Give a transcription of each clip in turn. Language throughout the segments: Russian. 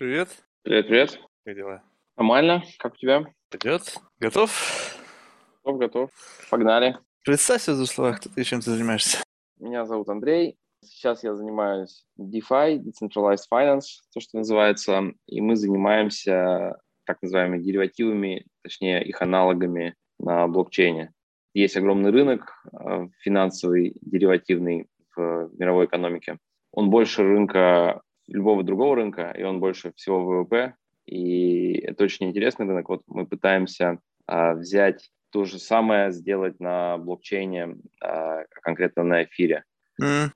Привет. Привет, привет. Как дела? Нормально. Как у тебя? Пойдет? Готов? Готов, готов. Погнали. Представься в двух словах, кто ты чем ты занимаешься. Меня зовут Андрей. Сейчас я занимаюсь DeFi, Decentralized Finance, то, что называется, и мы занимаемся так называемыми деривативами, точнее их аналогами на блокчейне. Есть огромный рынок э, финансовый, деривативный в мировой экономике. Он больше рынка любого другого рынка, и он больше всего ВВП. И это очень интересный рынок. Вот мы пытаемся а, взять то же самое, сделать на блокчейне, а, конкретно на эфире. Mm.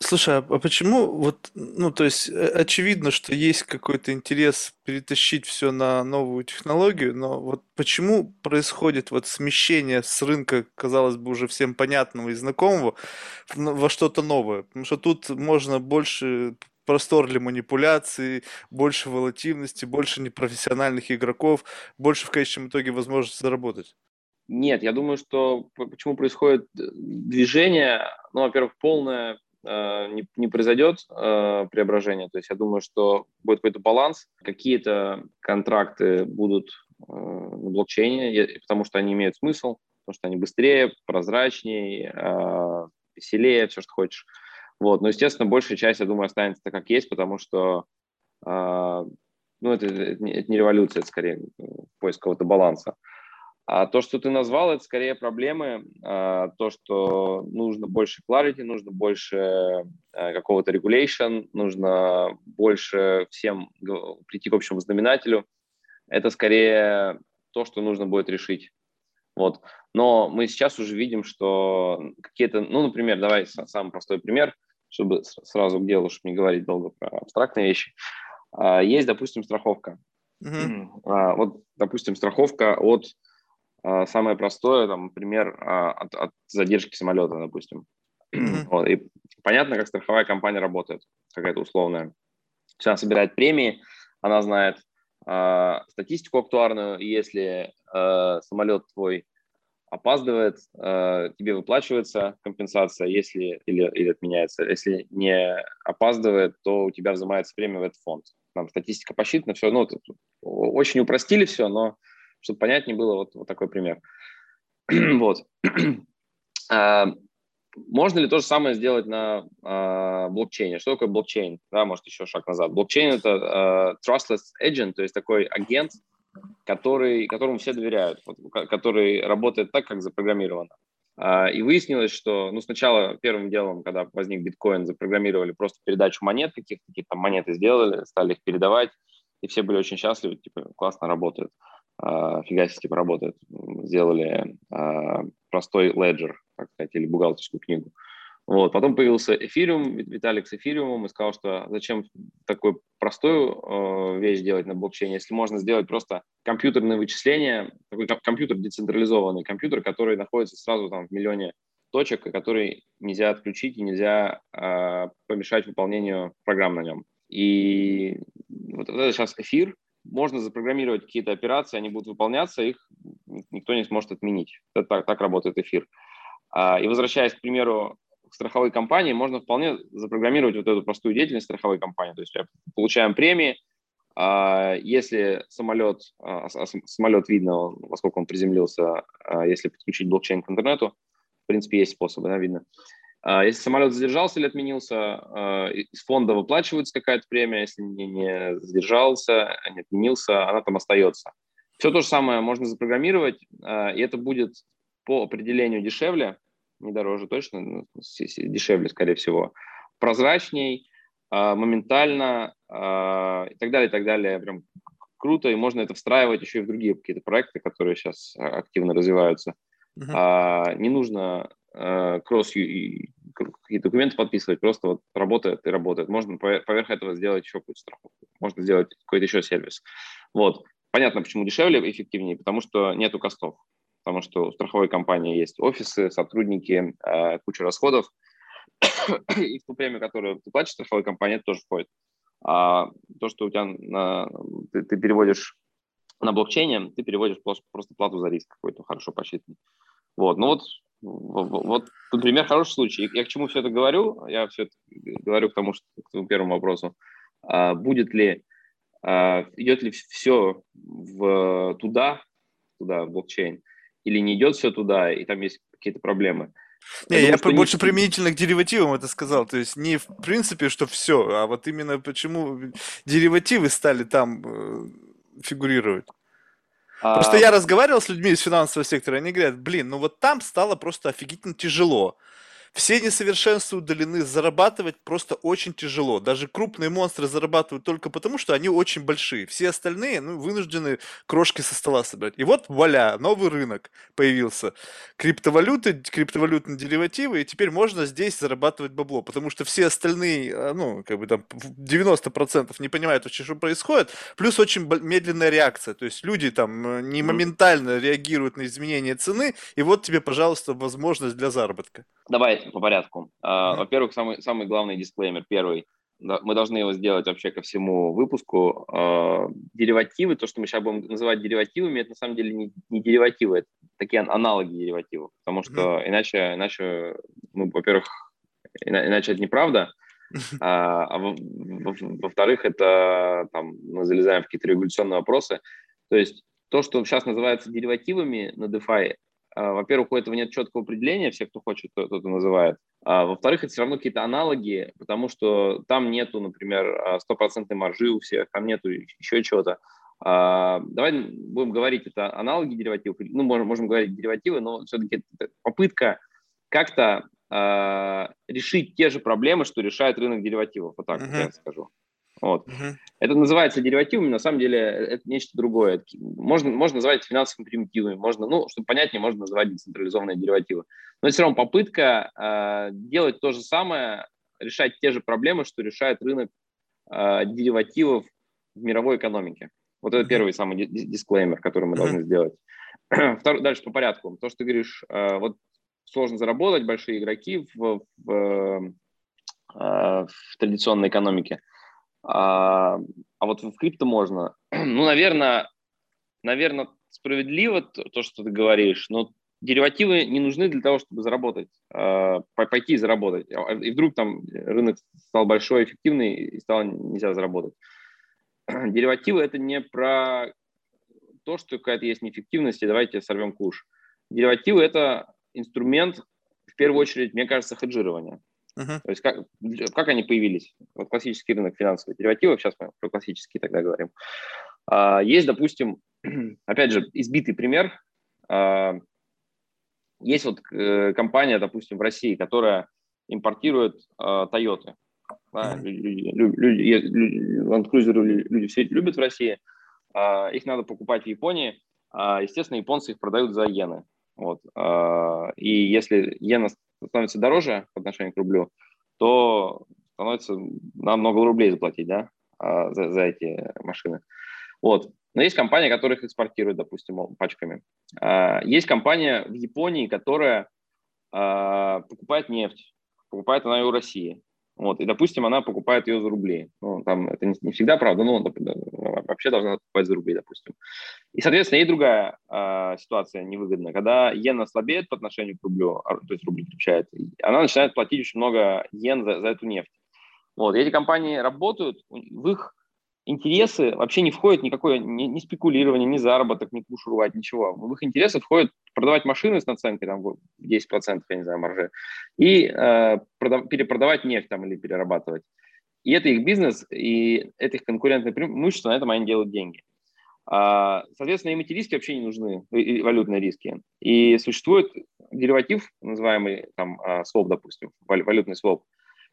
Слушай, а, а почему вот, ну, то есть э, очевидно, что есть какой-то интерес перетащить все на новую технологию, но вот почему происходит вот смещение с рынка, казалось бы, уже всем понятного и знакомого во что-то новое? Потому что тут можно больше простор для манипуляций, больше волативности, больше непрофессиональных игроков, больше в конечном итоге возможность заработать? Нет, я думаю, что почему происходит э, движение, ну, во-первых, полное э, не, не произойдет э, преображение, то есть я думаю, что будет какой-то баланс, какие-то контракты будут э, на блокчейне, потому что они имеют смысл, потому что они быстрее, прозрачнее, э, веселее, все, что хочешь. Вот. Но, естественно, большая часть, я думаю, останется так, как есть, потому что э, ну, это, это, не, это не революция, это скорее поиск какого-то баланса. А то, что ты назвал, это скорее проблемы. А, то, что нужно больше clarity, нужно больше а, какого-то regulation, нужно больше всем прийти к общему знаменателю. Это скорее то, что нужно будет решить. Вот. Но мы сейчас уже видим, что какие-то, ну, например, давай самый простой пример – чтобы сразу к делу, чтобы не говорить долго про абстрактные вещи. А, есть, допустим, страховка. Mm-hmm. Вот, допустим, страховка от самое простое, там, например, от, от задержки самолета, допустим. Mm-hmm. Вот, и понятно, как страховая компания работает, какая-то условная. Она собирает премии, она знает статистику актуарную, если самолет твой опаздывает, э, тебе выплачивается компенсация, если или, или отменяется. Если не опаздывает, то у тебя взимается премия в этот фонд. Там статистика посчитана, все, ну, очень упростили все, но чтобы понятнее было, вот, вот такой пример. вот. А, можно ли то же самое сделать на э, блокчейне? Что такое блокчейн? Да, может, еще шаг назад. Блокчейн – это э, trustless agent, то есть такой агент, который, которому все доверяют, который работает так, как запрограммировано. А, и выяснилось, что ну, сначала первым делом, когда возник биткоин, запрограммировали просто передачу монет, каких-то какие-то монеты сделали, стали их передавать, и все были очень счастливы, типа, классно работают, а, фига себе, типа, работает. Сделали а, простой леджер, так сказать, или бухгалтерскую книгу. Вот. Потом появился эфириум, Виталик с эфириумом и сказал, что зачем такую простую э, вещь делать на блокчейне, если можно сделать просто компьютерные вычисления, такой компьютер децентрализованный, компьютер, который находится сразу там в миллионе точек, который нельзя отключить и нельзя э, помешать выполнению программ на нем. И вот это сейчас эфир, можно запрограммировать какие-то операции, они будут выполняться, их никто не сможет отменить. Это так, так работает эфир. А, и возвращаясь, к примеру, страховой компании можно вполне запрограммировать вот эту простую деятельность страховой компании. То есть получаем премии, а, если самолет, а, самолет видно, во сколько он приземлился, а, если подключить блокчейн к интернету, в принципе, есть способы, да, видно. Если самолет задержался или отменился, из фонда выплачивается какая-то премия, если не, не задержался, не отменился, она там остается. Все то же самое можно запрограммировать, и это будет по определению дешевле, не дороже точно, ну, дешевле, скорее всего, прозрачней, а, моментально а, и так далее, и так далее. Прям круто, и можно это встраивать еще и в другие какие-то проекты, которые сейчас а, активно развиваются. Uh-huh. Не нужно кросс какие документы подписывать, просто вот работает и работает. Можно поверх этого сделать еще какую-то страховку, можно сделать какой-то еще сервис. Вот. Понятно, почему дешевле, эффективнее, потому что нету костов потому что у страховой компании есть офисы, сотрудники, э, куча расходов, и в ту премию, которую ты платишь страховой компании, это тоже входит. А то, что у тебя на, ты, ты переводишь на блокчейне, ты переводишь просто, плату за риск какой-то хорошо посчитанный. Вот, ну вот, вот, например, хороший случай. Я к чему все это говорю? Я все это говорю к тому, что к твоему первому вопросу. А, будет ли идет ли все в, туда, туда, в блокчейн, или не идет все туда, и там есть какие-то проблемы. Не, я, я больше не... применительно к деривативам это сказал. То есть не в принципе, что все, а вот именно почему деривативы стали там э, фигурировать. А... Просто я разговаривал с людьми из финансового сектора, они говорят, блин, ну вот там стало просто офигительно тяжело. Все несовершенства удалены, зарабатывать просто очень тяжело. Даже крупные монстры зарабатывают только потому, что они очень большие. Все остальные ну, вынуждены крошки со стола собрать. И вот, вуаля, новый рынок появился. Криптовалюты, криптовалютные деривативы, и теперь можно здесь зарабатывать бабло, потому что все остальные, а, ну, как бы там 90% не понимают вообще, что происходит. Плюс очень медленная реакция. То есть люди там э, не моментально реагируют на изменения цены, и вот тебе, пожалуйста, возможность для заработка. Давай по порядку. Mm-hmm. Во-первых, самый, самый главный дисклеймер, первый. Мы должны его сделать вообще ко всему выпуску. А, деривативы, то, что мы сейчас будем называть деривативами, это на самом деле не, не деривативы, это такие аналоги деривативов. Потому что mm-hmm. иначе, иначе ну, во-первых, иначе это неправда. А, а во-вторых, это там, мы залезаем в какие-то регуляционные вопросы. То есть то, что сейчас называется деривативами на DeFi, во-первых, у этого нет четкого определения, все, кто хочет, кто это называет. А, во-вторых, это все равно какие-то аналоги, потому что там нету, например, а, стопроцентной маржи у всех, там нету еще чего-то. Давай будем говорить, это аналоги деривативов, ну, можем, можем говорить деривативы, но все-таки это попытка как-то решить те же проблемы, что решает рынок деривативов, вот так uh-huh. я скажу. Вот. Uh-huh. Это называется деривативами, на самом деле это нечто другое. Можно, можно называть финансовыми примитивами, можно, ну, чтобы понятнее, можно называть децентрализованные деривативы. Но все равно попытка э, делать то же самое, решать те же проблемы, что решает рынок э, деривативов в мировой экономике. Вот это первый самый дисклеймер, который мы должны сделать. Второй, дальше по порядку. То, что ты говоришь, э, вот сложно заработать, большие игроки в, в, э, в традиционной экономике – а, а вот в крипто можно. Ну, наверное, наверное, справедливо то, что ты говоришь, но деривативы не нужны для того, чтобы заработать, а, пойти и заработать. А, и вдруг там рынок стал большой, эффективный, и стало нельзя заработать. Деривативы – это не про то, что какая-то есть неэффективность, и давайте сорвем куш. Деривативы – это инструмент, в первую очередь, мне кажется, хеджирования. Uh-huh. То есть как, как они появились? Вот классический рынок финансовых деривативов, сейчас мы про классические тогда говорим. А, есть, допустим, опять же, избитый пример. А, есть вот э, компания, допустим, в России, которая импортирует а, Toyota. Да, люди, люди, Cruiser люди все любят в России. А, их надо покупать в Японии. А, естественно, японцы их продают за иены. Вот. И если иена становится дороже по отношению к рублю, то становится нам много рублей заплатить, да, а, за, за эти машины. Вот. Но есть компания, которая их экспортирует, допустим, пачками. А, есть компания в Японии, которая а, покупает нефть. Покупает она ее у России. Вот, и, допустим, она покупает ее за рубли. Ну, там это не, не всегда правда, но вообще должна покупать за рубли, допустим. И, соответственно, ей другая э, ситуация невыгодная. Когда иена слабеет по отношению к рублю, а, то есть рубль крепчает, она начинает платить очень много йен за, за эту нефть. Вот, и эти компании работают, в их интересы вообще не входит никакое ни, ни спекулирование, ни заработок, ни куш рвать, ничего. В их интересы входит продавать машины с наценкой там, 10%, я не знаю, маржи, и э, продав, перепродавать нефть там, или перерабатывать. И это их бизнес, и это их конкурентное преимущество, на этом они делают деньги. А, соответственно, им эти риски вообще не нужны, валютные риски. И существует дериватив, называемый там своп, допустим, валютный своп,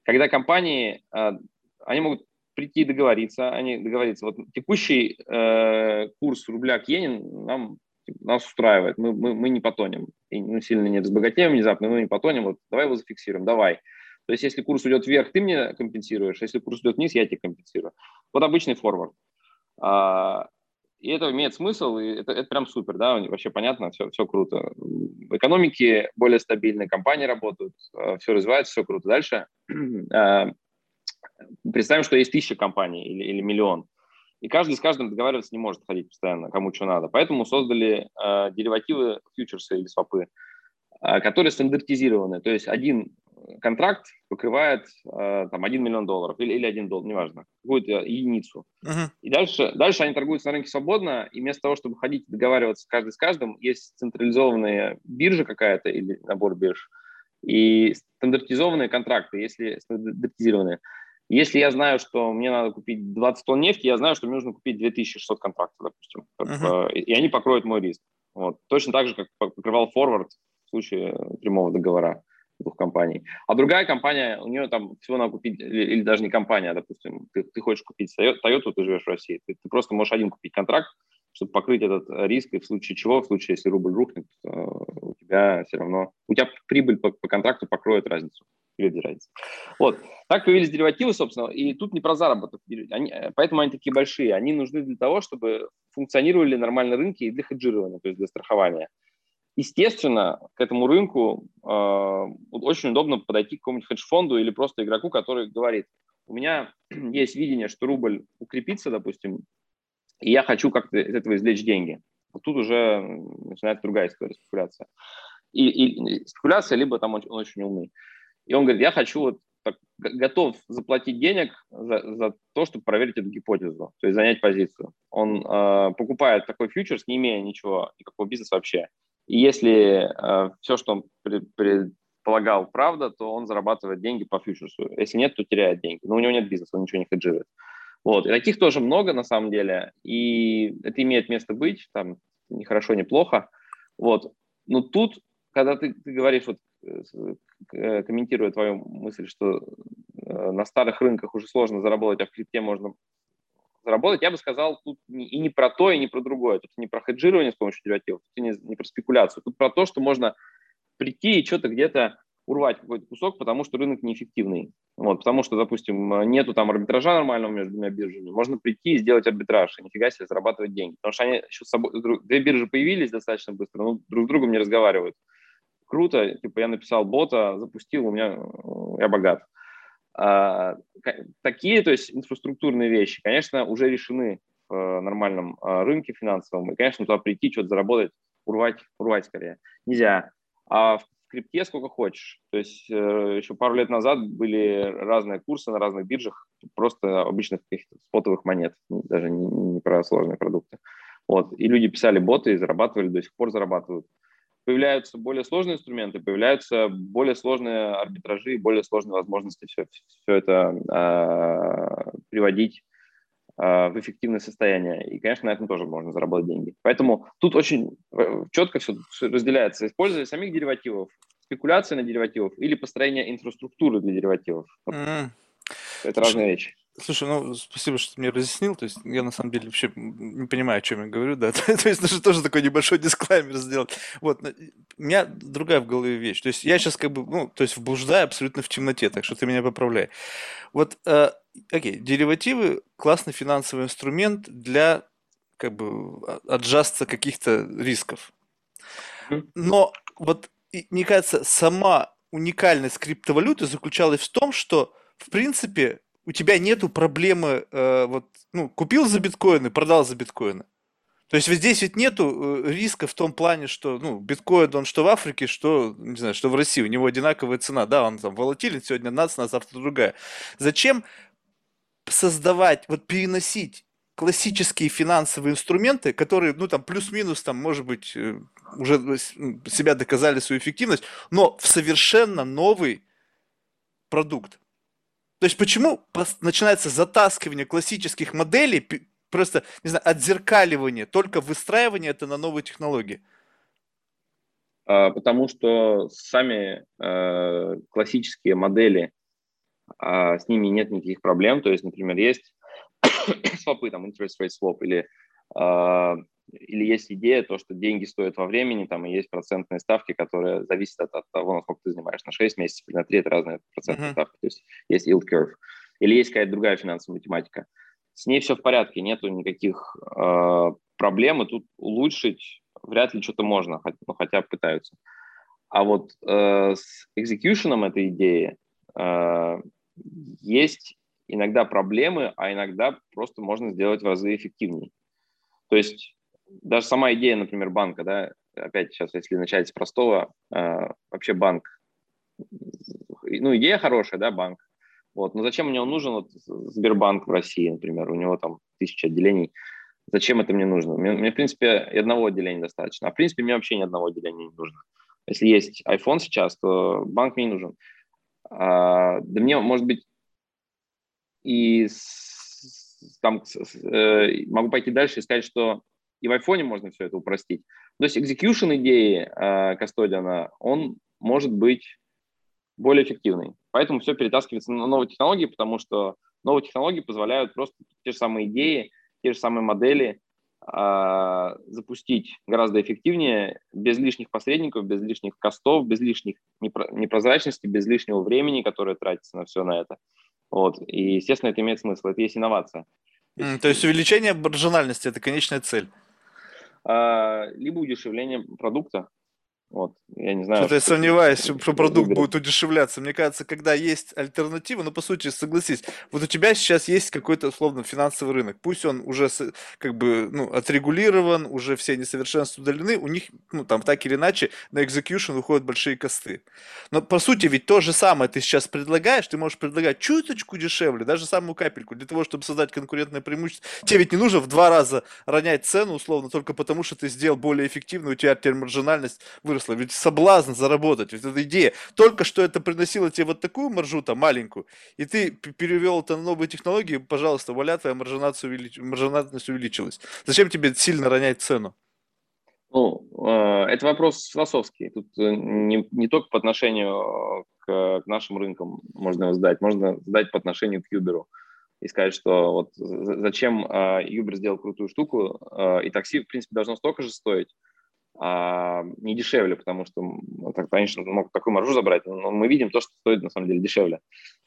когда компании, а, они могут прийти и договориться, они договориться. Вот текущий э, курс рубля к иене нам нас устраивает, мы, мы, мы не потонем, и, ну, сильно не разбогатеем внезапно, мы не потонем, вот давай его зафиксируем, давай. То есть если курс уйдет вверх, ты мне компенсируешь, если курс идет вниз, я тебе компенсирую. Вот обычный форвард. А, и это имеет смысл, и это, это прям супер, да, вообще понятно, все, все круто. В экономике более стабильные компании работают, а, все развивается, все круто. Дальше а, представим, что есть тысяча компаний или, или миллион, и каждый с каждым договариваться не может ходить постоянно, кому что надо. Поэтому создали э, деривативы, фьючерсы или свопы, э, которые стандартизированы. То есть один контракт покрывает э, там 1 миллион долларов или, или 1 доллар, неважно, какую-то единицу. Uh-huh. И дальше, дальше они торгуются на рынке свободно, и вместо того, чтобы ходить договариваться каждый с каждым, есть централизованная биржа какая-то или набор бирж, и стандартизованные контракты, если стандартизированные. Если я знаю, что мне надо купить 20 тонн нефти, я знаю, что мне нужно купить 2600 контрактов, допустим, uh-huh. и они покроют мой риск. Вот. Точно так же, как покрывал форвард в случае прямого договора двух компаний. А другая компания, у нее там всего надо купить, или, или даже не компания, а, допустим, ты, ты хочешь купить Toyota, ты живешь в России, ты, ты просто можешь один купить контракт, чтобы покрыть этот риск, и в случае чего, в случае, если рубль рухнет, у тебя все равно, у тебя прибыль по, по контракту покроет разницу без разницы. Вот. Так появились деривативы, собственно, и тут не про заработок. Они, э, поэтому они такие большие. Они нужны для того, чтобы функционировали нормально рынки и для хеджирования, то есть для страхования. Естественно, к этому рынку э, очень удобно подойти к какому-нибудь хедж-фонду или просто игроку, который говорит, у меня есть видение, что рубль укрепится, допустим, и я хочу как-то из этого извлечь деньги. Вот тут уже начинается другая история, спекуляция. И, и спекуляция, либо там он, он очень умный. И он говорит, я хочу вот так, готов заплатить денег за, за то, чтобы проверить эту гипотезу, то есть занять позицию. Он э, покупает такой фьючерс, не имея ничего, никакого бизнеса вообще. И если э, все, что он предполагал, правда, то он зарабатывает деньги по фьючерсу. Если нет, то теряет деньги. Но у него нет бизнеса, он ничего не хеджирует. Вот. И таких тоже много на самом деле. И это имеет место быть, там, ни хорошо, ни плохо. Вот. Но тут, когда ты, ты говоришь, вот, комментируя твою мысль, что э, на старых рынках уже сложно заработать, а в крипте можно заработать, я бы сказал, тут и не про то, и не про другое. Тут не про хеджирование с помощью деривативов, тут не, не про спекуляцию. Тут про то, что можно прийти и что-то где-то урвать какой-то кусок, потому что рынок неэффективный. Вот, потому что, допустим, нету там арбитража нормального между двумя биржами. Можно прийти и сделать арбитраж, и нифига себе зарабатывать деньги. Потому что они еще с собой, две биржи появились достаточно быстро, но друг с другом не разговаривают. Круто, типа я написал бота, запустил, у меня я богат. А, такие, то есть инфраструктурные вещи, конечно, уже решены в э, нормальном а, рынке финансовом. И, конечно, туда прийти, что-то заработать, урвать, урвать скорее. Нельзя. А в крипте сколько хочешь. То есть э, еще пару лет назад были разные курсы на разных биржах, просто обычных каких-то спотовых монет, даже не, не про сложные продукты. Вот. И люди писали боты и зарабатывали, до сих пор зарабатывают появляются более сложные инструменты, появляются более сложные арбитражи, более сложные возможности все, все это э, приводить э, в эффективное состояние. И, конечно, на этом тоже можно заработать деньги. Поэтому тут очень э, четко все разделяется. Использование самих деривативов, спекуляция на деривативах или построение инфраструктуры для деривативов. Mm-hmm. Это разные вещи. Слушай, ну, спасибо, что ты мне разъяснил. То есть я на самом деле вообще не понимаю, о чем я говорю, да. То есть нужно тоже такой небольшой дисклаймер сделать. Вот, у меня другая в голове вещь. То есть я сейчас как бы, ну, то есть вблуждаю абсолютно в темноте, так что ты меня поправляй. Вот, э, окей, деривативы – классный финансовый инструмент для как бы отжаться каких-то рисков. Но вот, мне кажется, сама уникальность криптовалюты заключалась в том, что, в принципе, у тебя нету проблемы, э, вот, ну, купил за биткоины, продал за биткоины. То есть вот здесь ведь нету э, риска в том плане, что, ну, биткоин, он что в Африке, что, не знаю, что в России, у него одинаковая цена, да, он там волатилен, сегодня одна цена, завтра другая. Зачем создавать, вот переносить классические финансовые инструменты, которые, ну, там, плюс-минус, там, может быть, э, уже себя доказали свою эффективность, но в совершенно новый продукт. То есть почему начинается затаскивание классических моделей, просто, не знаю, отзеркаливание, только выстраивание это на новые технологии? А, потому что сами э, классические модели, э, с ними нет никаких проблем. То есть, например, есть свопы, там, interest rate swap или э, или есть идея, то, что деньги стоят во времени, там и есть процентные ставки, которые зависят от, от того, насколько ты занимаешь, на 6 месяцев или на 3, это разные процентные uh-huh. ставки, то есть есть yield curve. Или есть какая-то другая финансовая математика. С ней все в порядке, нету никаких э, проблем, и тут улучшить вряд ли что-то можно, хотя, ну, хотя пытаются. А вот э, с экзекьюшеном этой идеи э, есть иногда проблемы, а иногда просто можно сделать в разы эффективнее. То есть даже сама идея, например, банка, да, опять сейчас, если начать с простого, э, вообще банк ну, идея хорошая, да, банк. Вот, но зачем мне он нужен, вот, Сбербанк в России, например, у него там тысяча отделений, зачем это мне нужно? Мне, мне, в принципе, одного отделения достаточно, а в принципе мне вообще ни одного отделения не нужно. Если есть iPhone сейчас, то банк мне не нужен. А, да мне, может быть, и с, там с, э, могу пойти дальше и сказать, что и в iPhone можно все это упростить. То есть execution идеи э, он может быть более эффективный. Поэтому все перетаскивается на новые технологии, потому что новые технологии позволяют просто те же самые идеи, те же самые модели э, запустить гораздо эффективнее, без лишних посредников, без лишних костов, без лишних непрозрачности, без лишнего времени, которое тратится на все на это. Вот. И, естественно, это имеет смысл. Это есть инновация. То есть увеличение маржинальности – это конечная цель? А, либо удешевление продукта, вот, я не знаю. Что-то я сомневаюсь, что продукт будет удешевляться. Мне кажется, когда есть альтернатива, ну, по сути, согласись, вот у тебя сейчас есть какой-то, условно, финансовый рынок. Пусть он уже, как бы, ну, отрегулирован, уже все несовершенства удалены, у них, ну, там, так или иначе, на execution уходят большие косты. Но, по сути, ведь то же самое ты сейчас предлагаешь, ты можешь предлагать чуточку дешевле, даже самую капельку, для того, чтобы создать конкурентное преимущество. Тебе ведь не нужно в два раза ронять цену, условно, только потому, что ты сделал более эффективно, у тебя теперь маржинальность выросла выросла, ведь соблазн заработать, ведь эта идея. Только что это приносило тебе вот такую маржу, там, маленькую, и ты перевел это на новые технологии, пожалуйста, валя, твоя маржинация увелич... маржинальность увеличилась. Зачем тебе сильно ронять цену? Ну, э, это вопрос философский. Тут э, не, не только по отношению к, к нашим рынкам можно его задать, можно задать по отношению к Uber и сказать, что вот зачем э, Uber сделал крутую штуку, и такси, в принципе, должно столько же стоить, а, не дешевле, потому что, ну, конечно, мог такую маржу забрать, но мы видим то, что стоит на самом деле дешевле.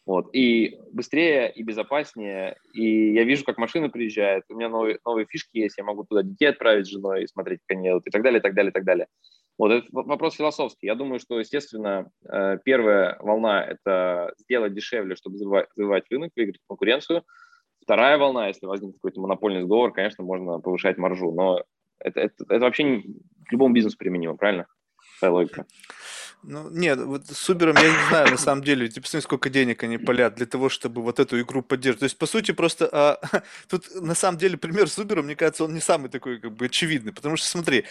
Вот. И быстрее, и безопаснее, и я вижу, как машина приезжает, у меня новые, новые фишки есть, я могу туда детей отправить с женой и смотреть, как они едут, и так далее, и так далее, и так далее. Вот это вопрос философский. Я думаю, что, естественно, э, первая волна – это сделать дешевле, чтобы завоевать рынок, выиграть конкуренцию. Вторая волна, если возникнет какой-то монопольный сговор, конечно, можно повышать маржу, но это, это, это вообще к любому бизнесу применимо, правильно? Такая логика. Ну, нет, вот с Uber я не знаю, на самом деле, ты посмотри, сколько денег они палят для того, чтобы вот эту игру поддерживать. То есть, по сути, просто а, тут, на самом деле, пример с Uber, мне кажется, он не самый такой, как бы, очевидный, потому что, смотри,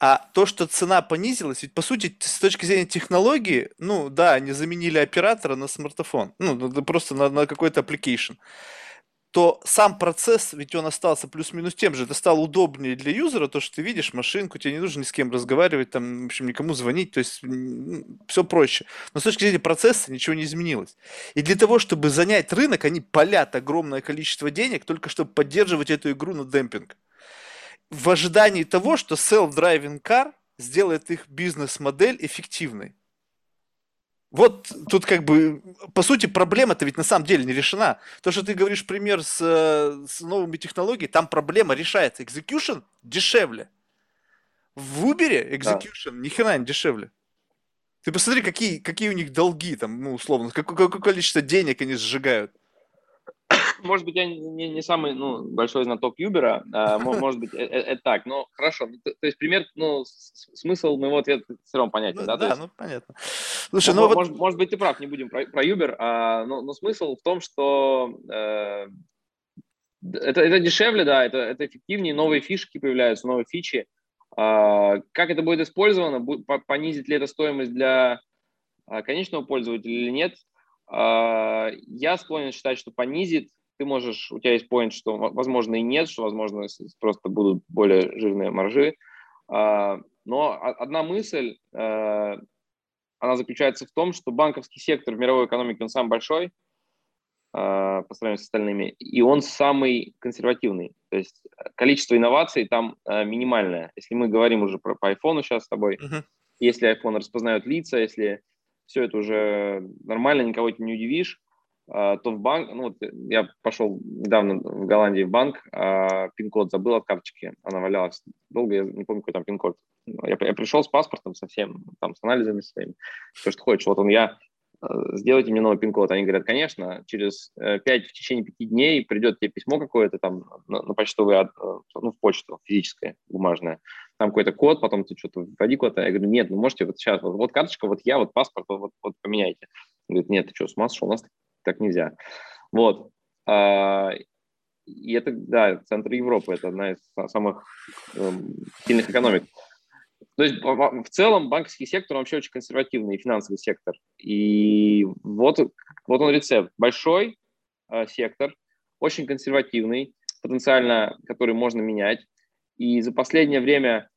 а то, что цена понизилась, ведь, по сути, с точки зрения технологии, ну, да, они заменили оператора на смартфон, ну, просто на, на какой-то application то сам процесс, ведь он остался плюс-минус тем же, это стало удобнее для юзера, то, что ты видишь машинку, тебе не нужно ни с кем разговаривать, там, в общем, никому звонить, то есть все проще. Но с точки зрения процесса ничего не изменилось. И для того, чтобы занять рынок, они палят огромное количество денег, только чтобы поддерживать эту игру на демпинг. В ожидании того, что self-driving car сделает их бизнес-модель эффективной. Вот тут как бы, по сути, проблема-то ведь на самом деле не решена. То, что ты говоришь пример с, с новыми технологиями, там проблема решается. Execution дешевле. В Uber execution да. ни хрена не дешевле. Ты посмотри, какие, какие у них долги там, ну, условно, какое, какое количество денег они сжигают может быть, я не, не самый ну, большой знаток Юбера, а, может быть, это, это так, но хорошо. Ну, то, есть пример, ну, смысл моего ответа все равно понятен, ну, да? Да, есть, ну, понятно. Слушай, ну, может, вот... может быть, ты прав, не будем про, про Uber, а, но, но смысл в том, что э, это, это дешевле, да, это, это эффективнее, новые фишки появляются, новые фичи. А, как это будет использовано, понизит ли это стоимость для а, конечного пользователя или нет, а, я склонен считать, что понизит. Ты можешь, у тебя есть point, что возможно и нет, что возможно просто будут более жирные маржи. А, но одна мысль, э, она заключается в том, что банковский сектор в мировой экономике, он самый большой а, по сравнению с остальными, и он самый консервативный. То есть количество инноваций там э, минимальное. Если мы говорим уже про по iPhone сейчас с тобой, uh-huh. если iPhone распознает лица, если все это уже нормально, никого этим не удивишь, то в банк, ну, вот я пошел недавно в Голландии в банк, а пин-код забыл от карточки, она валялась долго, я не помню, какой там пин-код. Я, я пришел с паспортом совсем, там, с анализами своими, все, что хочешь. Вот он, я, э, сделайте мне новый пин-код. Они говорят, конечно, через 5, э, в течение 5 дней придет тебе письмо какое-то там на, на почтовый, э, ну, в почту физическое, бумажное там какой-то код, потом ты что-то вводи куда-то. Я говорю, нет, ну можете вот сейчас, вот, вот карточка, вот я, вот паспорт, вот, вот, поменяйте. говорит, нет, ты что, с ума сошел, у нас так нельзя. Вот. А, и это, да, центр Европы, это одна из самых эм, сильных экономик. То есть в целом банковский сектор вообще очень консервативный, финансовый сектор. И вот, вот он рецепт. Большой э, сектор, очень консервативный, потенциально, который можно менять. И за последнее время,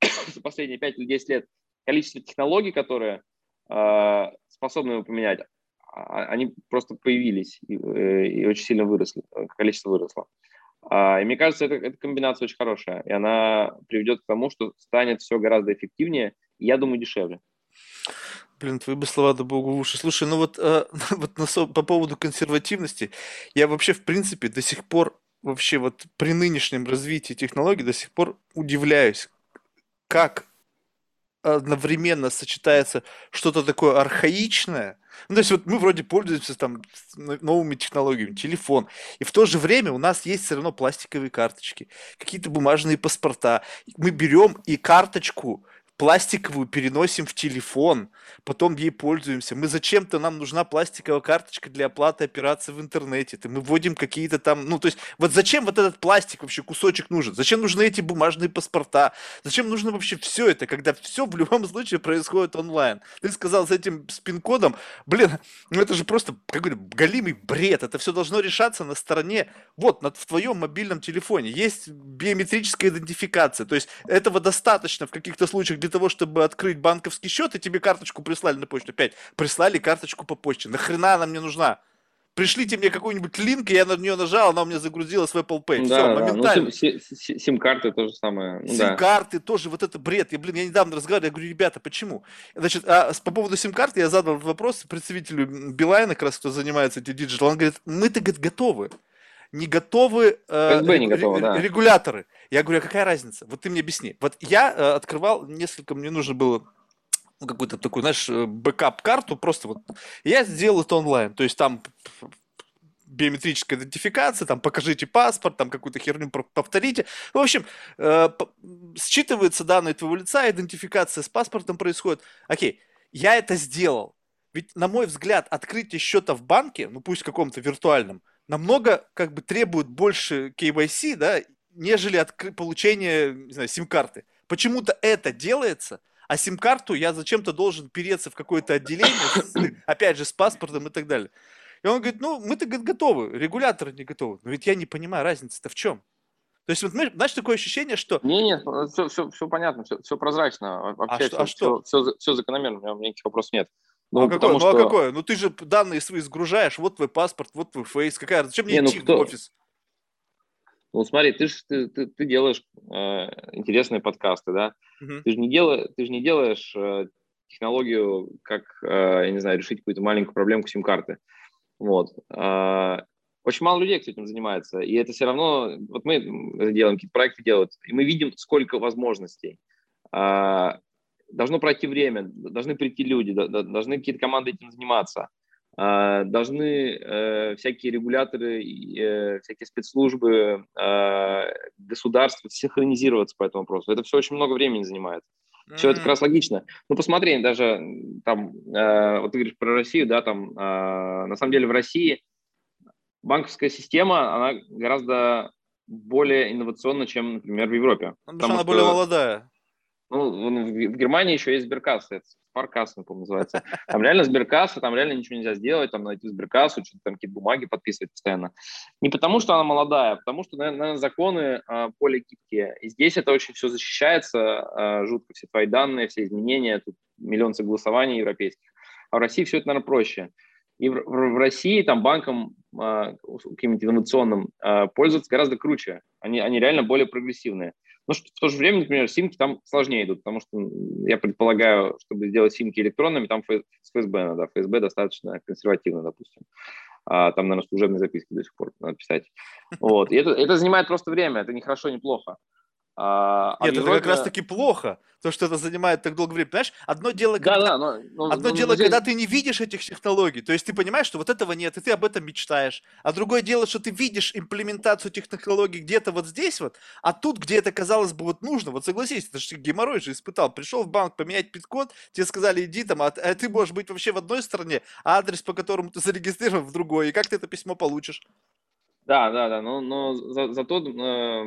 за последние 5 или 10 лет, количество технологий, которые э, способны его поменять, они просто появились и, э, и очень сильно выросли, количество выросло. А, и мне кажется, это, эта комбинация очень хорошая, и она приведет к тому, что станет все гораздо эффективнее, и, я думаю, дешевле. Блин, твои бы слова да богу в уши. Слушай, ну вот, э, вот на, по поводу консервативности, я вообще, в принципе, до сих пор, вообще вот при нынешнем развитии технологий до сих пор удивляюсь, как одновременно сочетается что-то такое архаичное, ну, то есть вот мы вроде пользуемся там новыми технологиями, телефон, и в то же время у нас есть все равно пластиковые карточки, какие-то бумажные паспорта. Мы берем и карточку пластиковую переносим в телефон, потом ей пользуемся. Мы зачем-то нам нужна пластиковая карточка для оплаты операций в интернете. -то. Мы вводим какие-то там, ну то есть вот зачем вот этот пластик вообще кусочек нужен? Зачем нужны эти бумажные паспорта? Зачем нужно вообще все это, когда все в любом случае происходит онлайн? Ты сказал с этим спин-кодом, блин, ну это же просто какой-то галимый бред. Это все должно решаться на стороне, вот, над, в твоем мобильном телефоне. Есть биометрическая идентификация. То есть этого достаточно в каких-то случаях для того, чтобы открыть банковский счет, и тебе карточку прислали на почту. Опять прислали карточку по почте. Нахрена она мне нужна? Пришлите мне какой-нибудь линк, я на нее нажал, она у меня загрузилась в Apple Pay. Да, Все, да. моментально. Ну, сим-карты то же самое. Ну, сим-карты да. тоже, вот это бред. Я, блин, я недавно разговаривал, я говорю, ребята, почему? Значит, а по поводу сим-карты я задал вопрос представителю Билайна, как раз кто занимается этим digital. Он говорит, мы-то готовы не готовы э, не готовы, да. регуляторы. Я говорю, а какая разница? Вот ты мне объясни. Вот я э, открывал несколько, мне нужно было какую-то такую, знаешь, э, backup-карту, просто вот. Я сделал это онлайн, то есть там биометрическая идентификация, там покажите паспорт, там какую-то херню повторите. В общем, э, считываются данные твоего лица, идентификация с паспортом происходит. Окей, я это сделал. Ведь, на мой взгляд, открытие счета в банке, ну пусть каком-то виртуальном, намного как бы требует больше KYC, да, нежели откры- получение, не знаю, сим-карты. Почему-то это делается, а сим-карту я зачем-то должен переться в какое-то отделение, опять же, с паспортом и так далее. И он говорит, ну, мы-то готовы, регуляторы не готовы. Но ведь я не понимаю, разница-то в чем? То есть, вот, знаешь, такое ощущение, что... Не, нет, все, все, все понятно, все, все прозрачно. Вообще, а, все, а что? Все, все, все закономерно, у меня никаких вопросов нет. Ну, а какое? Ну, что... а какое? Ну, ты же данные свои сгружаешь, вот твой паспорт, вот твой фейс. Какая? Зачем мне Не, ну, идти кто... в офис? Ну, смотри, ты же ты, ты, ты делаешь э, интересные подкасты, да? Угу. Ты же не, дел, ты же не делаешь э, технологию, как, э, я не знаю, решить какую-то маленькую проблемку сим-карты. Вот. Э, очень мало людей, кто этим занимается. И это все равно... Вот мы делаем, какие-то проекты делают, и мы видим, сколько возможностей. Э, должно пройти время, должны прийти люди, должны какие-то команды этим заниматься, а, должны э, всякие регуляторы, э, всякие спецслужбы, а, государства синхронизироваться по этому вопросу. Это все очень много времени занимает. Все это как раз логично. Ну, посмотри, даже там, э, вот ты говоришь про Россию, да, там, на самом деле в России банковская система, она гораздо более инновационна, чем, например, в Европе. Потому, потому что она более молодая. Ну, в Германии еще есть сберкасса, это Спаркасса, по называется. Там реально сберкасса, там реально ничего нельзя сделать, там найти сберкассу, что-то там какие-то бумаги подписывать постоянно. Не потому, что она молодая, а потому что, наверное, законы э, более гибкие. И здесь это очень все защищается э, жутко, все твои данные, все изменения, тут миллион согласований европейских. А в России все это, наверное, проще. И в, в, России там банкам э, каким-нибудь инновационным э, пользоваться гораздо круче. Они, они реально более прогрессивные. Но в то же время, например, симки там сложнее идут, потому что я предполагаю, чтобы сделать симки электронными, там с ФСБ надо. ФСБ достаточно консервативно, допустим. А, там, наверное, служебные записки до сих пор надо писать. Вот. И это, это занимает просто время, это не хорошо, не плохо. А, а Нет, это Европе... как раз-таки плохо, то, что это занимает так долго времени. Понимаешь, одно дело, когда, да, да, но, но, одно но, дело, здесь... когда ты не видишь этих технологий, то есть ты понимаешь, что вот этого нет, и ты об этом мечтаешь. А другое дело, что ты видишь имплементацию технологий где-то вот здесь вот, а тут, где это, казалось бы, вот нужно, вот согласись, это же геморрой же испытал. Пришел в банк поменять пин-код, тебе сказали, иди там, а, а ты можешь быть вообще в одной стране, а адрес, по которому ты зарегистрирован, в другой. И как ты это письмо получишь? Да, да, да, но, но за, зато э,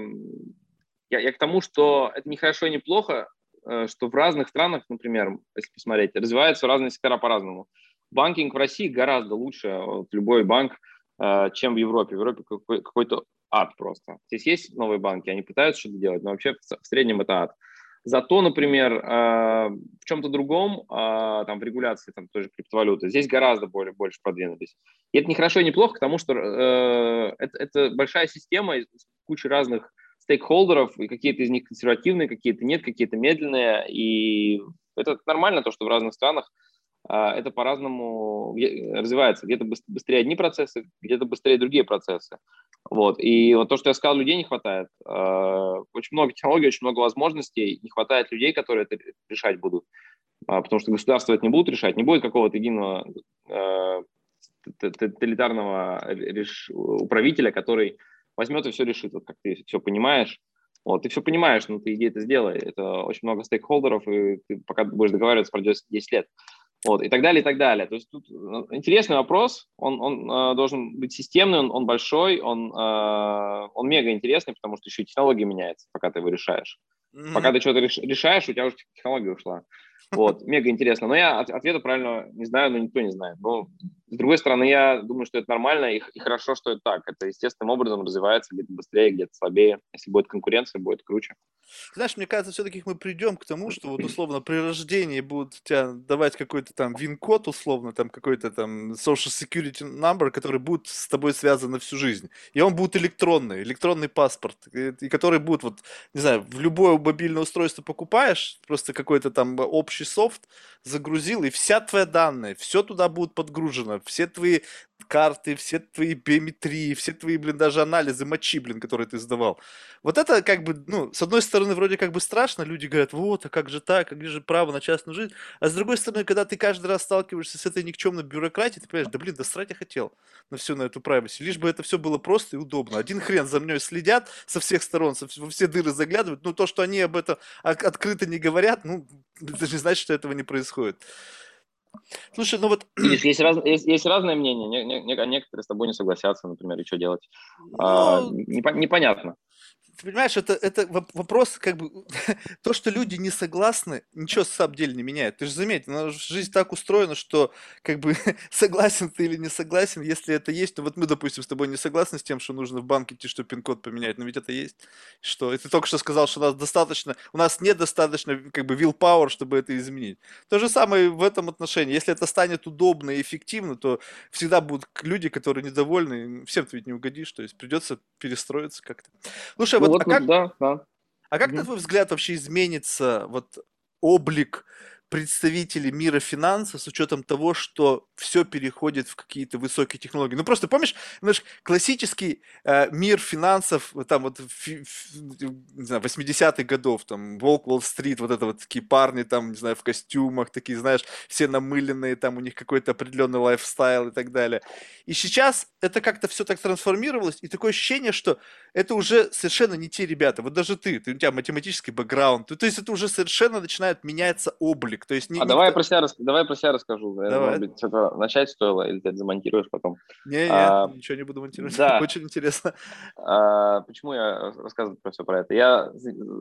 я, я к тому, что это не хорошо и не плохо, э, что в разных странах, например, если посмотреть, развиваются разные сектора по-разному. Банкинг в России гораздо лучше, вот, любой банк, э, чем в Европе. В Европе какой- какой-то ад просто. Здесь есть новые банки, они пытаются что-то делать, но вообще в среднем это ад. Зато, например, э, в чем-то другом, там, в регуляции там, той же криптовалюты, здесь гораздо более, больше продвинулись. И это не хорошо и не плохо, потому что это, это большая система с кучей разных стейкхолдеров, и какие-то из них консервативные, какие-то нет, какие-то медленные. И это нормально, то, что в разных странах а, это по-разному развивается. Где-то быстрее одни процессы, где-то быстрее другие процессы. Вот. И вот то, что я сказал, людей не хватает. А, очень много технологий, очень много возможностей. Не хватает людей, которые это решать будут. А, потому что государство это не будут решать. Не будет какого-то единого тоталитарного управителя, который возьмет и все решит, вот как ты все понимаешь. Вот, ты все понимаешь, но ты иди это сделай. Это очень много стейкхолдеров, и ты пока будешь договариваться, пройдет 10 лет. Вот, и так далее, и так далее. То есть тут ну, интересный вопрос, он, он э, должен быть системный, он, он большой, он, э, он мега интересный, потому что еще и технология меняется, пока ты его решаешь. Mm-hmm. Пока ты что-то решаешь, у тебя уже технология ушла. Вот, мега интересно. Но я ответа правильно не знаю, но никто не знает. Но, с другой стороны, я думаю, что это нормально и, и хорошо, что это так. Это естественным образом развивается где-то быстрее, где-то слабее. Если будет конкуренция, будет круче. Знаешь, мне кажется, все-таки мы придем к тому, что вот условно при рождении будут тебя давать какой-то там вин-код, условно, там какой-то там social security number, который будет с тобой связан на всю жизнь. И он будет электронный, электронный паспорт, и, который будет вот, не знаю, в любое мобильное устройство покупаешь, просто какой-то там общий софт, загрузил, и вся твоя данные, все туда будет подгружено, все твои карты, все твои биометрии, все твои, блин, даже анализы мочи, блин, которые ты сдавал. Вот это как бы, ну, с одной стороны, вроде как бы страшно, люди говорят, вот, а как же так, как же право на частную жизнь, а с другой стороны, когда ты каждый раз сталкиваешься с этой никчемной бюрократией, ты понимаешь, да блин, да срать я хотел на всю на эту privacy, лишь бы это все было просто и удобно. Один хрен за мной следят со всех сторон, со, во все дыры заглядывают, ну, то, что они об этом открыто не говорят, ну, это не значит, что этого не происходит. Слушай, ну вот... Видишь, есть, раз, есть, есть разное мнение. Не, не, некоторые с тобой не согласятся, например, и что делать. Ну, а, непонятно ты понимаешь, это, это вопрос, как бы, то, что люди не согласны, ничего в самом деле не меняет. Ты же заметь, жизнь так устроена, что, как бы, согласен ты или не согласен, если это есть, то вот мы, допустим, с тобой не согласны с тем, что нужно в банке идти, чтобы пин-код поменять, но ведь это есть. Что? И ты только что сказал, что у нас достаточно, у нас недостаточно, как бы, willpower, чтобы это изменить. То же самое в этом отношении. Если это станет удобно и эффективно, то всегда будут люди, которые недовольны, всем ты ведь не угодишь, то есть придется перестроиться как-то. Слушай, ну, вот, вот, а как, да, да. А как, на твой взгляд, вообще изменится вот облик представители мира финансов с учетом того, что все переходит в какие-то высокие технологии. Ну просто помнишь, знаешь, классический э, мир финансов, там вот фи, фи, не знаю, 80-х годов, там Волк Уолл-стрит, вот это вот такие парни там, не знаю, в костюмах, такие, знаешь, все намыленные, там у них какой-то определенный лайфстайл и так далее. И сейчас это как-то все так трансформировалось, и такое ощущение, что это уже совершенно не те ребята. Вот даже ты, ты у тебя математический бэкграунд, то есть это уже совершенно начинает меняться облик язык. То есть, не, а не давай, я про себя, давай про себя расскажу. Давай. Может быть, начать стоило, или ты это замонтируешь потом? Не, а, нет, ничего не буду монтировать. Да. Очень интересно. А, почему я рассказываю про все про это? Я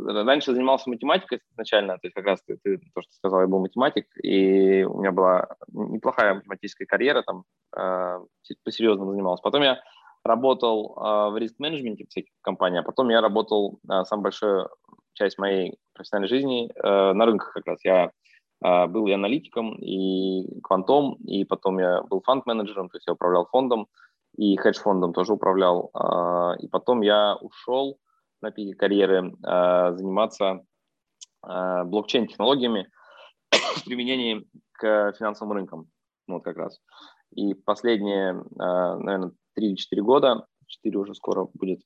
раньше занимался математикой изначально, то есть как раз ты, ты то, что сказал, я был математик, и у меня была неплохая математическая карьера, там а, по-серьезному занимался. Потом я работал а, в риск-менеджменте всяких компаниях, а потом я работал, а, самую большую часть моей профессиональной жизни а, на рынках как раз. Я был и аналитиком, и квантом, и потом я был фонд-менеджером, то есть я управлял фондом, и хедж-фондом тоже управлял. А, и потом я ушел на пике карьеры а, заниматься блокчейн-технологиями с применением к финансовым рынкам. Вот как раз. И последние, наверное, 3 или 4 года, 4 уже скоро будет,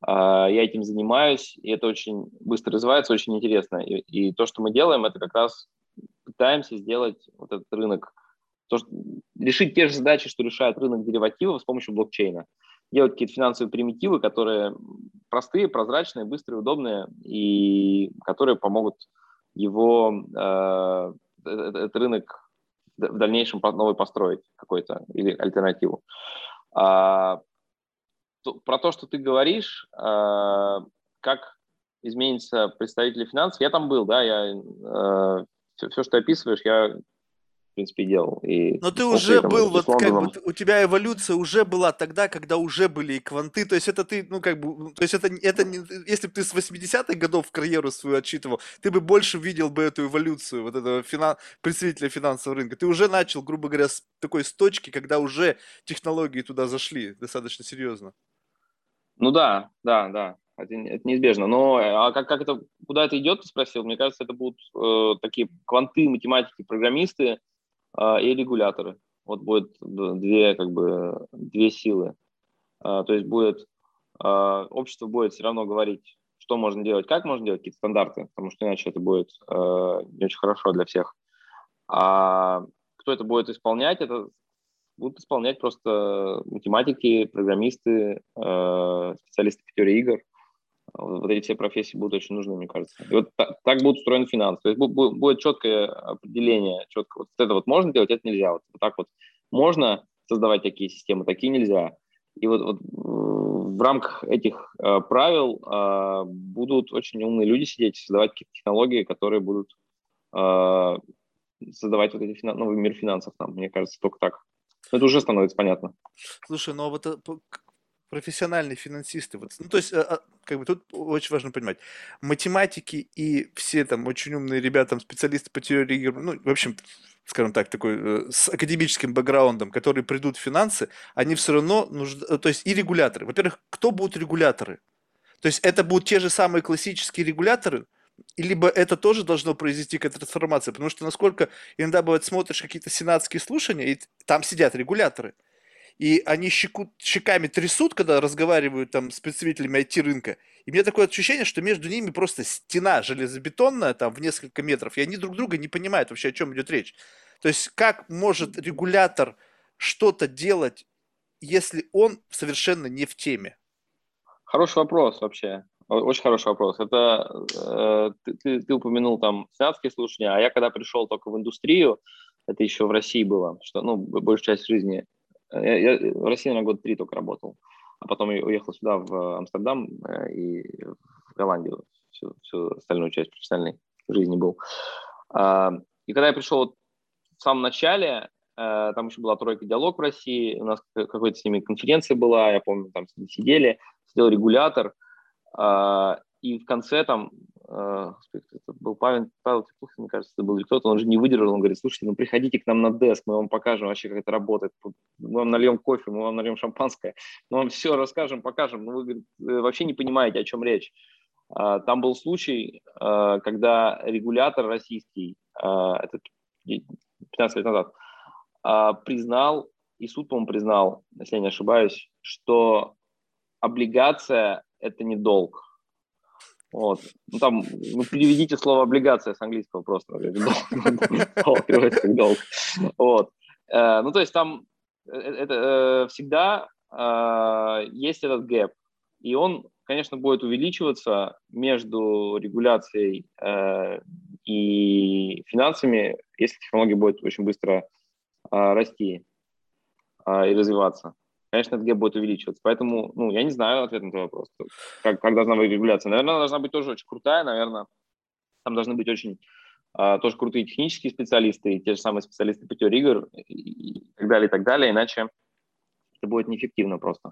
А, я этим занимаюсь, и это очень быстро развивается, очень интересно. И, и то, что мы делаем, это как раз пытаемся сделать вот этот рынок, то, что, решить те же задачи, что решает рынок деривативов с помощью блокчейна. Делать какие-то финансовые примитивы, которые простые, прозрачные, быстрые, удобные, и которые помогут его, э, этот рынок в дальнейшем новый построить какой-то или альтернативу. А, то, про то, что ты говоришь, а, как изменится представители финансов, я там был, да, я а, все, все, что описываешь, я в принципе, делал. И Но ты уже там, был, вот как бы, у тебя эволюция уже была тогда, когда уже были и кванты, то есть это ты, ну, как бы, то есть это, это не, если бы ты с 80-х годов карьеру свою отчитывал, ты бы больше видел бы эту эволюцию, вот этого финан, представителя финансового рынка. Ты уже начал, грубо говоря, с такой с точки, когда уже технологии туда зашли достаточно серьезно. Ну да, да, да. Это, это неизбежно. Но а как, как это, куда это идет, ты спросил? Мне кажется, это будут э, такие кванты, математики, программисты, а, и регуляторы. Вот будет две, как бы, две силы. А, то есть будет, а, общество будет все равно говорить, что можно делать, как можно делать, какие-то стандарты, потому что иначе это будет не очень хорошо для всех. А кто это будет исполнять, это будут исполнять просто математики, программисты, специалисты по теории игр – вот эти все профессии будут очень нужны, мне кажется. И вот так, так будут устроены финансы. То есть будет, будет четкое определение, четко вот это вот можно делать, это нельзя. Вот, вот так вот можно создавать такие системы, такие нельзя. И вот, вот в рамках этих э, правил э, будут очень умные люди сидеть, создавать какие-то технологии, которые будут э, создавать вот эти финан... новый мир финансов там, мне кажется, только так. Это уже становится понятно. Слушай, ну а вот профессиональные финансисты. Вот, ну, то есть, а, а, как бы тут очень важно понимать, математики и все там очень умные ребята, там, специалисты по теории игр, ну, в общем, скажем так, такой э, с академическим бэкграундом, которые придут в финансы, они все равно нужны, э, то есть и регуляторы. Во-первых, кто будут регуляторы? То есть это будут те же самые классические регуляторы, либо это тоже должно произойти какая-то трансформация, потому что насколько иногда бывает смотришь какие-то сенатские слушания, и там сидят регуляторы – и они щекут, щеками трясут, когда разговаривают там с представителями IT-рынка. И мне такое ощущение, что между ними просто стена железобетонная там в несколько метров, и они друг друга не понимают вообще, о чем идет речь. То есть как может регулятор что-то делать, если он совершенно не в теме? Хороший вопрос вообще. Очень хороший вопрос. Это э, ты, ты, ты упомянул там сенатские слушания, а я когда пришел только в индустрию, это еще в России было, что ну большую часть жизни я, я в России на год три только работал, а потом я уехал сюда, в Амстердам э, и в Голландию, всю, всю остальную часть профессиональной жизни был. А, и когда я пришел в самом начале, э, там еще была тройка диалог в России, у нас какая-то с ними конференция была, я помню, там сидели, сидел регулятор, а, и в конце там Э, это был Павел, Павел Теплухин, мне кажется, это был или кто-то, он же не выдержал, он говорит, слушайте, ну приходите к нам на деск, мы вам покажем вообще, как это работает, мы вам нальем кофе, мы вам нальем шампанское, мы вам все расскажем, покажем, но вы говорит, вообще не понимаете, о чем речь. А, там был случай, а, когда регулятор российский, а, это 15 лет назад, признал, и суд, по-моему, признал, если я не ошибаюсь, что облигация – это не долг, вот. Ну, там, ну, переведите слово облигация с английского просто. Долг долг. Вот. Э, ну, то есть там э, это э, всегда есть этот gap. И он, конечно, будет увеличиваться между регуляцией и финансами, если технология будет очень быстро расти и развиваться конечно, gap будет увеличиваться. Поэтому, ну, я не знаю ответ на этот вопрос. Как, как должна быть регуляция? Наверное, она должна быть тоже очень крутая, наверное, там должны быть очень а, тоже крутые технические специалисты, и те же самые специалисты по теории игр и, и так далее, и так далее, иначе это будет неэффективно просто.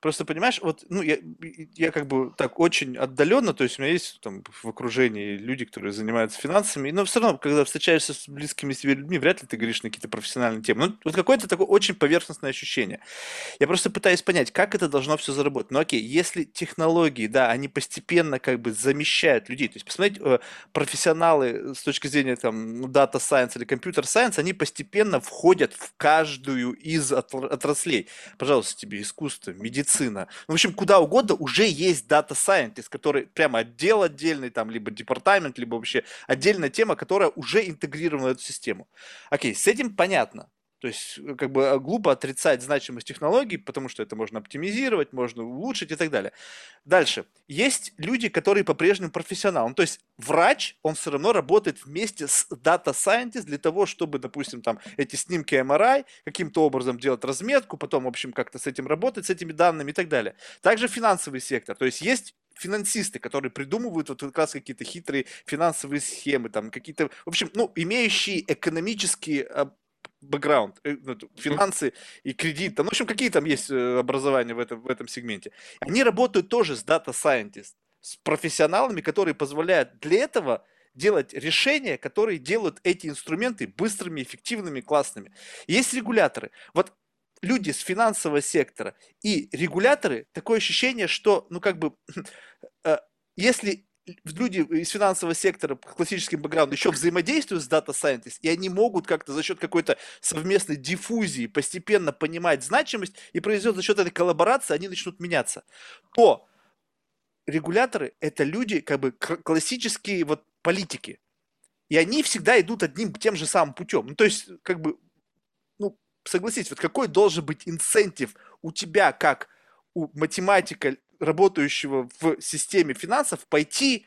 Просто, понимаешь, вот, ну, я, я как бы так очень отдаленно, то есть у меня есть там в окружении люди, которые занимаются финансами, но все равно, когда встречаешься с близкими себе людьми, вряд ли ты говоришь на какие-то профессиональные темы. Ну, вот какое-то такое очень поверхностное ощущение. Я просто пытаюсь понять, как это должно все заработать. Ну, окей, если технологии, да, они постепенно как бы замещают людей, то есть, посмотрите, э, профессионалы с точки зрения там, data science или computer science, они постепенно входят в каждую из отраслей. Пожалуйста, тебе искусство, медицина, медицина, ну, в общем, куда угодно уже есть Data Scientist, который прямо отдел отдельный, там, либо департамент, либо вообще отдельная тема, которая уже интегрирована в эту систему. Окей, с этим понятно. То есть, э, как бы а, глупо отрицать значимость технологий, потому что это можно оптимизировать, можно улучшить и так далее. Дальше. Есть люди, которые по-прежнему профессионалы. То есть, врач, он все равно работает вместе с Data Scientist для того, чтобы, допустим, там эти снимки MRI каким-то образом делать разметку, потом, в общем, как-то с этим работать, с этими данными и так далее. Также финансовый сектор. То есть, есть финансисты, которые придумывают вот как раз какие-то хитрые финансовые схемы, там какие-то, в общем, ну, имеющие экономические а, бэкграунд, э, ну, финансы и кредит, там, ну, в общем, какие там есть э, образования в этом, в этом сегменте. Они работают тоже с Data Scientist, с профессионалами, которые позволяют для этого делать решения, которые делают эти инструменты быстрыми, эффективными, классными. Есть регуляторы. Вот люди с финансового сектора и регуляторы, такое ощущение, что, ну, как бы, э, если люди из финансового сектора классическим бэкграундом еще взаимодействуют с Data Scientist, и они могут как-то за счет какой-то совместной диффузии постепенно понимать значимость, и произойдет за счет этой коллаборации, они начнут меняться, то регуляторы – это люди, как бы классические вот политики. И они всегда идут одним тем же самым путем. Ну, то есть, как бы, ну, согласитесь, вот какой должен быть инцентив у тебя, как у математика, работающего в системе финансов, пойти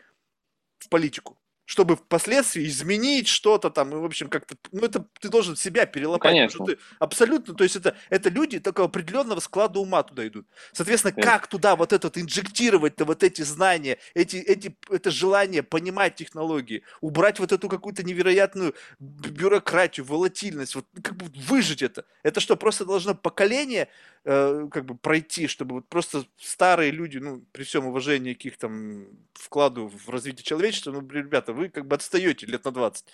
в политику чтобы впоследствии изменить что-то там, и, в общем, как-то, ну, это ты должен себя перелопать. Конечно. Ты абсолютно, то есть это, это люди такого определенного склада ума туда идут. Соответственно, Конечно. как туда вот этот инжектировать-то вот эти знания, эти, эти, это желание понимать технологии, убрать вот эту какую-то невероятную бюрократию, волатильность, вот как бы выжить это. Это что, просто должно поколение э, как бы пройти, чтобы вот просто старые люди, ну, при всем уважении к их там вкладу в развитие человечества, ну, ребята, вы как бы отстаете лет на 20.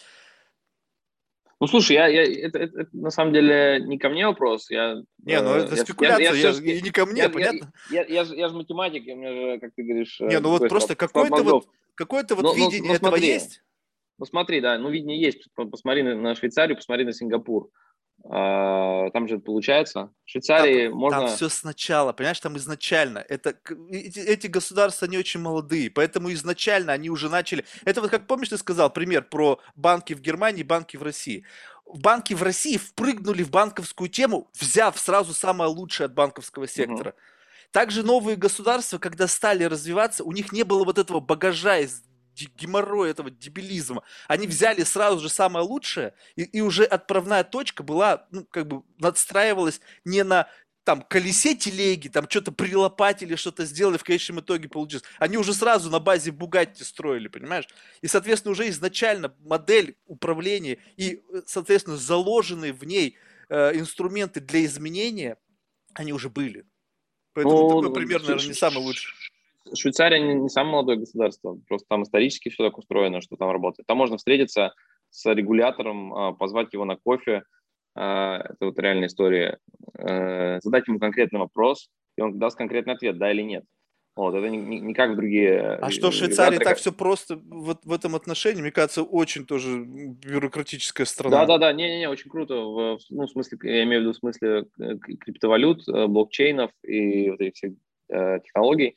Ну, слушай, я, я, это, это, это на самом деле не ко мне вопрос. Я, не, ну это я, спекуляция, я, я, я, я, не ко мне, я, понятно? Я, я, я, я же математик, у меня же, как ты говоришь... Не, ну вот просто какое-то вот, какое-то вот но, видение но, но этого смотри, есть? Ну смотри, да, ну видение есть. Посмотри на Швейцарию, посмотри на Сингапур. А, там же получается. В Швейцарии там, можно... Там все сначала, понимаешь, там изначально. Это, эти, эти государства, не очень молодые, поэтому изначально они уже начали... Это вот как, помнишь, ты сказал пример про банки в Германии, банки в России. Банки в России впрыгнули в банковскую тему, взяв сразу самое лучшее от банковского сектора. Угу. Также новые государства, когда стали развиваться, у них не было вот этого багажа из геморрой этого дебилизма. Они взяли сразу же самое лучшее, и, и уже отправная точка была, ну, как бы надстраивалась не на там колесе телеги, там что-то прилопатили, что-то сделали, в конечном итоге получилось. Они уже сразу на базе Бугатти строили, понимаешь? И, соответственно, уже изначально модель управления и, э, соответственно, заложенные в ней э, инструменты для изменения, они уже были. Поэтому ну, такой пример, наверное, не самый лучший. Швейцария не, не самое молодое государство, просто там исторически все так устроено, что там работает. Там можно встретиться с регулятором, а, позвать его на кофе, а, это вот реальная история, э, задать ему конкретный вопрос, и он даст конкретный ответ, да или нет. Вот, это не, не, не как другие. А что в Швейцарии так все просто вот в этом отношении, мне кажется, очень тоже бюрократическая страна. Да, да, да, не-не-не, очень круто. В, ну, в смысле, я имею в виду в смысле э, криптовалют, э, блокчейнов и вот этих всех э, технологий.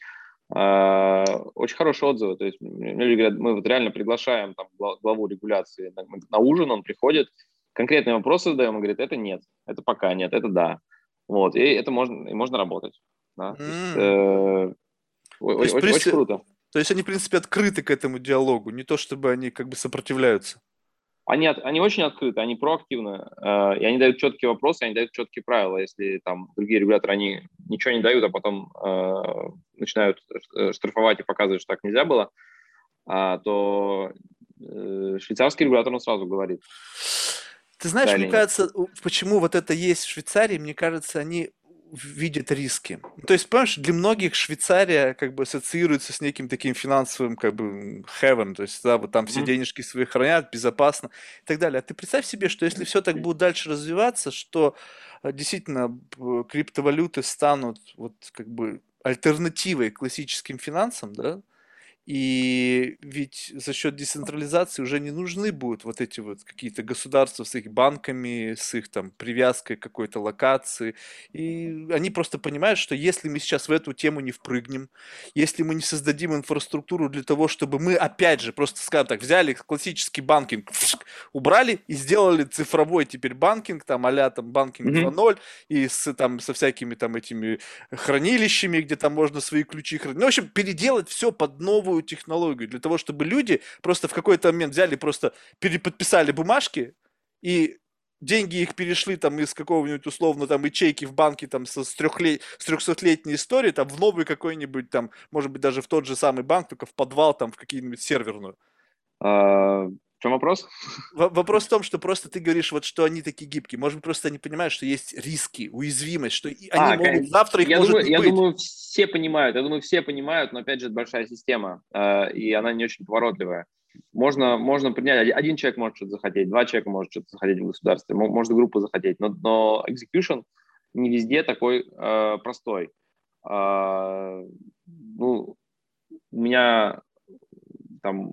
А, очень хорошие отзывы. То есть люди говорят, мы вот реально приглашаем там, главу регуляции на, на ужин, он приходит, конкретные вопросы задаем, он говорит, это нет, это пока нет, это да. Вот, и это можно, и можно работать. Да? Mm. То есть, э, то есть, очень, очень круто. То есть они, в принципе, открыты к этому диалогу, не то чтобы они как бы сопротивляются. Они, они очень открыты, они проактивны, э, и они дают четкие вопросы, они дают четкие правила. Если там другие регуляторы, они ничего не дают, а потом э, начинают э, штрафовать и показывать, что так нельзя было, э, то э, швейцарский регулятор он сразу говорит. Ты знаешь, да, мне кажется, почему вот это есть в Швейцарии, мне кажется, они видят риски. То есть, понимаешь, для многих Швейцария как бы ассоциируется с неким таким финансовым как бы heaven, то есть, да, вот там все денежки свои хранят, безопасно и так далее. А ты представь себе, что если все так будет дальше развиваться, что э, действительно криптовалюты станут вот как бы альтернативой классическим финансам, да, И ведь за счет децентрализации уже не нужны будут вот эти вот какие-то государства с их банками, с их там привязкой к какой-то локации. И они просто понимают, что если мы сейчас в эту тему не впрыгнем, если мы не создадим инфраструктуру для того, чтобы мы опять же просто, скажем так, взяли классический банкинг, убрали и сделали цифровой теперь банкинг, там а там банкинг mm-hmm. 2.0 и с, там, со всякими там этими хранилищами, где там можно свои ключи хранить. Ну, в общем, переделать все под новую новую технологию, для того, чтобы люди просто в какой-то момент взяли, просто переподписали бумажки, и деньги их перешли там из какого-нибудь условно там ячейки в банке там со, с, трехлет... с трехсотлетней историей там в новый какой-нибудь там, может быть, даже в тот же самый банк, только в подвал там в какие-нибудь серверную. А, в чем вопрос? Вопрос в том, что просто ты говоришь, вот что они такие гибкие. Может быть, просто они понимают, что есть риски, уязвимость, что они а, могут завтра их я может думаю, я быть. думаю, все понимают. Я думаю, все понимают, но опять же, это большая система, э, и она не очень поворотливая. Можно, можно принять, один человек может что-то захотеть, два человека может что-то захотеть в государстве, может группа захотеть, но, но execution не везде такой э, простой. Э, ну, у меня там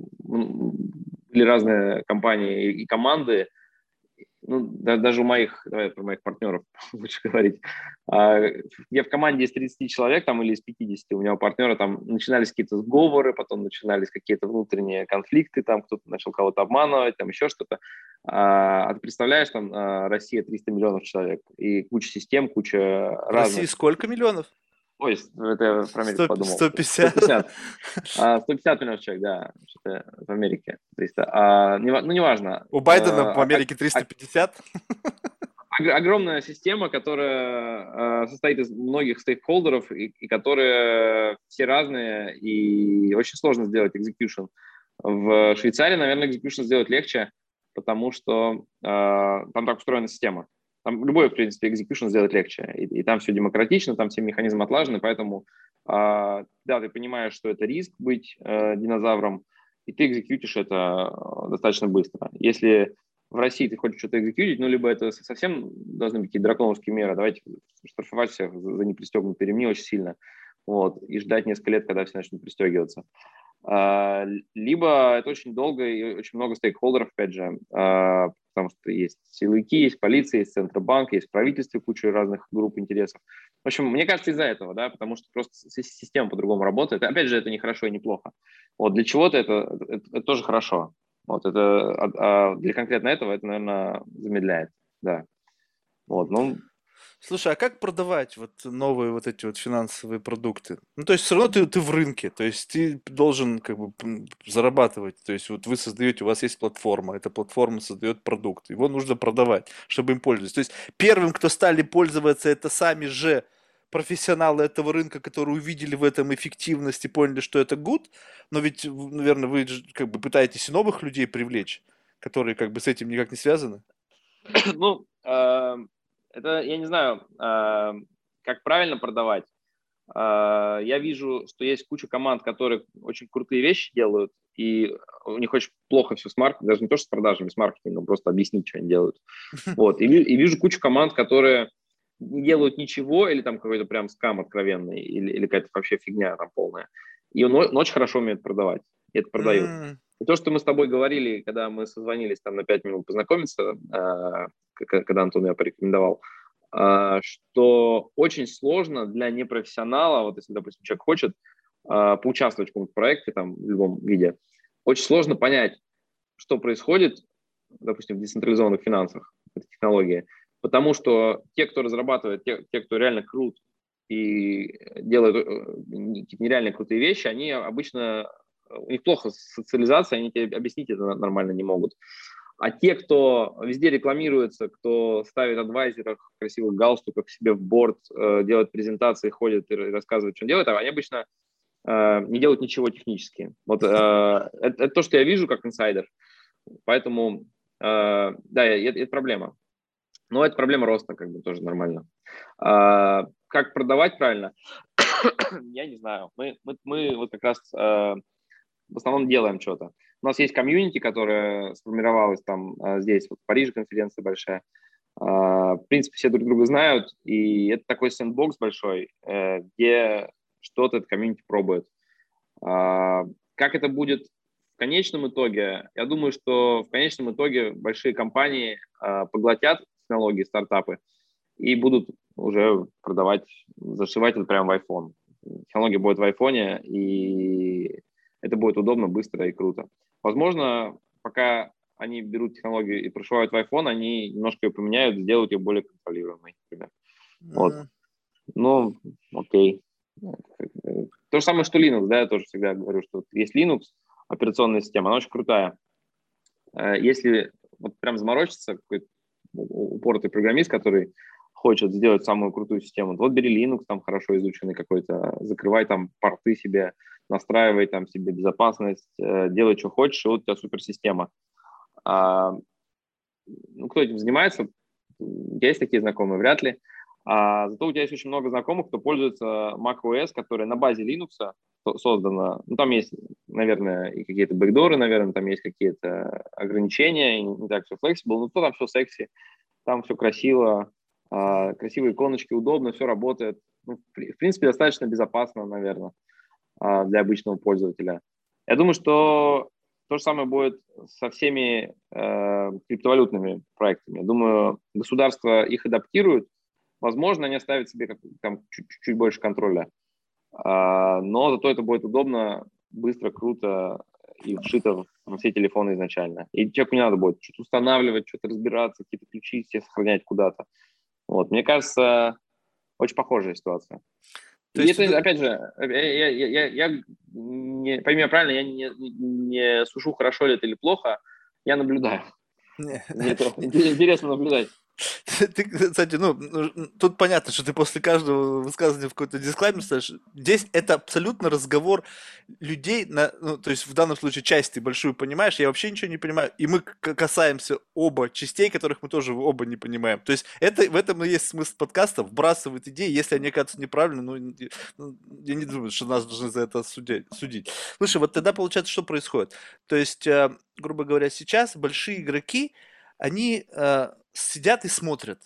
были разные компании и команды, ну, да, даже у моих, давай про моих партнеров лучше говорить, а, я в команде из 30 человек там или из 50, у меня у партнера там начинались какие-то сговоры, потом начинались какие-то внутренние конфликты, там кто-то начал кого-то обманывать, там еще что-то. А, а ты представляешь, там а, Россия 300 миллионов человек, и куча систем, куча разных... России сколько миллионов? Ой, это я про Америку 100, подумал. 150. 150. А, 150 миллионов человек, да, что-то в Америке 300. А, не, ну, неважно. У Байдена а, в Америке 350. А, огромная система, которая э, состоит из многих стейкхолдеров, и, и которые все разные, и очень сложно сделать execution. В Швейцарии, наверное, execution сделать легче, потому что э, там так устроена система. Там любой, в принципе, execution сделать легче. И, и там все демократично, там все механизмы отлажены, поэтому, э, да, ты понимаешь, что это риск быть э, динозавром, и ты экзекьютишь это э, достаточно быстро. Если в России ты хочешь что-то экзекьютить, ну, либо это совсем должны быть какие-то драконовские меры, давайте штрафовать всех за непристегнутые ремни очень сильно, вот, и ждать несколько лет, когда все начнут пристегиваться. А, либо это очень долго и очень много стейкхолдеров, опять же, а, потому что есть силовики, есть полиция, есть Центробанк, есть правительство, куча разных групп интересов. В общем, мне кажется, из-за этого, да, потому что просто система по-другому работает. Опять же, это не хорошо и не плохо. Вот для чего-то это, это, это тоже хорошо. Вот это, а, а для конкретно этого это, наверное, замедляет, да. Вот, ну, Слушай, а как продавать вот новые вот эти вот финансовые продукты? Ну, то есть все равно ты, ты в рынке, то есть ты должен как бы зарабатывать. То есть вот вы создаете, у вас есть платформа, эта платформа создает продукт, его нужно продавать, чтобы им пользоваться. То есть первым, кто стали пользоваться, это сами же профессионалы этого рынка, которые увидели в этом эффективность и поняли, что это good, но ведь, наверное, вы как бы пытаетесь и новых людей привлечь, которые как бы с этим никак не связаны. Ну, эм, это, я не знаю, э, как правильно продавать. Э, я вижу, что есть куча команд, которые очень крутые вещи делают, и у них очень плохо все с маркетингом, даже не то, что с продажами, с маркетингом, просто объяснить, что они делают. Вот. И, и вижу кучу команд, которые не делают ничего, или там какой-то прям скам откровенный, или, или какая-то вообще фигня там полная. И он, он очень хорошо умеет продавать, и это продают. Mm. И то, что мы с тобой говорили, когда мы созвонились там на 5 минут познакомиться, а, когда Антон меня порекомендовал, а, что очень сложно для непрофессионала, вот если, допустим, человек хочет а, поучаствовать в каком-то проекте, там, в любом виде, очень сложно понять, что происходит, допустим, в децентрализованных финансах, этой технологии, потому что те, кто разрабатывает, те, те кто реально крут и делают э, нереально крутые вещи, они обычно у них плохо социализация, они тебе объяснить это нормально не могут. А те, кто везде рекламируется, кто ставит адвайзеров красивых галстуков себе в борт, э, делает презентации, ходит и рассказывает, что он делает, они обычно э, не делают ничего технически. Вот э, это, это то, что я вижу как инсайдер. Поэтому, да, это, это проблема. Но это проблема роста, как бы тоже нормально. Как продавать правильно? я не знаю. Мы, мы, мы вот как раз в основном делаем что-то. У нас есть комьюнити, которая сформировалась там а, здесь, вот в Париже конференция большая. А, в принципе, все друг друга знают, и это такой сэндбокс большой, э, где что-то это комьюнити пробует. А, как это будет в конечном итоге? Я думаю, что в конечном итоге большие компании э, поглотят технологии, стартапы и будут уже продавать, зашивать это прямо в iPhone. Технология будет в iPhone, и это будет удобно, быстро и круто. Возможно, пока они берут технологию и прошивают в iPhone, они немножко ее поменяют, сделают ее более контролируемой, например. Mm-hmm. Вот. Ну, окей. То же самое, что Linux, да, я тоже всегда говорю, что есть Linux, операционная система, она очень крутая. Э, если вот прям заморочиться, какой-то упоротый программист, который хочет сделать самую крутую систему, вот бери Linux, там хорошо изученный какой-то, закрывай там порты себе, настраивай там себе безопасность, э, делай, что хочешь, и вот у тебя суперсистема. А, ну, кто этим занимается? Есть такие знакомые? Вряд ли. А, зато у тебя есть очень много знакомых, кто пользуется macOS, которая на базе Linux создана. Ну, там есть, наверное, и какие-то бэкдоры, наверное, там есть какие-то ограничения, и не так все flexible, но то там все секси, там все красиво, а, красивые иконочки, удобно, все работает. Ну, в принципе, достаточно безопасно, наверное, для обычного пользователя. Я думаю, что то же самое будет со всеми э, криптовалютными проектами. Я думаю, государство их адаптирует. Возможно, они оставят себе как, там чуть-чуть больше контроля. А, но зато это будет удобно, быстро, круто и вшито во все телефоны изначально. И человеку не надо будет что-то устанавливать, что-то разбираться, какие-то ключи все сохранять куда-то. Вот. Мне кажется, очень похожая ситуация. То есть это, опять же, я, я, я, я не, пойми меня правильно, я не, не сушу, хорошо ли это или плохо, я наблюдаю. Мне это интересно наблюдать. Ты, кстати, ну, тут понятно, что ты после каждого высказывания в какой-то дисклаймер ставишь. Здесь это абсолютно разговор людей, на, ну, то есть в данном случае часть большую понимаешь, я вообще ничего не понимаю, и мы касаемся оба частей, которых мы тоже оба не понимаем. То есть это, в этом и есть смысл подкаста, вбрасывают идеи, если они кажутся неправильно, ну, ну, я не думаю, что нас должны за это судить. судить. Слушай, вот тогда получается, что происходит? То есть, э, грубо говоря, сейчас большие игроки, они э, сидят и смотрят.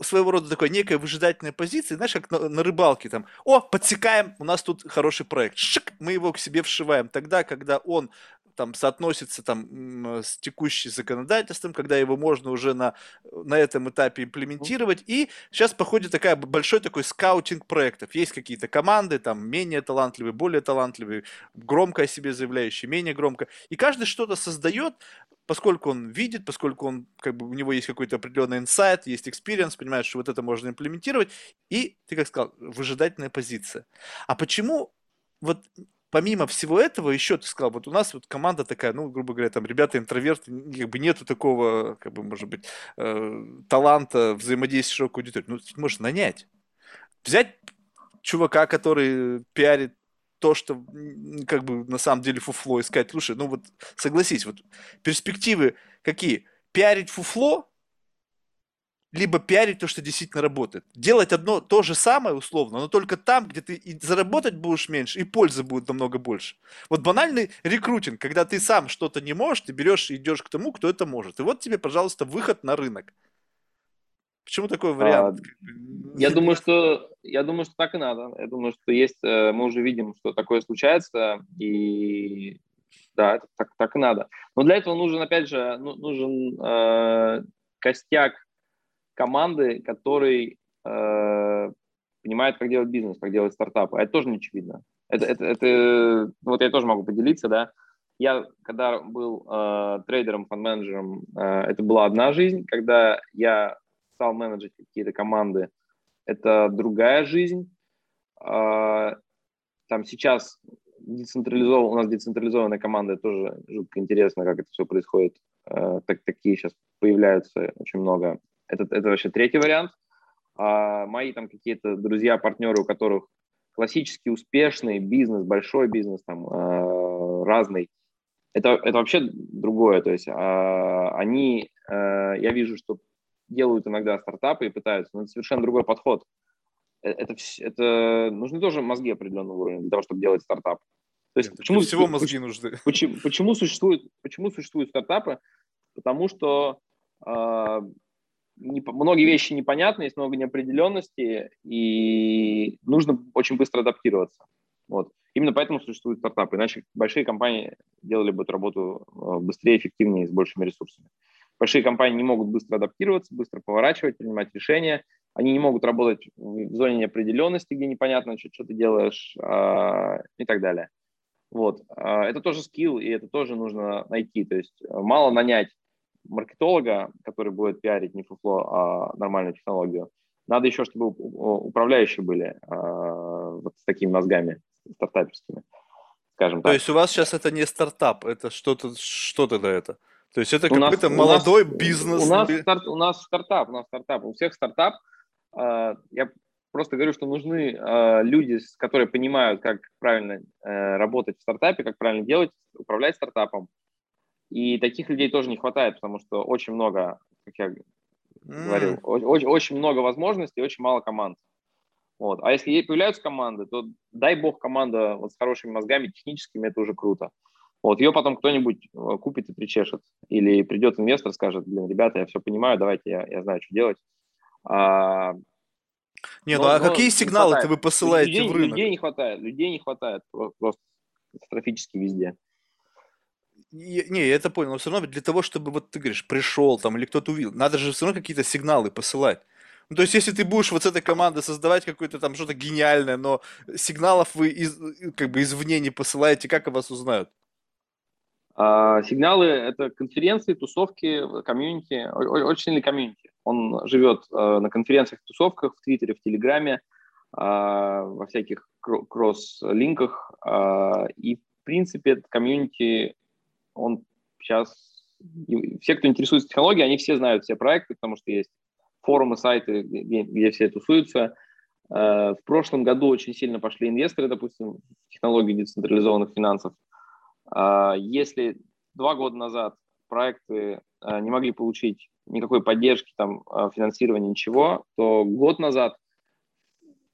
Своего рода такой некая выжидательная позиция, знаешь, как на, на рыбалке там. О, подсекаем, у нас тут хороший проект. Шик, мы его к себе вшиваем. Тогда, когда он там соотносится там с текущим законодательством, когда его можно уже на, на этом этапе имплементировать. И сейчас походит такая большой такой скаутинг проектов. Есть какие-то команды, там менее талантливые, более талантливые, громко о себе заявляющие, менее громко. И каждый что-то создает, поскольку он видит, поскольку он, как бы, у него есть какой-то определенный инсайт, есть experience, понимает, что вот это можно имплементировать, и, ты как сказал, выжидательная позиция. А почему вот помимо всего этого, еще ты сказал, вот у нас вот команда такая, ну, грубо говоря, там ребята интроверты, как бы нету такого, как бы, может быть, э, таланта взаимодействия с широкой аудиторией. Ну, можешь нанять. Взять чувака, который пиарит то, что как бы на самом деле фуфло искать. Слушай, ну вот согласись, вот перспективы какие? Пиарить фуфло, либо пиарить то, что действительно работает. Делать одно то же самое условно, но только там, где ты и заработать будешь меньше, и пользы будет намного больше. Вот банальный рекрутинг, когда ты сам что-то не можешь, ты берешь и идешь к тому, кто это может. И вот тебе, пожалуйста, выход на рынок. Почему такой вариант? А, я думаю, что я думаю, что так и надо. Я думаю, что есть, э, мы уже видим, что такое случается, и да, так, так и надо. Но для этого нужен, опять же, ну, нужен э, костяк команды, который э, понимает, как делать бизнес, как делать стартапы. Это тоже не очевидно. Это, это, это, вот я тоже могу поделиться, да. Я, когда был э, трейдером, фонд-менеджером, э, это была одна жизнь. Когда я стал менеджить какие-то команды, это другая жизнь. А, там сейчас децентрализован, у нас децентрализованная команда, тоже жутко интересно, как это все происходит. А, так, такие сейчас появляются очень много. Это, это вообще третий вариант. А мои там какие-то друзья, партнеры, у которых классически успешный бизнес, большой бизнес, там, разный, это, это вообще другое. То есть они, я вижу, что делают иногда стартапы и пытаются, но это совершенно другой подход. Э, это, это нужны тоже мозги определенного уровня для того, чтобы делать стартап. То есть, Нет, почему, всего мозги нужны. Почему, почему, существуют, почему существуют стартапы? Потому что э, не, многие вещи непонятны, есть много неопределенности, и нужно очень быстро адаптироваться. Вот. Именно поэтому существуют стартапы. Иначе большие компании делали бы эту работу э, быстрее, эффективнее, с большими ресурсами. Большие компании не могут быстро адаптироваться, быстро поворачивать, принимать решения. Они не могут работать в зоне неопределенности, где непонятно, что, что ты делаешь э, и так далее. Вот. Э, это тоже скилл, и это тоже нужно найти. То есть э, мало нанять маркетолога, который будет пиарить не фуфло, а нормальную технологию. Надо еще, чтобы управляющие были э, вот с такими мозгами стартаперскими, скажем так. То есть у вас сейчас это не стартап, это что-то, что тогда это? То есть это какой-то молодой нас, бизнес? У нас, старт, у нас стартап, у нас стартап, у всех стартап. Э, я просто говорю, что нужны э, люди, которые понимают, как правильно э, работать в стартапе, как правильно делать, управлять стартапом. И таких людей тоже не хватает, потому что очень много, как я говорил, mm. очень, очень много возможностей, очень мало команд. Вот. А если появляются команды, то дай бог команда вот с хорошими мозгами, техническими, это уже круто. Вот, ее потом кто-нибудь э, купит и причешет. Или придет инвестор, скажет, блин, ребята, я все понимаю, давайте, я, я знаю, что делать. А, не, ну а какие сигналы вы посылаете людей, в рынок? Людей не хватает, людей не хватает просто катастрофически везде. Не, я это понял, но все равно для того, чтобы вот ты говоришь, пришел там или кто-то увидел, надо же все равно какие-то сигналы посылать. Ну, то есть, если ты будешь вот с этой командой создавать какое-то там что-то гениальное, но сигналов вы из, как бы извне не посылаете, как о вас узнают? А, сигналы – это конференции, тусовки, комьюнити, очень сильный комьюнити. Он живет э, на конференциях, тусовках, в Твиттере, в Телеграме, а, во всяких кросс-линках. А, и, в принципе, этот комьюнити, он сейчас… Все, кто интересуется технологией, они все знают все проекты, потому что есть форумы, сайты, где, где все тусуются. Э, в прошлом году очень сильно пошли инвесторы, допустим, в технологии децентрализованных финансов. А, если два года назад проекты э, не могли получить никакой поддержки, там, э, финансирования, ничего, то год назад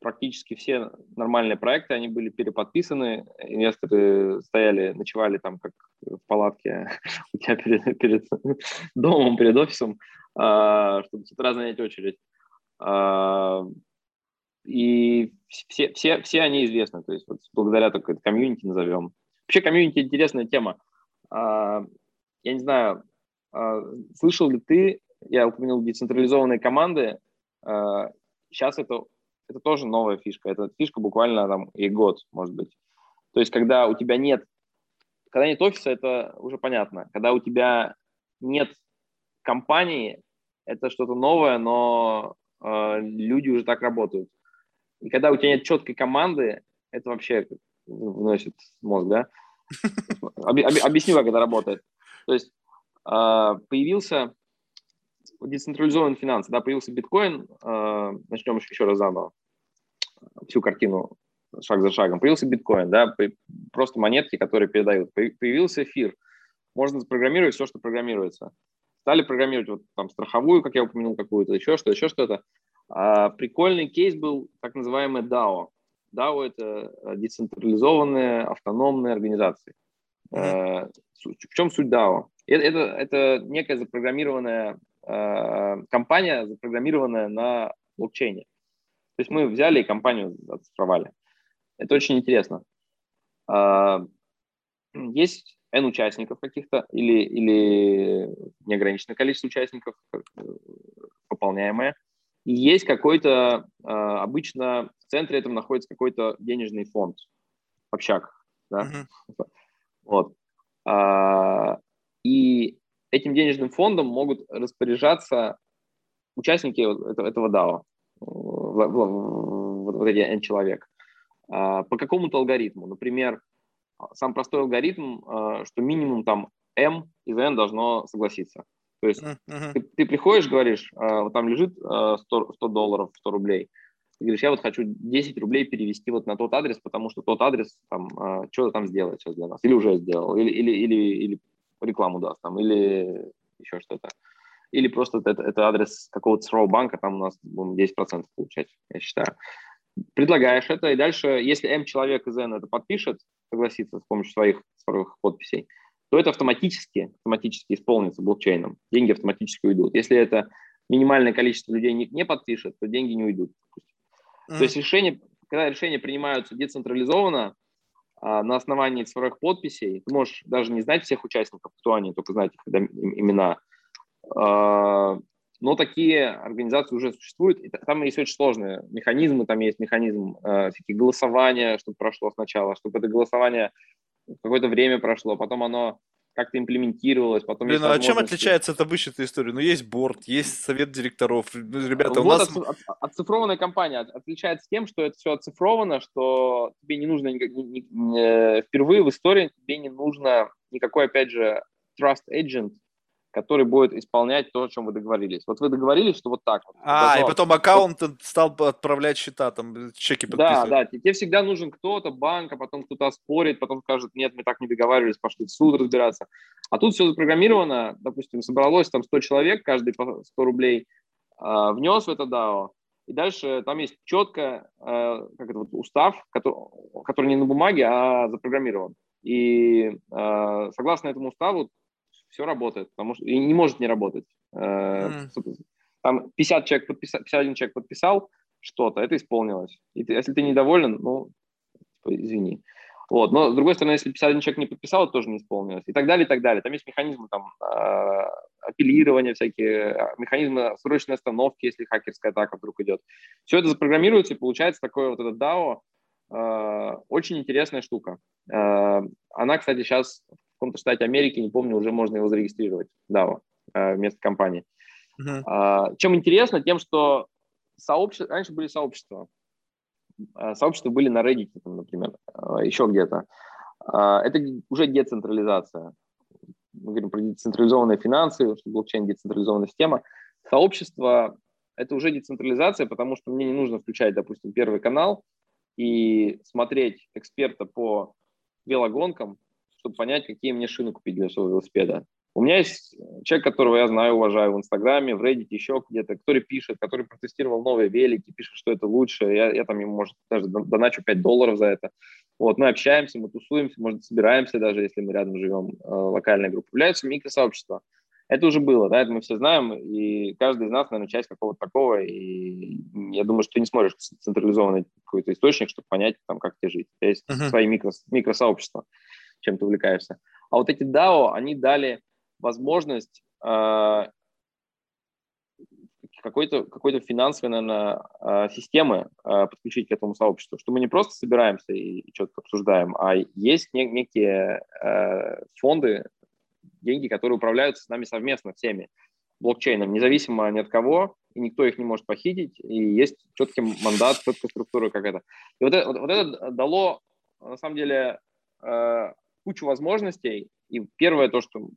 практически все нормальные проекты, они были переподписаны, инвесторы стояли, ночевали там как в палатке у тебя перед, перед домом, перед офисом, а, чтобы с утра занять очередь. А, и все, все, все они известны, то есть вот благодаря такой комьюнити назовем. Вообще комьюнити интересная тема. А, я не знаю, слышал ли ты, я упомянул децентрализованные команды, сейчас это, это тоже новая фишка, это фишка буквально там и год, может быть. То есть когда у тебя нет, когда нет офиса, это уже понятно. Когда у тебя нет компании это что-то новое, но э, люди уже так работают. И когда у тебя нет четкой команды, это вообще вносит мозг, да? Объясню, как это работает. То есть э, появился децентрализованный финанс, да, появился биткоин, э, начнем еще раз заново, всю картину шаг за шагом. Появился биткоин, да, просто монетки, которые передают. Появился эфир. Можно запрограммировать все, что программируется стали программировать вот там страховую, как я упомянул, какую-то, еще что, еще что-то. А, прикольный кейс был так называемый DAO. DAO – это э, децентрализованные автономные организации. Mm-hmm. В чем суть DAO? Это, это, это некая запрограммированная компания, запрограммированная на блокчейне. То есть мы взяли и компанию оцифровали. Это очень интересно. А, есть N участников каких-то или, или неограниченное количество участников, э, пополняемое. И есть какой-то, а, обычно в центре этого находится какой-то денежный фонд, общак. Да? Uh-huh. Вот. А, и этим денежным фондом могут распоряжаться участники этого, DAO, вот эти N человек, а, по какому-то алгоритму. Например, сам простой алгоритм, э, что минимум там M из N должно согласиться. То есть uh-huh. ты, ты приходишь, говоришь, э, вот там лежит 100, э, 100 долларов, 100 рублей, ты говоришь, я вот хочу 10 рублей перевести вот на тот адрес, потому что тот адрес там что-то там сделает сейчас для нас, или уже сделал, или, или, или, или рекламу даст там, или еще что-то. Или просто это, это адрес какого-то сырого банка, там у нас будем 10% получать, я считаю. Предлагаешь это, и дальше, если M человек из N это подпишет, согласится с помощью своих цифровых подписей, то это автоматически, автоматически исполнится блокчейном. Деньги автоматически уйдут. Если это минимальное количество людей не, не подпишет, то деньги не уйдут. Mm-hmm. То есть решение, когда решения принимаются децентрализованно, на основании цифровых подписей. Ты можешь даже не знать всех участников, кто они, только знать их имена. А, но такие организации уже существуют. И там есть очень сложные механизмы. Там есть механизм э, всякие голосования, чтобы прошло сначала, чтобы это голосование какое-то время прошло, потом оно как-то имплементировалось. Потом Блин, а чем отличается от обычной истории? Ну, есть борт, есть совет директоров. Ну, ребята, вот у нас... От, оцифрованная компания отличается тем, что это все оцифровано, что тебе не нужно никак, не, не, э, впервые в истории тебе не нужно никакой, опять же, trust agent, который будет исполнять то, о чем вы договорились. Вот вы договорились, что вот так. Вот, а, и потом аккаунт вот. стал отправлять счета, там, чеки подписывать. Да, да, тебе всегда нужен кто-то, банк, а потом кто-то спорит, потом скажет, нет, мы так не договаривались, пошли в суд разбираться. А тут все запрограммировано, допустим, собралось там 100 человек, каждый по 100 рублей э, внес в это DAO, и дальше там есть четко э, как это, вот, устав, который, который не на бумаге, а запрограммирован. И э, согласно этому уставу все работает, потому что и не может не работать. Mm. Там 50 человек подписал, 51 человек подписал что-то, это исполнилось. И ты, если ты недоволен, ну, типа, извини. Вот. Но, с другой стороны, если 51 человек не подписал, это тоже не исполнилось. И так далее, и так далее. Там есть механизмы там, э, апеллирования всякие, а, механизмы срочной остановки, если хакерская атака вдруг идет. Все это запрограммируется, и получается такое вот это DAO. Э, очень интересная штука. Э, она, кстати, сейчас каком-то штате Америки, не помню, уже можно его зарегистрировать, DAO, э, вместо компании. Uh-huh. Чем интересно? Тем, что сообщества, раньше были сообщества. Э, сообщества были на Reddit, например, э, еще где-то. Это уже децентрализация. Мы говорим про децентрализованные финансы, что блокчейн децентрализованная система. Сообщество – это уже децентрализация, потому что мне не нужно включать, допустим, первый канал и смотреть эксперта по велогонкам, чтобы понять, какие мне шины купить для своего велосипеда. У меня есть человек, которого я знаю, уважаю в Инстаграме, в Reddit, еще где-то, который пишет, который протестировал новые велики, пишет, что это лучше. Я, я там ему, может, даже доначу 5 долларов за это. Вот, мы общаемся, мы тусуемся, может, собираемся даже, если мы рядом живем, э, локальная группа. Появляются микросообщества. Это уже было, да, это мы все знаем, и каждый из нас, наверное, часть какого-то такого, и я думаю, что ты не сможешь централизованный какой-то источник, чтобы понять, там, как тебе жить. У есть uh-huh. свои микро, микросообщества чем ты увлекаешься. А вот эти DAO, они дали возможность э, какой-то какой финансовой, наверное, э, системы э, подключить к этому сообществу, что мы не просто собираемся и, что-то обсуждаем, а есть не, некие э, фонды, деньги, которые управляются с нами совместно всеми блокчейном, независимо ни от кого, и никто их не может похитить, и есть четкий мандат, четкая структура как это. И вот это, вот, вот это дало, на самом деле, кучу возможностей. И первое то, что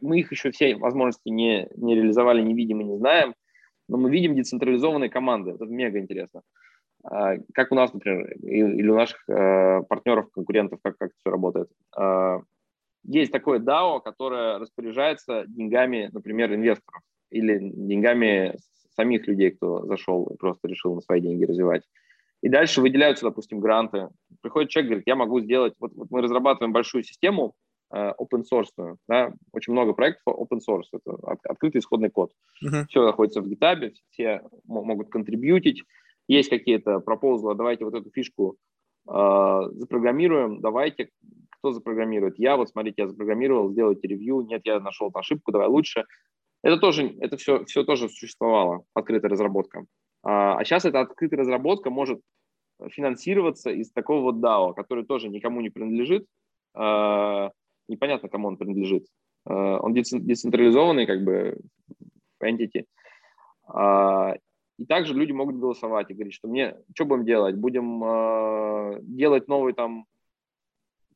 мы их еще все возможности не, не реализовали, не видим и не знаем, но мы видим децентрализованные команды. Это мега интересно. А, как у нас, например, или у наших э, партнеров, конкурентов, как, как это все работает. А, есть такое DAO, которое распоряжается деньгами, например, инвесторов или деньгами самих людей, кто зашел и просто решил на свои деньги развивать. И дальше выделяются, допустим, гранты. Приходит человек, говорит, я могу сделать, вот, вот мы разрабатываем большую систему э, open source, да, очень много проектов open source, это от, открытый исходный код. Uh-huh. Все находится в GitHub, все могут контрибьютить, есть какие-то пропозалы, давайте вот эту фишку э, запрограммируем, давайте, кто запрограммирует? Я, вот смотрите, я запрограммировал, сделайте ревью, нет, я нашел ошибку, давай лучше. Это тоже, это все, все тоже существовало, открытая разработка. А, а сейчас эта открытая разработка может финансироваться из такого вот DAO, который тоже никому не принадлежит, а, непонятно, кому он принадлежит. А, он децентрализованный как бы entity. И также люди могут голосовать и говорить, что мне, что будем делать? Будем делать новый там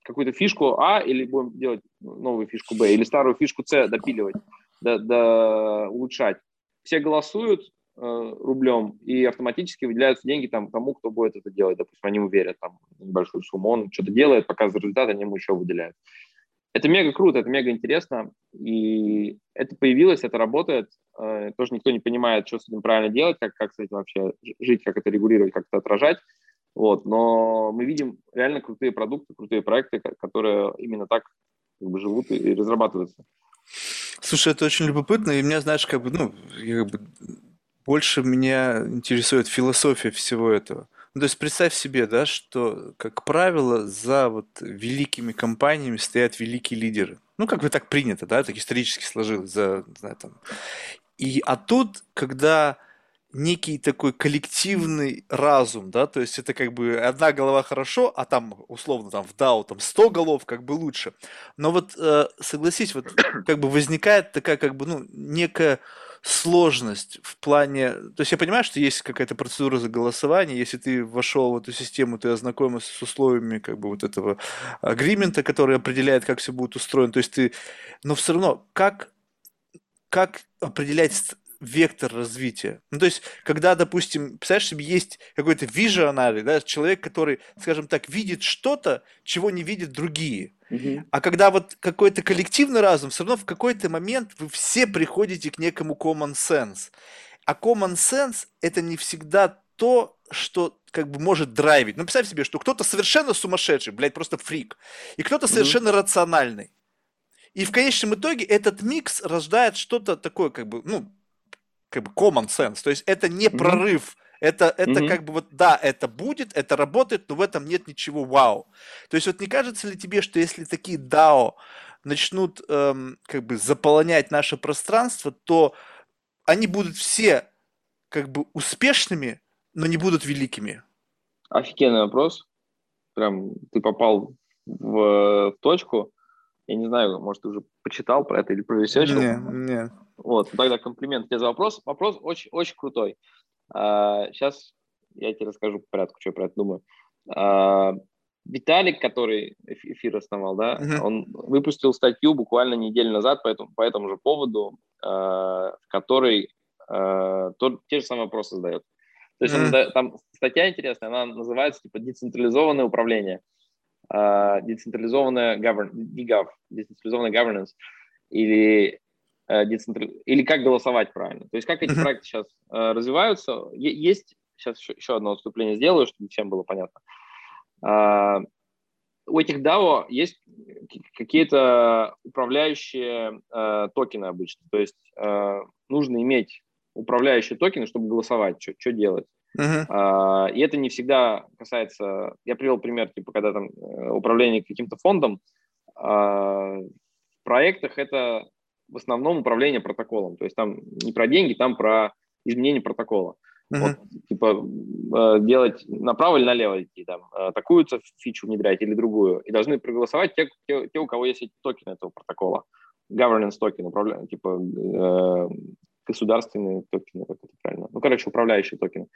какую-то фишку А или будем делать новую фишку Б или старую фишку С допиливать, до, до улучшать. Все голосуют, рублем, и автоматически выделяются деньги там тому, кто будет это делать. Допустим, они уверят там небольшую сумму, он что-то делает, показывает результат, они ему еще выделяют. Это мега круто, это мега интересно, и это появилось, это работает. Э, тоже никто не понимает, что с этим правильно делать, как, как с этим вообще жить, как это регулировать, как это отражать. Вот. Но мы видим реально крутые продукты, крутые проекты, которые именно так как бы, живут и разрабатываются. Слушай, это очень любопытно, и меня, знаешь, как бы, ну, я как бы больше меня интересует философия всего этого. Ну, то есть представь себе, да, что, как правило, за вот великими компаниями стоят великие лидеры. Ну, как бы так принято, да, так исторически сложилось. За, знаю, там. И, а тут, когда некий такой коллективный разум, да, то есть это как бы одна голова хорошо, а там условно там в DAO там 100 голов как бы лучше. Но вот э, согласись, вот как бы возникает такая как бы ну некая сложность в плане, то есть я понимаю, что есть какая-то процедура за голосование, если ты вошел в эту систему, ты ознакомился с условиями как бы вот этого агримента, который определяет, как все будет устроено, то есть ты, но все равно как как определять вектор развития. Ну, то есть, когда, допустим, представляешь себе, есть какой-то визионарий, да, человек, который, скажем так, видит что-то, чего не видят другие. Угу. А когда вот какой-то коллективный разум, все равно в какой-то момент вы все приходите к некому common sense. А common sense это не всегда то, что как бы может драйвить. Ну, представь себе, что кто-то совершенно сумасшедший, блядь, просто фрик, и кто-то совершенно угу. рациональный. И в конечном итоге этот микс рождает что-то такое, как бы, ну, как бы common sense. То есть это не mm-hmm. прорыв. Это, это mm-hmm. как бы вот, да, это будет, это работает, но в этом нет ничего вау. То есть вот не кажется ли тебе, что если такие DAO начнут эм, как бы заполонять наше пространство, то они будут все как бы успешными, но не будут великими? Офигенный вопрос. Прям ты попал в, в точку. Я не знаю, может, ты уже почитал про это или провисечил? Нет, нет. Вот, тогда комплимент тебе за вопрос. Вопрос очень, очень крутой. А, сейчас я тебе расскажу по порядку, что я про это думаю. А, Виталик, который эфир основал, да, uh-huh. он выпустил статью буквально неделю назад по этому, по этому же поводу, э, в которой э, тот, те же самые вопросы задает. То есть uh-huh. он, там статья интересная, она называется типа децентрализованное управление, э, децентрализованное govern, DGAV, децентрализованное governance, или децентрали... или как голосовать правильно. То есть как эти uh-huh. проекты сейчас э, развиваются. Есть, сейчас еще, еще одно отступление сделаю, чтобы всем было понятно. Э, у этих DAO есть какие-то управляющие э, токены обычно. То есть э, нужно иметь управляющие токены, чтобы голосовать, что, что делать. Uh-huh. Э, и это не всегда касается... Я привел пример, типа, когда там э, управление каким-то фондом, э, в проектах это в основном управление протоколом. То есть там не про деньги, там про изменение протокола. Uh-huh. Вот, типа э, делать направо или налево идти, там, э, такую фичу внедрять или другую. И должны проголосовать те, те, те у кого есть эти токены этого протокола. Governance токен, управля... типа э, государственные токены, как это правильно. Ну, короче, управляющие токены.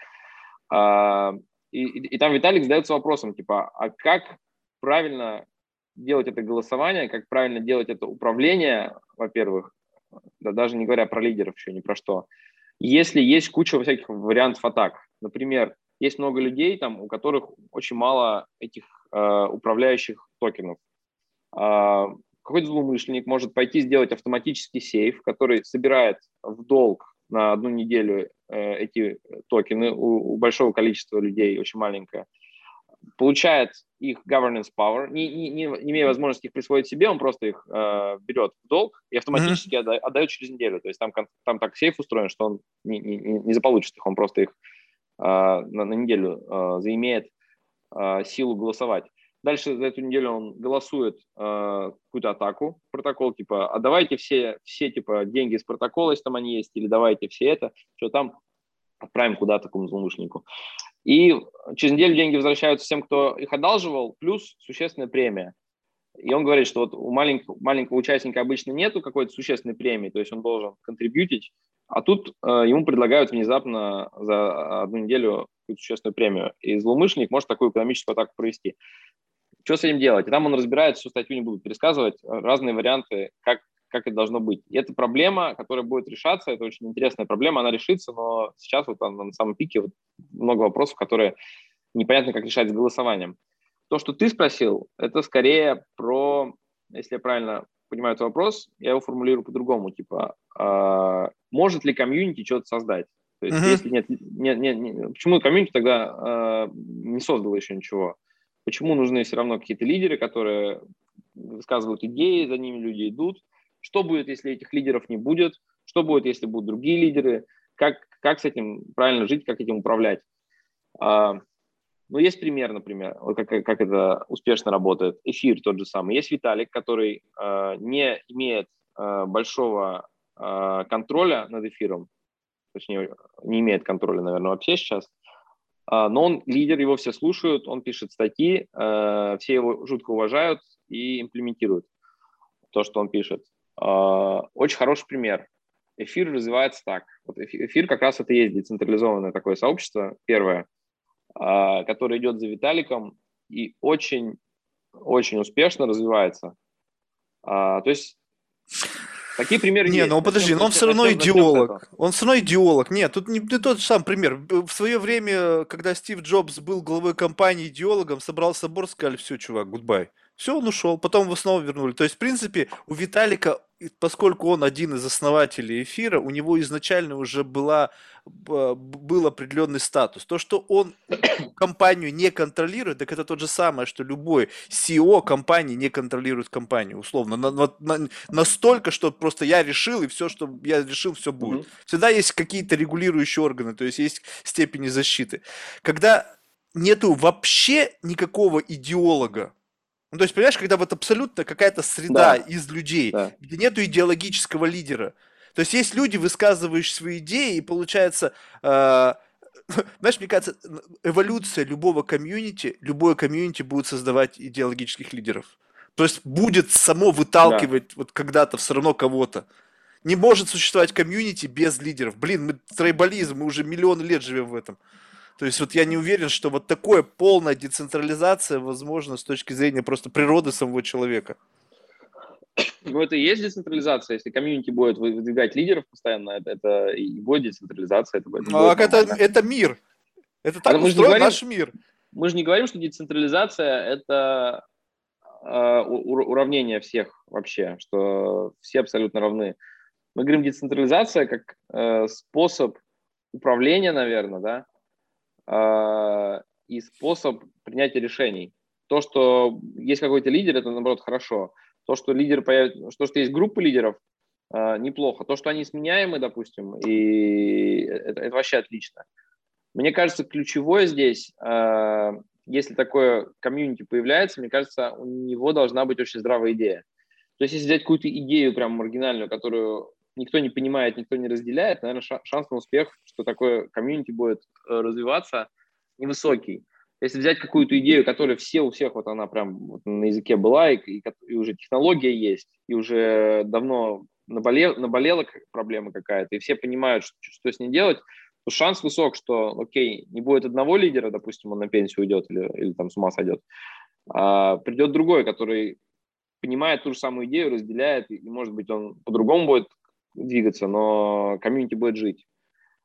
А, и, и, и там Виталик задается вопросом, типа, а как правильно делать это голосование, как правильно делать это управление, во-первых, да, даже не говоря про лидеров еще ни про что. Если есть куча всяких вариантов атак, например, есть много людей, там, у которых очень мало этих э, управляющих токенов. Э, какой-то злоумышленник может пойти сделать автоматический сейф, который собирает в долг на одну неделю э, эти токены у, у большого количества людей, очень маленькое, получает их governance power, не, не, не, не имея возможности их присвоить себе, он просто их э, берет в долг и автоматически mm-hmm. отдает, отдает через неделю. То есть там, там так сейф устроен, что он не, не, не заполучит их, он просто их э, на, на неделю э, заимеет э, силу голосовать. Дальше за эту неделю он голосует э, какую-то атаку, протокол, типа, а давайте все, все типа, деньги из протокола, если там они есть, или давайте все это, что там отправим куда-то такому злоумышленнику. И через неделю деньги возвращаются всем, кто их одалживал, плюс существенная премия. И он говорит, что вот у маленького, маленького участника обычно нету какой-то существенной премии, то есть он должен контрибьютить, а тут э, ему предлагают внезапно за одну неделю какую-то существенную премию. И злоумышленник может такую экономическую атаку провести. Что с этим делать? И там он разбирает, всю статью не буду пересказывать, разные варианты, как как это должно быть. И это проблема, которая будет решаться, это очень интересная проблема, она решится, но сейчас вот она на самом пике вот много вопросов, которые непонятно, как решать с голосованием. То, что ты спросил, это скорее про, если я правильно понимаю этот вопрос, я его формулирую по-другому, типа, э, может ли комьюнити что-то создать? То есть, uh-huh. если нет, нет, нет, нет, почему комьюнити тогда э, не создало еще ничего? Почему нужны все равно какие-то лидеры, которые высказывают идеи, за ними люди идут? Что будет, если этих лидеров не будет? Что будет, если будут другие лидеры? Как, как с этим правильно жить, как этим управлять? А, Но есть пример, например, как, как это успешно работает. Эфир тот же самый. Есть Виталик, который э, не имеет э, большого э, контроля над эфиром, точнее, не имеет контроля, наверное, вообще сейчас, э, но он лидер, его все слушают, он пишет статьи, э, все его жутко уважают и имплементируют то, что он пишет. Э, очень хороший пример. Эфир развивается так. Вот эфир как раз это и есть децентрализованное такое сообщество, первое – а, который идет за Виталиком и очень, очень успешно развивается. А, то есть Такие примеры не, есть. ну подожди, но он все равно идеолог. Он все равно идеолог. Нет, тут не, не тот же самый пример. В свое время, когда Стив Джобс был главой компании идеологом, собрал собор, сказали, все, чувак, гудбай. Все, он ушел, потом его снова вернули. То есть, в принципе, у Виталика, поскольку он один из основателей эфира, у него изначально уже была, был определенный статус. То, что он компанию не контролирует, так это тот же самое, что любой CEO компании не контролирует компанию, условно. На, на, на, настолько, что просто я решил, и все, что я решил, все будет. Mm-hmm. Всегда есть какие-то регулирующие органы, то есть есть степени защиты. Когда нету вообще никакого идеолога, ну, то есть, понимаешь, когда вот абсолютно какая-то среда да. из людей, да. где нету идеологического лидера. То есть есть люди, высказывающие свои идеи, и получается, э, знаешь, мне кажется, эволюция любого комьюнити, любое комьюнити будет создавать идеологических лидеров. То есть будет само выталкивать да. вот когда-то все равно кого-то. Не может существовать комьюнити без лидеров. Блин, мы трейбализм, мы уже миллионы лет живем в этом. То есть вот я не уверен, что вот такое полная децентрализация возможна с точки зрения просто природы самого человека. Ну, это и есть децентрализация. Если комьюнити будет выдвигать лидеров постоянно, это, это и будет децентрализация. Это, это, а, это, это мир. Это так а устроен говорим, наш мир. Мы же не говорим, что децентрализация – это э, уравнение всех вообще, что все абсолютно равны. Мы говорим децентрализация как э, способ управления, наверное, да, э, и способ принятия решений. То, что есть какой-то лидер, это наоборот хорошо. То, что лидер появится, то, что есть группа лидеров, э, неплохо. То, что они сменяемы, допустим, и это, это вообще отлично. Мне кажется, ключевое здесь, э, если такое комьюнити появляется, мне кажется, у него должна быть очень здравая идея. То есть, если взять какую-то идею прям маргинальную, которую никто не понимает, никто не разделяет, наверное, шанс на успех, что такое комьюнити будет э, развиваться, невысокий. Если взять какую-то идею, которая все у всех, вот она прям вот на языке была, и, и, и уже технология есть, и уже давно наболел, наболела проблема какая-то, и все понимают, что, что с ней делать, то шанс высок, что, окей, не будет одного лидера, допустим, он на пенсию уйдет или, или там с ума сойдет, а придет другой, который понимает ту же самую идею, разделяет, и, может быть, он по-другому будет двигаться, но комьюнити будет жить.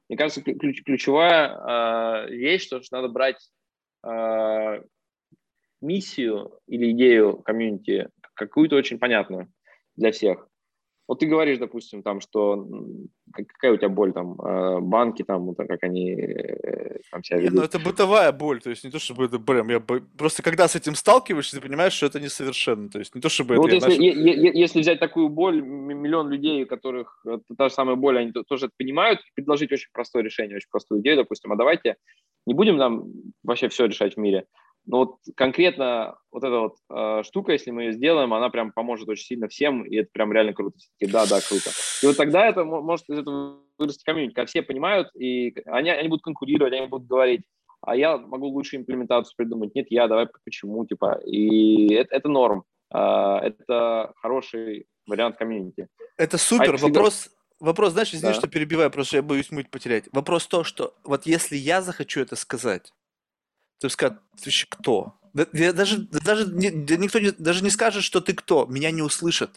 Мне кажется, ключ, ключевая э, вещь, что, надо брать э, миссию или идею комьюнити какую-то очень понятную для всех. Вот ты говоришь, допустим, там, что какая у тебя боль, там, э, банки, там, как они э, там себя ведут. Не, ну это бытовая боль, то есть не то, чтобы это прям, я просто когда с этим сталкиваешься, ты понимаешь, что это несовершенно, то есть не то, чтобы ну, это... Вот если, начал... если взять такую боль, миллион людей, у которых та же самая боль, они тоже это понимают, предложить очень простое решение, очень простую идею, допустим, а давайте не будем нам вообще все решать в мире, но вот конкретно вот эта вот э, штука, если мы ее сделаем, она прям поможет очень сильно всем, и это прям реально круто. И да, да, круто. И вот тогда это может из этого вырасти комьюнити, когда все понимают, и они, они будут конкурировать, они будут говорить, а я могу лучше имплементацию придумать. Нет, я, давай почему, типа. И это, это норм. Э, это хороший вариант комьюнити. Это супер. А вопрос, Вопрос, знаешь, извини, да. что перебиваю, просто я боюсь муть потерять. Вопрос то, что вот если я захочу это сказать, ты сказать, ты кто? Я даже, даже никто не, даже не скажет, что ты кто. Меня не услышат.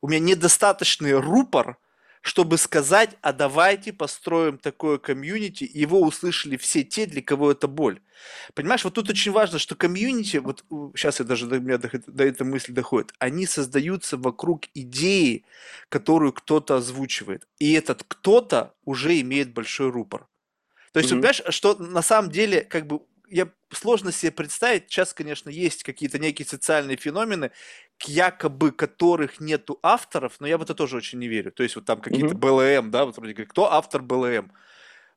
У меня недостаточный рупор, чтобы сказать, а давайте построим такое комьюнити, и его услышали все те, для кого это боль. Понимаешь, вот тут очень важно, что комьюнити, вот сейчас я даже до меня до, до этой мысли доходит, они создаются вокруг идеи, которую кто-то озвучивает. И этот кто-то уже имеет большой рупор. То есть, mm-hmm. понимаешь, что на самом деле, как бы я сложно себе представить, сейчас, конечно, есть какие-то некие социальные феномены, к якобы которых нету авторов, но я в это тоже очень не верю. То есть вот там какие-то mm-hmm. БЛМ, да, вот вроде как, кто автор БЛМ?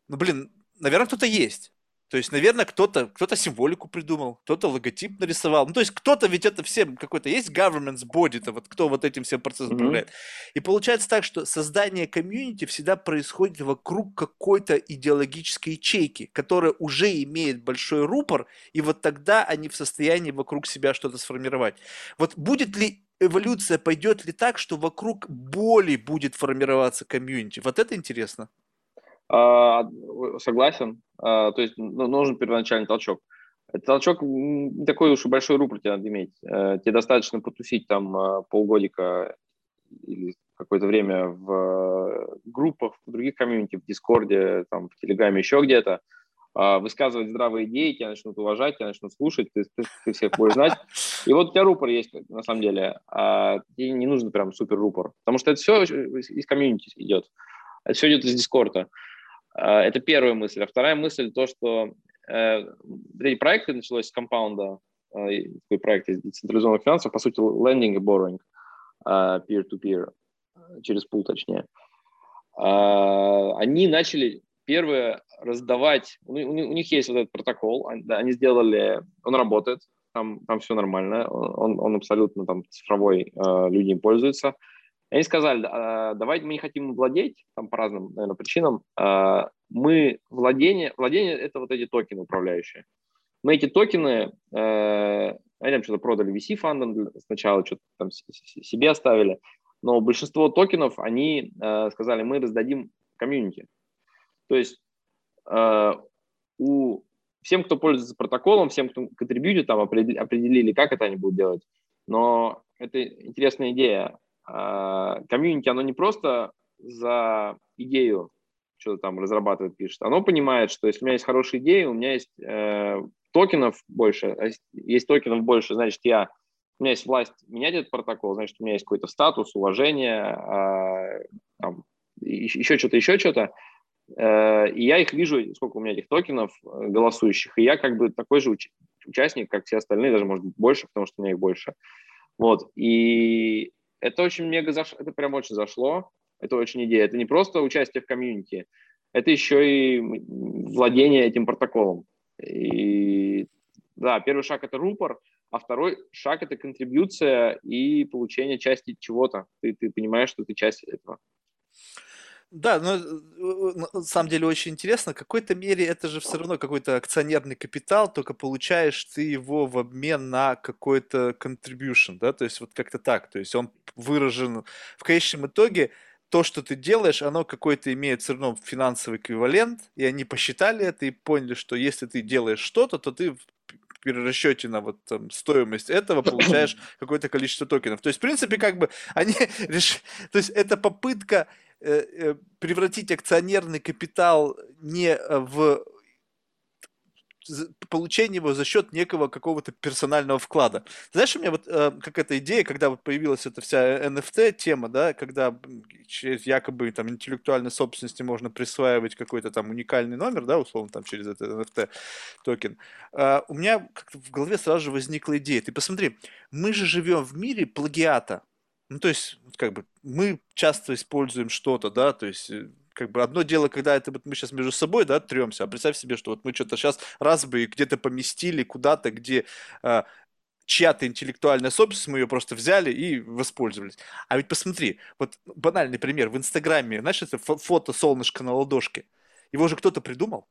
Ну, блин, наверное, кто-то есть. То есть, наверное, кто-то кто символику придумал, кто-то логотип нарисовал. Ну, то есть, кто-то ведь это всем какой-то есть government's body, то вот кто вот этим всем процессом mm-hmm. управляет. И получается так, что создание комьюнити всегда происходит вокруг какой-то идеологической ячейки, которая уже имеет большой рупор, и вот тогда они в состоянии вокруг себя что-то сформировать. Вот будет ли эволюция, пойдет ли так, что вокруг боли будет формироваться комьюнити? Вот это интересно. А, согласен. А, то есть ну, нужен первоначальный толчок. Толчок не такой уж и большой рубль тебе надо иметь. Э, тебе достаточно потусить там а, полгодика или какое-то время в группах, в других комьюнити, в Дискорде, там, в Телеграме, еще где-то, высказывать здравые идеи, тебя начнут уважать, тебя начнут слушать, ты, ты, ты всех будешь знать. И вот у тебя рупор есть, на самом деле. А тебе не нужно прям супер рупор, потому что это все из комьюнити идет. Это все идет из Дискорда. А, это первая мысль. А вторая мысль то, что э, эти проекты началось с компаунда, э, такой проект из децентрализованных финансов, по сути, lending и borrowing, э, peer-to-peer, через пул точнее. Э, они начали первое раздавать, у, у, них есть вот этот протокол, они, сделали, он работает, там, там все нормально, он, он абсолютно там цифровой, э, люди им пользуются. Они сказали, «А, давайте мы не хотим владеть, там по разным, наверное, причинам. А, мы владение, владение – это вот эти токены управляющие. Мы эти токены, э, они там что-то продали VC-фандам сначала, что-то там себе оставили, но большинство токенов, они э, сказали, мы раздадим комьюнити. То есть э, у всем, кто пользуется протоколом, всем, кто контрибьютит, там определили, как это они будут делать. Но это интересная идея. А, комьюнити, оно не просто за идею что-то там разрабатывает, пишет. Оно понимает, что если у меня есть хорошая идея, у меня есть э, токенов больше, а есть токенов больше, значит, я, у меня есть власть менять этот протокол, значит, у меня есть какой-то статус, уважение, э, там, еще что-то, еще что-то. Э, и я их вижу, сколько у меня этих токенов э, голосующих, и я как бы такой же уч- участник, как все остальные, даже, может быть, больше, потому что у меня их больше. Вот, и это очень мега зашло, это прям очень зашло, это очень идея. Это не просто участие в комьюнити, это еще и владение этим протоколом. И да, первый шаг это рупор, а второй шаг это контрибьюция и получение части чего-то. Ты, ты понимаешь, что ты часть этого. Да, но э, на самом деле очень интересно. В какой-то мере это же все равно какой-то акционерный капитал, только получаешь ты его в обмен на какой-то contribution, да, то есть вот как-то так. То есть он выражен в конечном итоге то, что ты делаешь, оно какой-то имеет все равно финансовый эквивалент, и они посчитали это и поняли, что если ты делаешь что-то, то ты в перерасчете на вот там, стоимость этого получаешь какое-то количество токенов. То есть, в принципе, как бы они решили... То есть, это попытка Э, э, превратить акционерный капитал не э, в получение его за счет некого какого-то персонального вклада. Знаешь, у меня вот э, как эта идея, когда вот появилась эта вся NFT тема, да, когда через якобы там интеллектуальной собственности можно присваивать какой-то там уникальный номер, да, условно там через этот NFT токен, э, у меня как-то в голове сразу же возникла идея. Ты посмотри, мы же живем в мире плагиата. Ну, то есть, как бы, мы часто используем что-то, да, то есть, э, как бы одно дело, когда это вот мы сейчас между собой, да, тремся, а представь себе, что вот мы что-то сейчас раз бы где-то поместили куда-то, где э, чья-то интеллектуальная собственность, мы ее просто взяли и воспользовались. А ведь посмотри, вот банальный пример, в Инстаграме, знаешь, это фото солнышко на ладошке, его же кто-то придумал.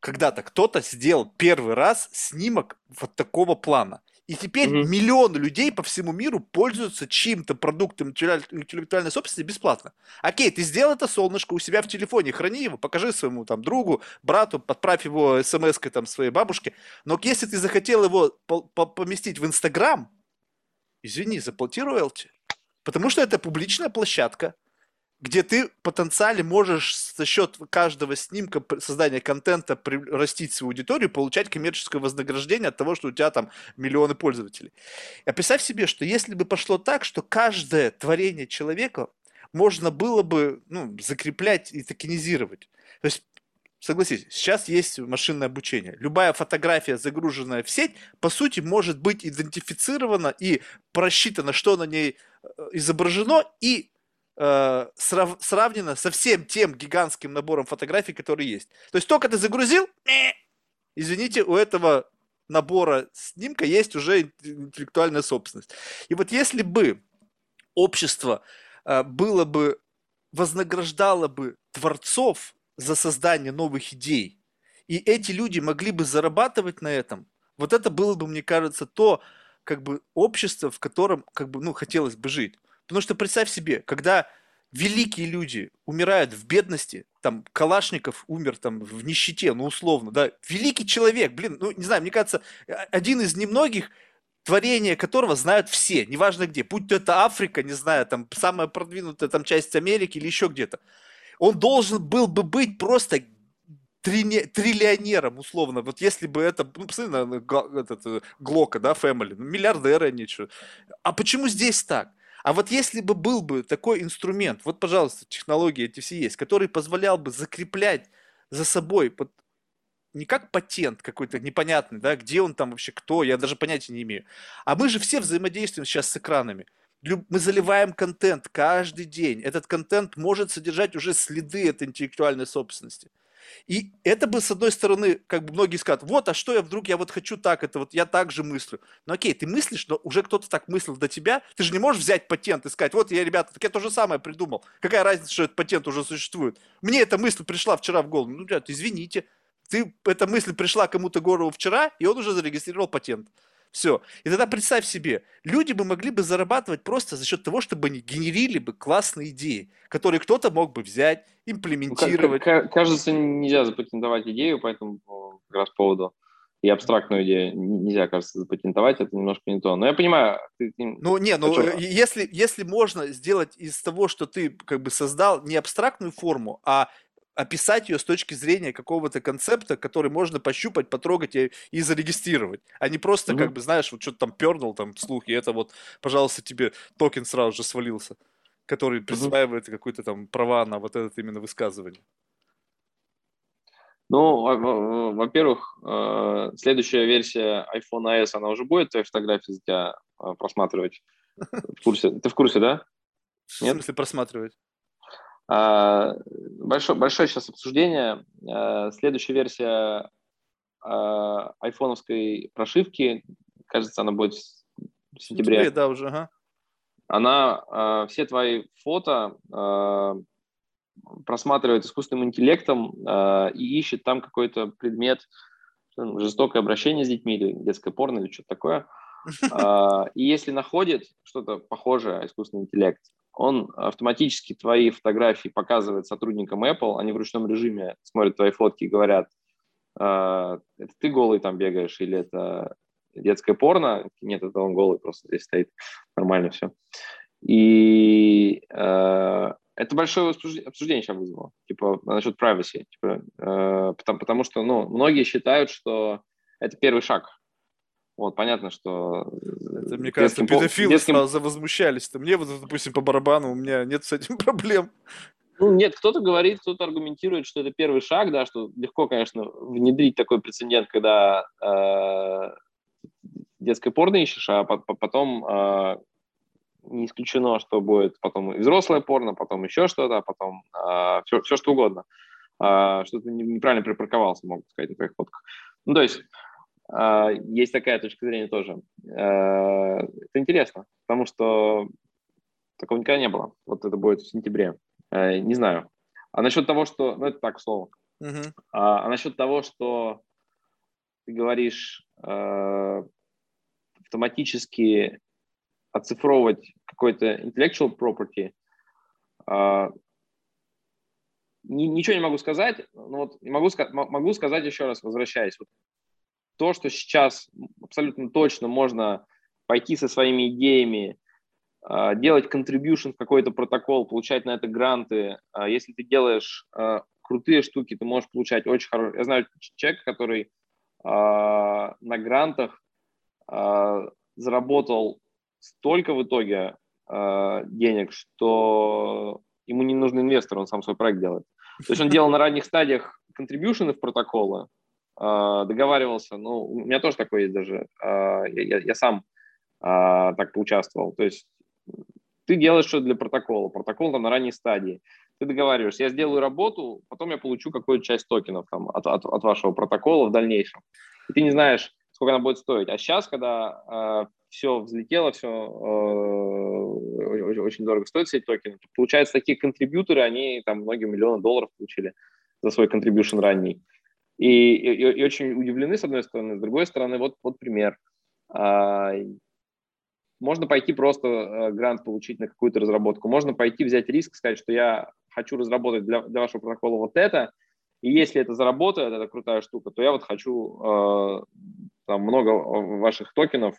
Когда-то кто-то сделал первый раз снимок вот такого плана. И теперь угу. миллионы людей по всему миру пользуются чьим-то продуктом интеллектуальной собственности бесплатно. Окей, ты сделал это солнышко у себя в телефоне, храни его, покажи своему там другу, брату, подправь его смс-кой там своей бабушке. Но если ты захотел его поместить в Инстаграм, извини, заплати роялти. Потому что это публичная площадка где ты потенциально можешь за счет каждого снимка создания контента растить свою аудиторию, получать коммерческое вознаграждение от того, что у тебя там миллионы пользователей. А представь себе, что если бы пошло так, что каждое творение человека можно было бы ну, закреплять и токенизировать. То есть Согласись, сейчас есть машинное обучение. Любая фотография, загруженная в сеть, по сути, может быть идентифицирована и просчитана, что на ней э, изображено, и э, срав, сравнено со всем тем гигантским набором фотографий, которые есть. То есть только ты загрузил, извините, у этого набора снимка есть уже интеллектуальная собственность. И вот если бы общество э, было бы, вознаграждало бы творцов за создание новых идей, и эти люди могли бы зарабатывать на этом, вот это было бы, мне кажется, то как бы общество, в котором как бы, ну, хотелось бы жить. Потому что представь себе, когда великие люди умирают в бедности, там Калашников умер там в нищете, ну условно, да, великий человек, блин, ну не знаю, мне кажется, один из немногих, творение которого знают все, неважно где, будь то это Африка, не знаю, там самая продвинутая там часть Америки или еще где-то. Он должен был бы быть просто триллионером, условно. Вот если бы это, ну, посмотри на этот, э, Глока, да, Family, ну, миллиардеры они что. А почему здесь так? А вот если бы был бы такой инструмент, вот, пожалуйста, технологии эти все есть, который позволял бы закреплять за собой под, не как патент какой-то непонятный, да, где он там вообще, кто, я даже понятия не имею. А мы же все взаимодействуем сейчас с экранами. Мы заливаем контент каждый день. Этот контент может содержать уже следы этой интеллектуальной собственности. И это бы, с одной стороны, как бы многие скажут, вот, а что я вдруг, я вот хочу так, это вот я так же мыслю. Ну окей, ты мыслишь, но уже кто-то так мыслил до тебя, ты же не можешь взять патент и сказать, вот я, ребята, так я то же самое придумал. Какая разница, что этот патент уже существует? Мне эта мысль пришла вчера в голову. Ну, ребят, извините, ты, эта мысль пришла кому-то в голову вчера, и он уже зарегистрировал патент. Все. И тогда представь себе, люди бы могли бы зарабатывать просто за счет того, чтобы они генерили бы классные идеи, которые кто-то мог бы взять, имплементировать. Ну, кажется, нельзя запатентовать идею по этому как раз поводу. И абстрактную идею нельзя, кажется, запатентовать, это немножко не то. Но я понимаю... Ты, ну, не, ну, если, если можно сделать из того, что ты как бы создал не абстрактную форму, а описать ее с точки зрения какого-то концепта, который можно пощупать, потрогать и, и зарегистрировать, а не просто, mm-hmm. как бы, знаешь, вот что-то там пернул там вслух, и это вот, пожалуйста, тебе токен сразу же свалился, который присваивает mm-hmm. какие-то там права на вот это именно высказывание. Ну, во-первых, э, следующая версия iPhone OS, она уже будет твои фотографии за тебя э, просматривать? В курсе? Ты в курсе, да? Нет? В смысле просматривать? А, большое, большое сейчас обсуждение. А, следующая версия а, айфоновской прошивки, кажется, она будет в сентябре. сентябре да, уже, ага. Она все твои фото просматривает искусственным интеллектом и ищет там какой-то предмет, жестокое обращение с детьми или детское порно или что-то такое. И если находит что-то похожее, искусственный интеллект, он автоматически твои фотографии показывает сотрудникам Apple, они в ручном режиме смотрят твои фотки и говорят, «А, это ты голый там бегаешь или это детское порно? Нет, это он голый, просто здесь стоит, нормально все. И э, это большое обсуждение сейчас вызвало, типа насчет privacy, типа, э, потому, потому что, ну, многие считают, что это первый шаг вот, понятно, что... Это, мне кажется, детским, педофилы детским... сразу возмущались-то. Мне вот, допустим, по барабану, у меня нет с этим проблем. Ну, нет, кто-то говорит, кто-то аргументирует, что это первый шаг, да, что легко, конечно, внедрить такой прецедент, когда э, детское порно ищешь, а потом э, не исключено, что будет потом и взрослое порно, потом еще что-то, а потом э, все, все что угодно. Э, что ты неправильно припарковался, могут сказать, на твоих фотках. Ну, то есть есть такая точка зрения тоже. А, это интересно, потому что такого никогда не было. Вот это будет в сентябре. А, не знаю. А насчет того, что... Ну, это так, слово. Uh-huh. А, а насчет того, что ты говоришь автоматически оцифровывать какой-то intellectual property, ничего не могу сказать, но вот могу, могу сказать еще раз, возвращаясь. Вот то, что сейчас абсолютно точно можно пойти со своими идеями, а, делать contribution в какой-то протокол, получать на это гранты. А, если ты делаешь а, крутые штуки, ты можешь получать очень хорошие. Я знаю человека, который на грантах заработал столько в итоге денег, что ему не нужен инвестор, он сам свой проект делает. То есть он делал на ранних стадиях контрибьюшены в протоколы, договаривался. Ну, у меня тоже такое есть даже. А, я, я, сам а, так поучаствовал. То есть ты делаешь что для протокола, протокол там на ранней стадии. Ты договариваешься, я сделаю работу, потом я получу какую-то часть токенов там, от, от, от вашего протокола в дальнейшем. И ты не знаешь, сколько она будет стоить. А сейчас, когда э, все взлетело, все э, очень дорого стоит все эти токены, получается, такие контрибьюторы, они там многие миллионы долларов получили за свой контрибьюшн ранний. И, и, и очень удивлены, с одной стороны. С другой стороны, вот, вот пример. А, можно пойти просто э, грант получить на какую-то разработку. Можно пойти взять риск, сказать, что я хочу разработать для, для вашего протокола вот это, и если это заработает, это крутая штука, то я вот хочу э, там много ваших токенов,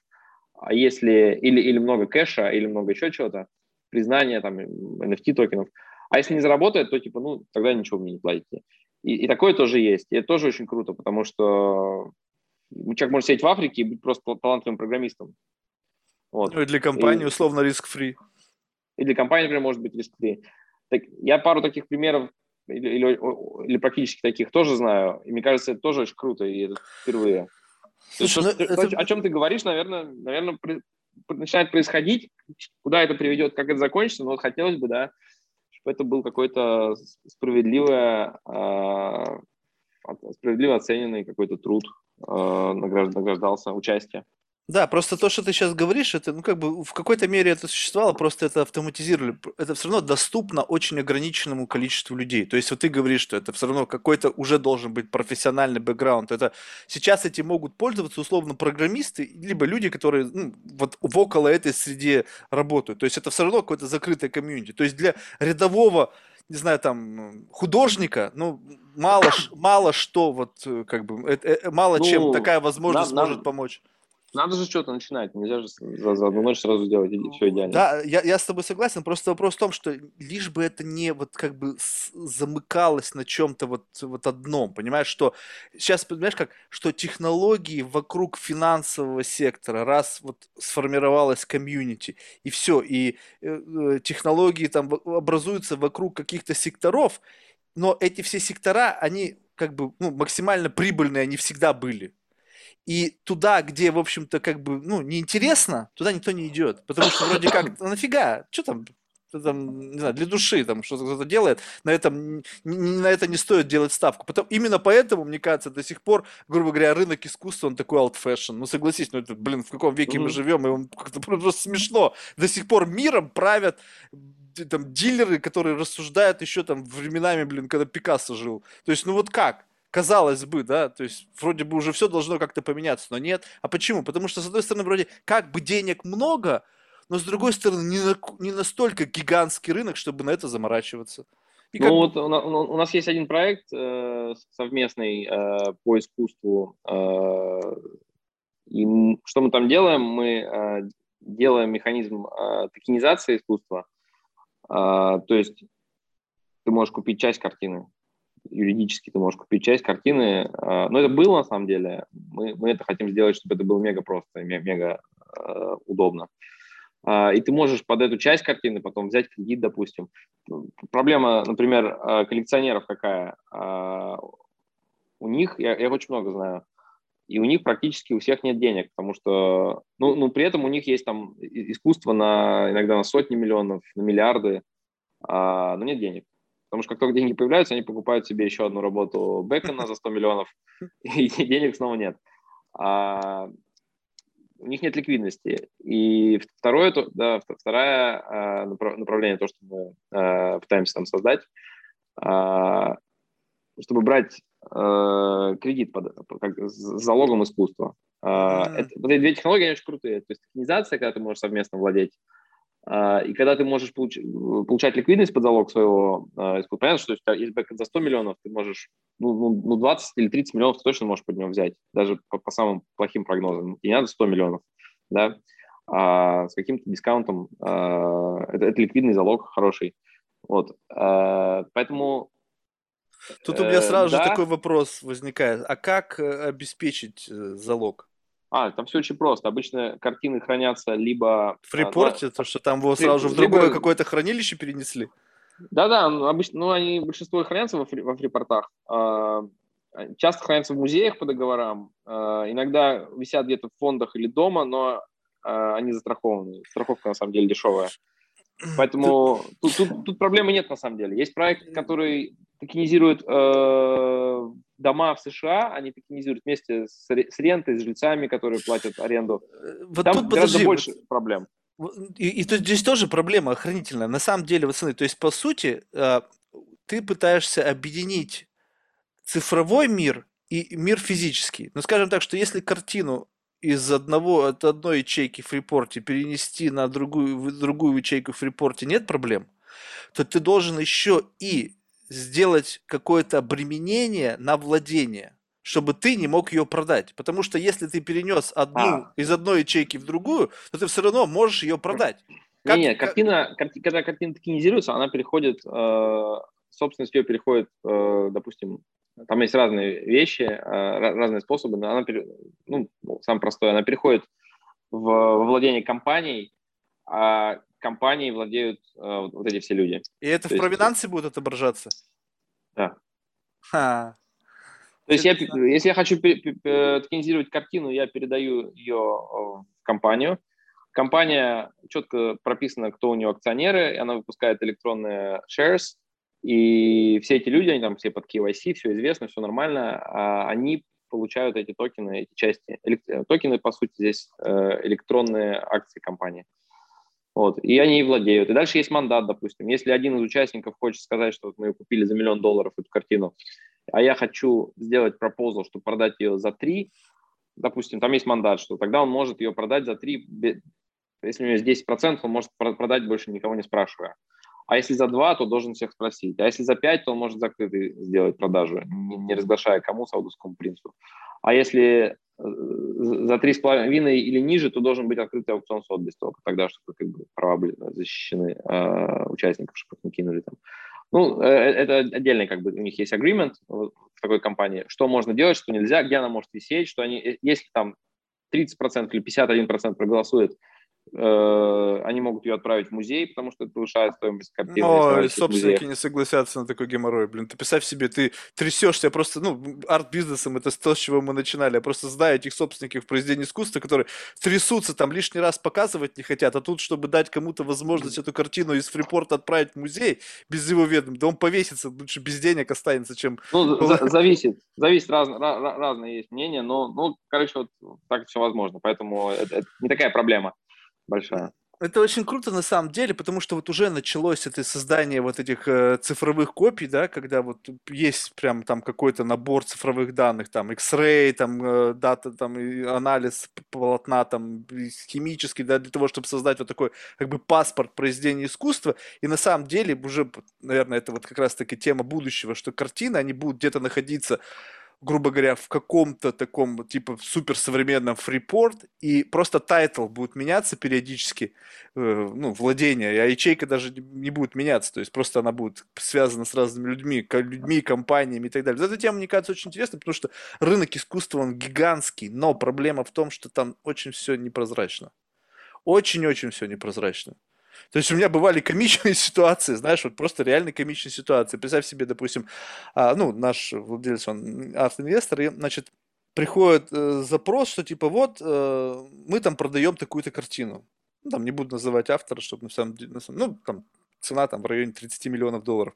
а если или, или много кэша, или много еще чего-то, признания там NFT токенов. А если не заработает, то типа, ну, тогда ничего мне не платите. И, и такое тоже есть. И это тоже очень круто, потому что человек может сидеть в Африке и быть просто талантливым программистом. Вот. Ну и для компании и, условно риск-фри. И для компании, например, может быть риск-фри. Так, я пару таких примеров или, или, или практически таких тоже знаю. И мне кажется, это тоже очень круто, и это впервые. Слушай, ну, то, это... О чем ты говоришь, наверное, наверное, при, начинает происходить. Куда это приведет, как это закончится, но вот хотелось бы, да, чтобы это был какой-то справедливый, э, справедливо оцененный какой-то труд, э, награждался участие. Да, просто то, что ты сейчас говоришь, это, ну, как бы в какой-то мере это существовало, просто это автоматизировали. Это все равно доступно очень ограниченному количеству людей. То есть вот ты говоришь, что это все равно какой-то уже должен быть профессиональный бэкграунд. Это сейчас эти могут пользоваться условно программисты, либо люди, которые ну, вот в около этой среде работают. То есть это все равно какое-то закрытое комьюнити. То есть для рядового не знаю, там, художника, ну, мало, мало что, вот, э, как бы, э, э, мало ну, чем такая возможность нам, может помочь. Надо же что-то начинать, нельзя же за, за одну ночь сразу сделать все идеально. Да, я, я с тобой согласен, просто вопрос в том, что лишь бы это не вот как бы замыкалось на чем-то вот, вот одном, понимаешь, что сейчас, понимаешь, как, что технологии вокруг финансового сектора, раз вот сформировалась комьюнити, и все, и э, э технологии там образуются вокруг каких-то секторов, но эти все сектора, они как бы ну, максимально прибыльные, они всегда были. И туда, где, в общем-то, как бы, ну, неинтересно, туда никто не идет. Потому что вроде как, ну, нафига, что там, там, не знаю, для души там что-то кто-то делает, на этом на это не стоит делать ставку. Потом, именно поэтому, мне кажется, до сих пор, грубо говоря, рынок искусства, он такой old fashion. Ну, согласись, ну, это, блин, в каком веке mm-hmm. мы живем, и он как-то просто смешно. До сих пор миром правят там дилеры, которые рассуждают еще там временами, блин, когда Пикассо жил. То есть, ну вот как? Казалось бы, да, то есть вроде бы уже все должно как-то поменяться, но нет. А почему? Потому что, с одной стороны, вроде как бы денег много, но с другой стороны, не, на, не настолько гигантский рынок, чтобы на это заморачиваться. И ну, вот у нас, у нас есть один проект э, совместный э, по искусству. Э, и что мы там делаем? Мы э, делаем механизм э, токенизации искусства. Э, то есть ты можешь купить часть картины, юридически ты можешь купить часть картины. А, но это было на самом деле. Мы, мы это хотим сделать, чтобы это было мега просто, мега э, удобно. А, и ты можешь под эту часть картины потом взять кредит, допустим. Проблема, например, а, коллекционеров какая? У них, я, я очень много знаю, и у них практически у всех нет денег, потому что, ну, ну при этом у них есть там искусство на, иногда на сотни миллионов, на миллиарды, а, но нет денег. Потому что как только деньги появляются, они покупают себе еще одну работу Бекона за 100 миллионов, и денег снова нет. А у них нет ликвидности. И второе, да, второе а, направление, то, что мы а, пытаемся там создать, а, чтобы брать кредит под, как, с залогом искусства. Mm-hmm. Это, вот эти две технологии, они очень крутые. То есть токенизация, когда ты можешь совместно владеть и когда ты можешь получ, получать ликвидность под залог своего а, понятно, что если бэкэнд за 100 миллионов, ты можешь, ну, ну 20 ну, или 30 миллионов ты точно можешь под него взять, даже по, по самым плохим прогнозам. И не надо 100 миллионов, да, а с каким-то дискаунтом а, это, это ликвидный залог хороший. Вот, а, поэтому Тут у меня сразу э, же да. такой вопрос возникает. А как э, обеспечить э, залог? А, там все очень просто. Обычно картины хранятся либо... В репорте, а, то, что там его сразу же в другое либо... какое-то хранилище перенесли? Да-да, ну, обычно, ну, они, большинство хранятся во, фри, во фрипортах. А, часто хранятся в музеях по договорам. А, иногда висят где-то в фондах или дома, но а, они застрахованы. Страховка, на самом деле, дешевая. Поэтому тут, тут, тут проблемы нет на самом деле. Есть проект, который токенизирует э, дома в США, они токенизируют вместе с, с рентой, с жильцами, которые платят аренду. Вот Там тут, гораздо подожди, больше проблем. И, и тут здесь тоже проблема охранительная. На самом деле, вот смотри, то есть по сути э, ты пытаешься объединить цифровой мир и мир физический. Ну, скажем так, что если картину из одного, от одной ячейки в репорте перенести на другую, в другую ячейку в репорте нет проблем, то ты должен еще и сделать какое-то обременение на владение, чтобы ты не мог ее продать. Потому что если ты перенес одну а. из одной ячейки в другую, то ты все равно можешь ее продать. Как, нет, картина, как... когда картина токенизируется, она переходит, э, собственность ее переходит, э, допустим, там есть разные вещи, э, разные способы, но она, ну, самое простое, она переходит в, во владение компанией, а компанией владеют э, вот эти все люди. И это То в провинансе будет отображаться? Да. Ха. То есть, я, если я хочу токенизировать картину, я передаю ее в компанию. Компания четко прописана, кто у нее акционеры, и она выпускает электронные shares, и все эти люди, они там все под KYC, все известно, все нормально, а они получают эти токены, эти части. Токены, по сути, здесь э, электронные акции компании. Вот, и они и владеют. И дальше есть мандат, допустим. Если один из участников хочет сказать, что вот мы купили за миллион долларов эту картину, а я хочу сделать пропозал, чтобы продать ее за три, допустим, там есть мандат, что тогда он может ее продать за три, если у него есть 10%, он может продать больше никого не спрашивая. А если за два, то должен всех спросить. А если за пять, то он может закрытый сделать продажу, не разглашая кому, саудовскому принцу. А если за три с половиной или ниже, то должен быть открытый аукцион сот без того, тогда, чтобы как бы, права были защищены э, участников, чтобы их не кинули там. Ну, э, э, это отдельный, как бы, у них есть agreement в такой компании, что можно делать, что нельзя, где она может висеть, что они, э, если там 30% или 51% проголосует Э, они могут ее отправить в музей, потому что это повышает стоимость картины. Но собственники не согласятся на такой геморрой. Блин, ты представь себе, ты трясешься просто, ну, арт-бизнесом, это то, с чего мы начинали. Я просто знаю этих собственников в произведении искусства, которые трясутся, там лишний раз показывать не хотят, а тут, чтобы дать кому-то возможность эту картину из фрипорта отправить в музей без его ведома, да он повесится, лучше без денег останется, чем... Ну, за- зависит, зависит, раз, раз, разные есть мнения, но, ну, короче, вот так все возможно, поэтому это, это не такая проблема большая. Это очень круто на самом деле, потому что вот уже началось это создание вот этих э, цифровых копий, да, когда вот есть прям там какой-то набор цифровых данных, там X-ray, там э, дата, там и анализ полотна, там химический, да, для того, чтобы создать вот такой как бы паспорт произведения искусства. И на самом деле уже, наверное, это вот как раз-таки тема будущего, что картины, они будут где-то находиться грубо говоря, в каком-то таком, типа, суперсовременном freeport, и просто title будет меняться периодически, э, ну, владение, а ячейка даже не будет меняться, то есть просто она будет связана с разными людьми, людьми, компаниями и так далее. Эта тема, мне кажется, очень интересна, потому что рынок искусства, он гигантский, но проблема в том, что там очень все непрозрачно. Очень-очень все непрозрачно. То есть у меня бывали комичные ситуации, знаешь, вот просто реально комичные ситуации. Представь себе, допустим, а, ну, наш владелец, он арт-инвестор, и, значит, приходит э, запрос, что типа вот э, мы там продаем такую-то картину. Ну, там не буду называть автора, чтобы на самом деле, на самом, ну, там цена там в районе 30 миллионов долларов.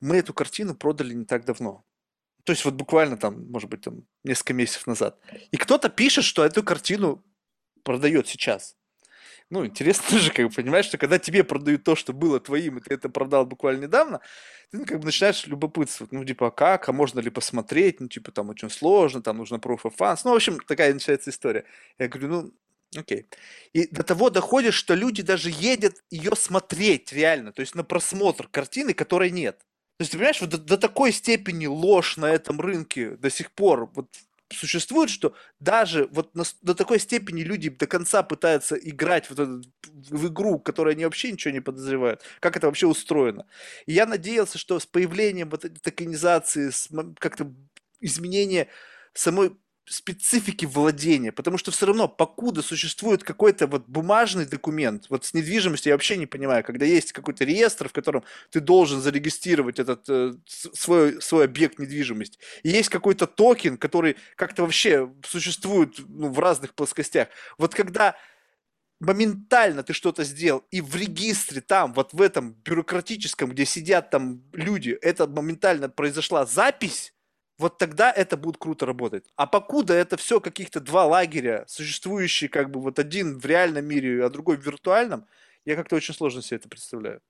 Мы эту картину продали не так давно. То есть вот буквально там, может быть, там несколько месяцев назад. И кто-то пишет, что эту картину продает сейчас ну, интересно тоже, как бы, понимаешь, что когда тебе продают то, что было твоим, и ты это продал буквально недавно, ты, ну, как бы начинаешь любопытствовать, ну, типа, а как, а можно ли посмотреть, ну, типа, там очень сложно, там нужно proof of funds, ну, в общем, такая начинается история. Я говорю, ну, Окей. И до того доходит, что люди даже едят ее смотреть реально, то есть на просмотр картины, которой нет. То есть, ты понимаешь, вот до, до такой степени ложь на этом рынке до сих пор, вот существует, что даже вот на, до такой степени люди до конца пытаются играть в, эту, в игру, которой они вообще ничего не подозревают, как это вообще устроено. И я надеялся, что с появлением вот этой токенизации, как-то изменения самой специфики владения, потому что все равно, покуда существует какой-то вот бумажный документ, вот с недвижимостью я вообще не понимаю, когда есть какой-то реестр, в котором ты должен зарегистрировать этот э, свой, свой объект недвижимости, и есть какой-то токен, который как-то вообще существует ну, в разных плоскостях. Вот когда моментально ты что-то сделал, и в регистре там, вот в этом бюрократическом, где сидят там люди, это моментально произошла запись, вот тогда это будет круто работать. А покуда это все каких-то два лагеря, существующие как бы вот один в реальном мире, а другой в виртуальном, я как-то очень сложно себе это представляю.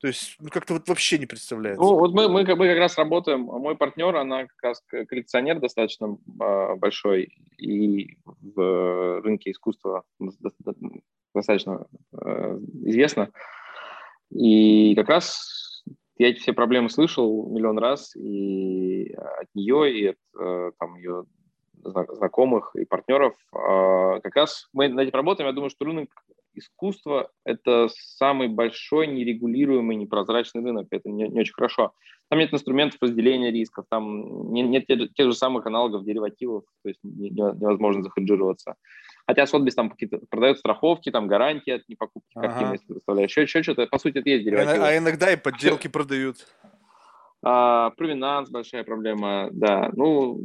То есть, ну, как-то вот вообще не представляется. Ну, вот мы, мы, мы как раз работаем, мой партнер, она как раз коллекционер достаточно э, большой, и в рынке искусства достаточно э, известно. И как раз я эти все проблемы слышал миллион раз и от нее, и от э, там, ее знакомых и партнеров. Э, как раз мы над этим работаем. Я думаю, что рынок искусство – это самый большой нерегулируемый, непрозрачный рынок. Это не, не очень хорошо. Там нет инструментов разделения рисков, там нет тех, тех же самых аналогов деривативов, то есть невозможно захеджироваться. Хотя Сотбис там продает страховки, там гарантии от непокупки ага. картины, если представляешь. Еще, еще что-то, по сути, это есть деривативы. А иногда и подделки продают. А, провинанс большая проблема, да. Ну,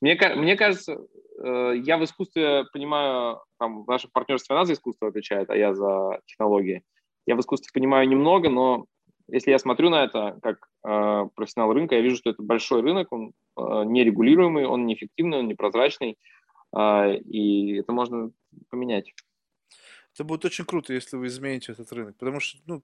мне, мне кажется, Э, я в искусстве понимаю, там, наше партнерство она за искусство отвечает, а я за технологии. Я в искусстве понимаю немного, но если я смотрю на это как э, профессионал рынка, я вижу, что это большой рынок, он э, нерегулируемый, он неэффективный, он непрозрачный, и это можно поменять. Это будет очень круто, если вы измените этот рынок, потому что ну,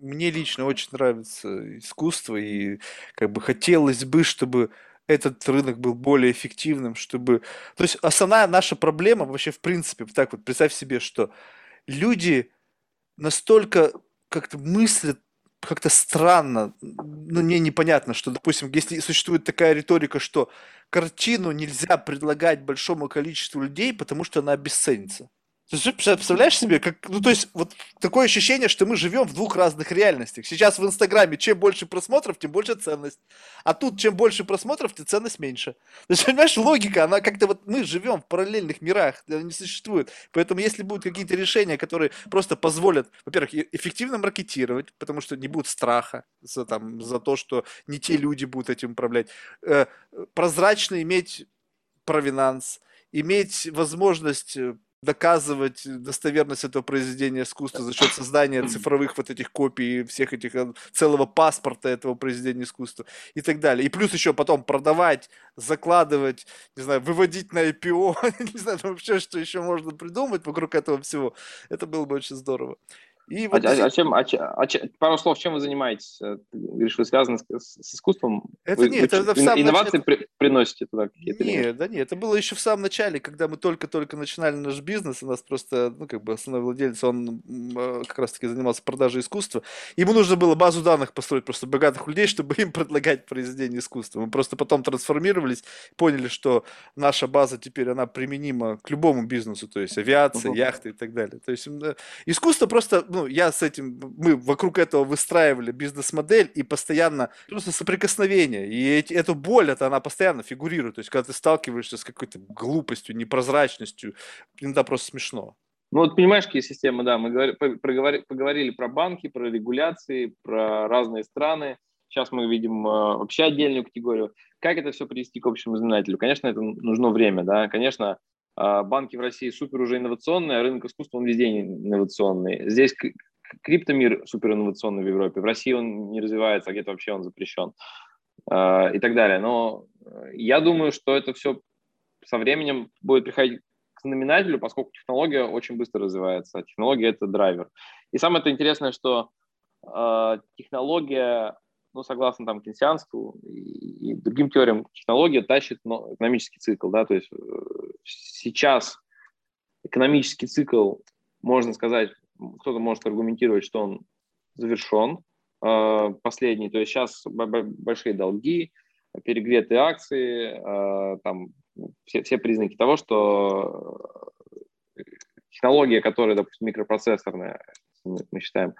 мне лично очень нравится искусство, и как бы хотелось бы, чтобы этот рынок был более эффективным, чтобы... То есть основная наша проблема вообще в принципе, так вот представь себе, что люди настолько как-то мыслят как-то странно, ну, мне непонятно, что, допустим, если существует такая риторика, что картину нельзя предлагать большому количеству людей, потому что она обесценится. Ты представляешь себе, как, ну то есть вот такое ощущение, что мы живем в двух разных реальностях. Сейчас в Инстаграме чем больше просмотров, тем больше ценность. А тут чем больше просмотров, тем ценность меньше. То есть, понимаешь, логика, она как-то вот мы живем в параллельных мирах, она не существует. Поэтому если будут какие-то решения, которые просто позволят, во-первых, эффективно маркетировать, потому что не будет страха за, там, за то, что не те люди будут этим управлять, э, прозрачно иметь провинанс, иметь возможность э, доказывать достоверность этого произведения искусства за счет создания цифровых вот этих копий всех этих э, целого паспорта этого произведения искусства и так далее. И плюс еще потом продавать, закладывать, не знаю, выводить на IPO, не знаю, вообще что еще можно придумать вокруг этого всего. Это было бы очень здорово. И вот а, а, а, чем, а, а, пару слов, чем вы занимаетесь? Э, ты говоришь, вы связаны с, с искусством? Это вы, нет, вы, это в самом инновации начале... при, приносите туда какие-то? Нет, да нет, это было еще в самом начале, когда мы только-только начинали наш бизнес, у нас просто, ну, как бы основной владелец, он э, как раз-таки занимался продажей искусства. Ему нужно было базу данных построить просто богатых людей, чтобы им предлагать произведения искусства. Мы просто потом трансформировались, поняли, что наша база теперь, она применима к любому бизнесу, то есть авиация, uh-huh. яхты и так далее. То есть искусство просто ну, я с этим, мы вокруг этого выстраивали бизнес-модель и постоянно просто соприкосновение. И эти, эту боль, это она постоянно фигурирует. То есть, когда ты сталкиваешься с какой-то глупостью, непрозрачностью, иногда просто смешно. Ну вот понимаешь, какие системы, да, мы говорили, проговорили, поговорили про банки, про регуляции, про разные страны. Сейчас мы видим э, вообще отдельную категорию. Как это все привести к общему знаменателю? Конечно, это нужно время, да. Конечно, банки в России супер уже инновационные, а рынок искусства он везде инновационный. Здесь криптомир супер инновационный в Европе, в России он не развивается, а где-то вообще он запрещен а, и так далее. Но э, я думаю, что это все со временем будет приходить к знаменателю, поскольку технология очень быстро развивается. Технология – это драйвер. И самое -то интересное, что э, технология ну, согласно там кейнсианству и, и другим теориям, технология тащит ну, экономический цикл, да, то есть э, сейчас экономический цикл, можно сказать, кто-то может аргументировать, что он завершен, э, последний, то есть сейчас большие долги, перегретые акции, э, там все, все признаки того, что технология, которая, допустим, микропроцессорная, мы считаем,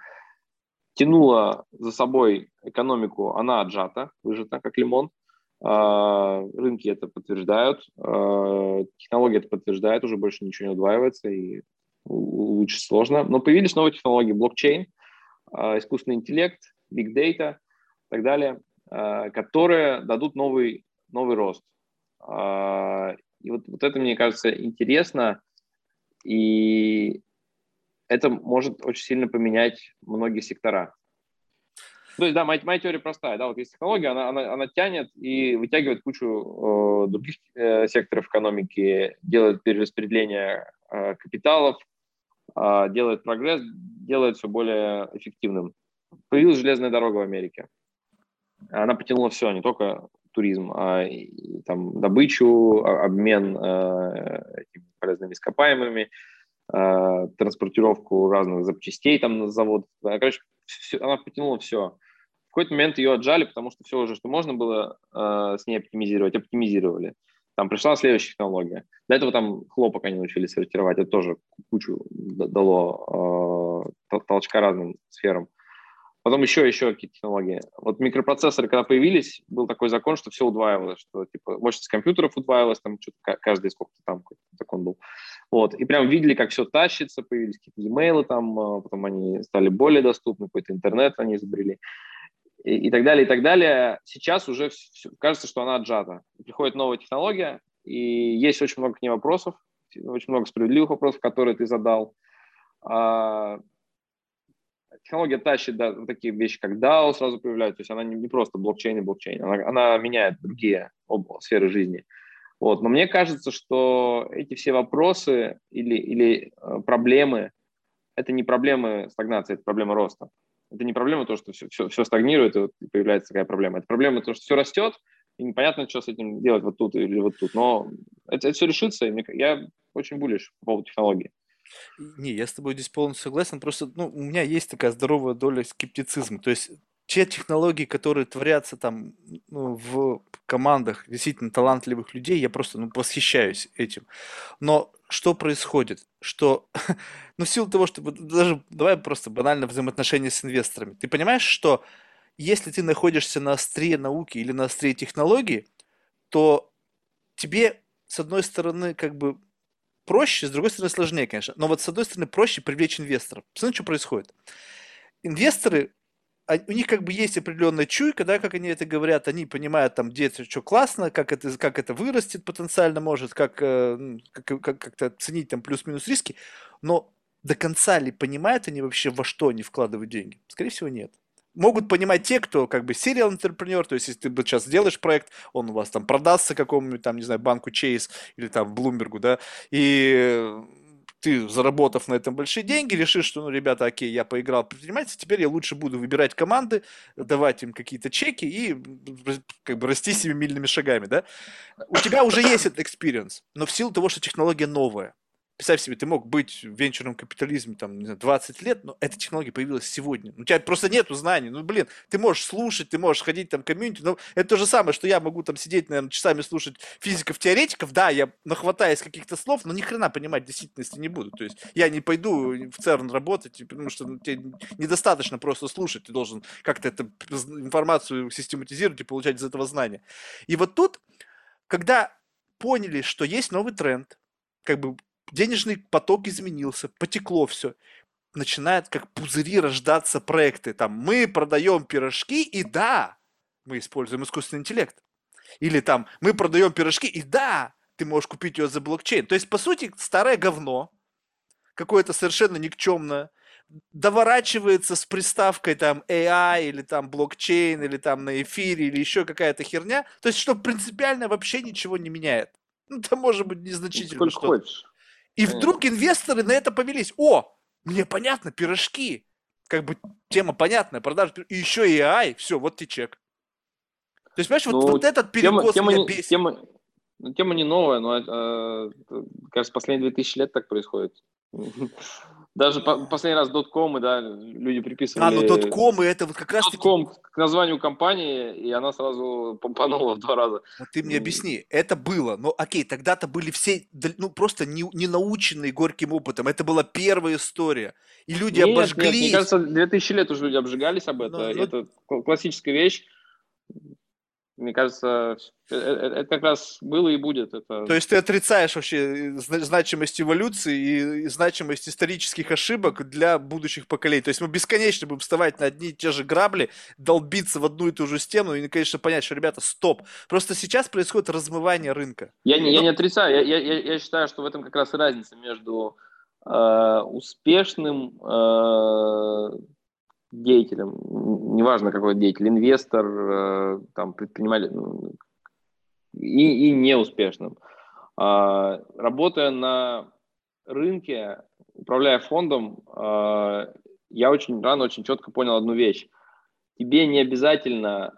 тянула за собой экономику, она отжата, выжата, как лимон. А, рынки это подтверждают, а, технологии это подтверждают, уже больше ничего не удваивается и лучше сложно. Но появились новые технологии, блокчейн, а, искусственный интеллект, big data и так далее, которые дадут новый, новый рост. И вот, вот это, мне кажется, интересно. И это может очень сильно поменять многие сектора. То есть, да, моя, моя теория простая. Да, вот есть технология, она, она, она тянет и вытягивает кучу э, других э, секторов экономики, делает перераспределение э, капиталов, э, делает прогресс, делает все более эффективным. Появилась железная дорога в Америке. Она потянула все, не только туризм, а и, там добычу, обмен э, полезными ископаемыми, э, транспортировку разных запчастей там на завод. Короче, все, она потянула все какой-то момент ее отжали, потому что все уже, что можно было э, с ней оптимизировать, оптимизировали. Там пришла следующая технология. До этого там хлопок они научились сортировать, это тоже кучу дало э, толчка разным сферам. Потом еще, еще какие-то технологии. Вот микропроцессоры, когда появились, был такой закон, что все удваивалось, что типа мощность компьютеров удваивалась, там что-то каждый сколько-то там закон был. Вот. И прям видели, как все тащится, появились какие-то e-mail там, а потом они стали более доступны, какой-то интернет они изобрели и, и так далее, и так далее. Сейчас уже все, кажется, что она отжата. Приходит новая технология, и есть очень много к ней вопросов, очень много справедливых вопросов, которые ты задал. Технология тащит да, такие вещи, как DAO сразу появляются, то есть она не, не просто блокчейн и блокчейн, она, она меняет другие об, сферы жизни. Вот. Но мне кажется, что эти все вопросы или, или э, проблемы, это не проблемы стагнации, это проблемы роста. Это не проблема то, что все, все, все стагнирует, и вот появляется такая проблема. Это проблема то, что все растет, и непонятно, что с этим делать вот тут или вот тут. Но это, это все решится, и я очень булишь по поводу технологии. Не, я с тобой здесь полностью согласен. Просто ну, у меня есть такая здоровая доля скептицизма. То есть те технологии, которые творятся там ну, в командах действительно талантливых людей, я просто ну, восхищаюсь этим. Но что происходит? Что, ну, в силу того, что даже давай просто банально взаимоотношения с инвесторами. Ты понимаешь, что если ты находишься на острие науки или на острие технологии, то тебе, с одной стороны, как бы проще, с другой стороны, сложнее, конечно. Но вот с одной стороны, проще привлечь инвесторов. Посмотри, что происходит. Инвесторы а, у них как бы есть определенная чуйка, да, как они это говорят, они понимают там, где это что классно, как это, как это вырастет потенциально может, как, э, как, как, как-то оценить там плюс-минус риски, но до конца ли понимают они вообще, во что они вкладывают деньги? Скорее всего, нет. Могут понимать те, кто как бы serial entrepreneur, то есть если ты сейчас сделаешь проект, он у вас там продастся какому-нибудь там, не знаю, банку Chase или там Bloomberg, да, и ты, заработав на этом большие деньги, решишь, что, ну, ребята, окей, я поиграл в предпринимательство, теперь я лучше буду выбирать команды, давать им какие-то чеки и как бы расти семимильными шагами, да? У тебя уже есть этот experience, но в силу того, что технология новая, Представь себе, ты мог быть в венчурном капитализме там, не знаю, 20 лет, но эта технология появилась сегодня. У тебя просто нету знаний. Ну, блин, ты можешь слушать, ты можешь ходить там в комьюнити, но это то же самое, что я могу там сидеть, наверное, часами слушать физиков-теоретиков. Да, я нахватаюсь каких-то слов, но ни хрена понимать в действительности не буду. То есть я не пойду в ЦЕРН работать, потому что ну, тебе недостаточно просто слушать, ты должен как-то эту информацию систематизировать и получать из этого знания. И вот тут, когда поняли, что есть новый тренд, как бы денежный поток изменился, потекло все. Начинают как пузыри рождаться проекты. Там мы продаем пирожки, и да, мы используем искусственный интеллект. Или там мы продаем пирожки, и да, ты можешь купить ее за блокчейн. То есть, по сути, старое говно, какое-то совершенно никчемное, доворачивается с приставкой там AI или там блокчейн или там на эфире или еще какая-то херня. То есть, что принципиально вообще ничего не меняет. Ну, там может быть незначительно ну, что хочешь. И вдруг инвесторы на это повелись. О, мне понятно, пирожки. Как бы тема понятная, продажа. И еще и AI, все, вот тебе чек. То есть, понимаешь, ну, вот, вот этот перекос тема, меня тема, бесит. Тема, тема не новая, но, э, кажется, последние 2000 лет так происходит. Даже по, последний раз доткомы, да, люди приписывали... А, ну доткомы, это вот как раз... Дотком к названию компании, и она сразу помпанула в два раза. Ну ты мне объясни, это было, ну окей, тогда-то были все, ну просто не, не наученные горьким опытом, это была первая история, и люди нет, обожглись. Нет, мне кажется, 2000 лет уже люди обжигались об этом, ну, это ну... классическая вещь, мне кажется, э, э, это как раз было и будет. Это... То есть ты отрицаешь вообще значимость эволюции и значимость исторических ошибок для будущих поколений. То есть мы бесконечно будем вставать на одни и те же грабли, долбиться в одну и ту же стену и, конечно, понять, что, ребята, стоп. Просто сейчас происходит размывание рынка. Я не, я не отрицаю. Я, я, я считаю, что в этом как раз и разница между э, успешным э, деятелем, неважно какой деятель, инвестор, э, там, предприниматель, ну, и, и неуспешным. Э, работая на рынке, управляя фондом, э, я очень рано, очень четко понял одну вещь. Тебе не обязательно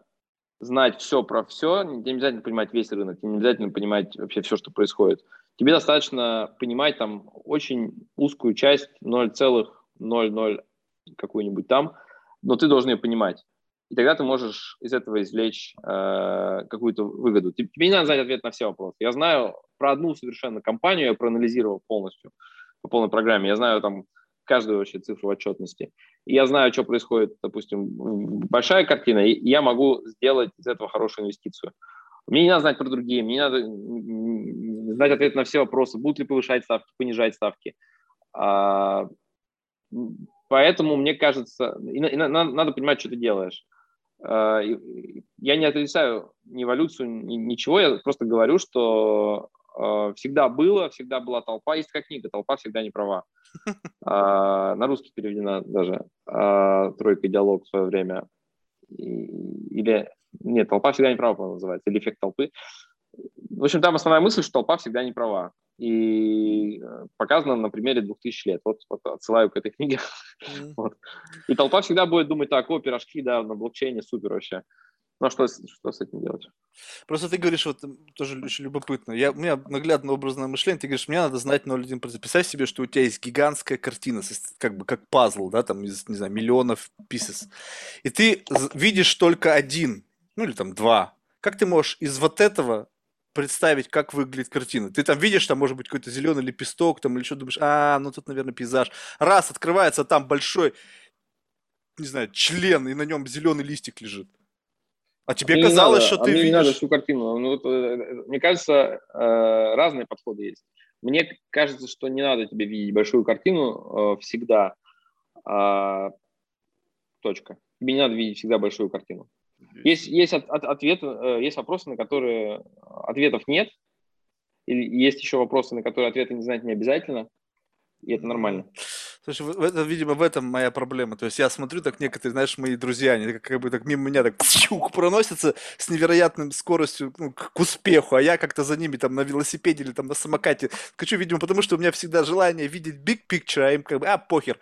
знать все про все, тебе не обязательно понимать весь рынок, тебе не обязательно понимать вообще все, что происходит. Тебе достаточно понимать там очень узкую часть, 0,00 какую-нибудь там, но ты должен ее понимать. И тогда ты можешь из этого извлечь э, какую-то выгоду. Тебе не надо знать ответ на все вопросы. Я знаю про одну совершенно компанию, я проанализировал полностью по полной программе. Я знаю там каждую вообще цифру отчетности. И я знаю, что происходит, допустим, большая картина, и я могу сделать из этого хорошую инвестицию. Мне не надо знать про другие, мне не надо знать ответ на все вопросы, будут ли повышать ставки, понижать ставки. А, поэтому мне кажется, и, и, надо понимать, что ты делаешь. А, я не отрицаю ни эволюцию, ни, ничего, я просто говорю, что а, всегда было, всегда была толпа. Есть такая книга «Толпа всегда не права». А, на русский переведена даже «Тройка диалог» в свое время. Или, нет, «Толпа всегда не права», называется, или «Эффект толпы». В общем, там основная мысль, что толпа всегда не права. И э, показано на примере 2000 лет. Вот, вот отсылаю к этой книге. Mm-hmm. вот. И толпа всегда будет думать так, о, пирожки, да, на блокчейне, супер вообще. Ну а что, что с этим делать? Просто ты говоришь, вот тоже очень любопытно. Я, у меня наглядно образное мышление, ты говоришь, мне надо знать 0,1%. Представь себе, что у тебя есть гигантская картина, как бы как пазл, да, там из, не знаю, миллионов pieces. И ты видишь только один, ну или там два. Как ты можешь из вот этого представить, как выглядит картина. Ты там видишь, там может быть какой-то зеленый лепесток, там или что думаешь, а, ну тут, наверное, пейзаж. Раз, открывается, там большой, не знаю, член, и на нем зеленый листик лежит. А тебе мне казалось, надо, что а ты мне видишь... не надо всю картину. Ну, вот, э, мне кажется, э, разные подходы есть. Мне кажется, что не надо тебе видеть большую картину э, всегда. А, точка. Тебе не надо видеть всегда большую картину. Есть, есть от, от, ответ, есть вопросы, на которые ответов нет. Или есть еще вопросы, на которые ответы не знать не обязательно. И это нормально. Слушай, это, видимо, в этом моя проблема. То есть я смотрю, так некоторые, знаешь, мои друзья, они как, как бы так мимо меня так чук, проносятся с невероятным скоростью ну, к, к успеху, а я как-то за ними там на велосипеде или там на самокате хочу, видимо, потому что у меня всегда желание видеть big picture, а им как бы, а, похер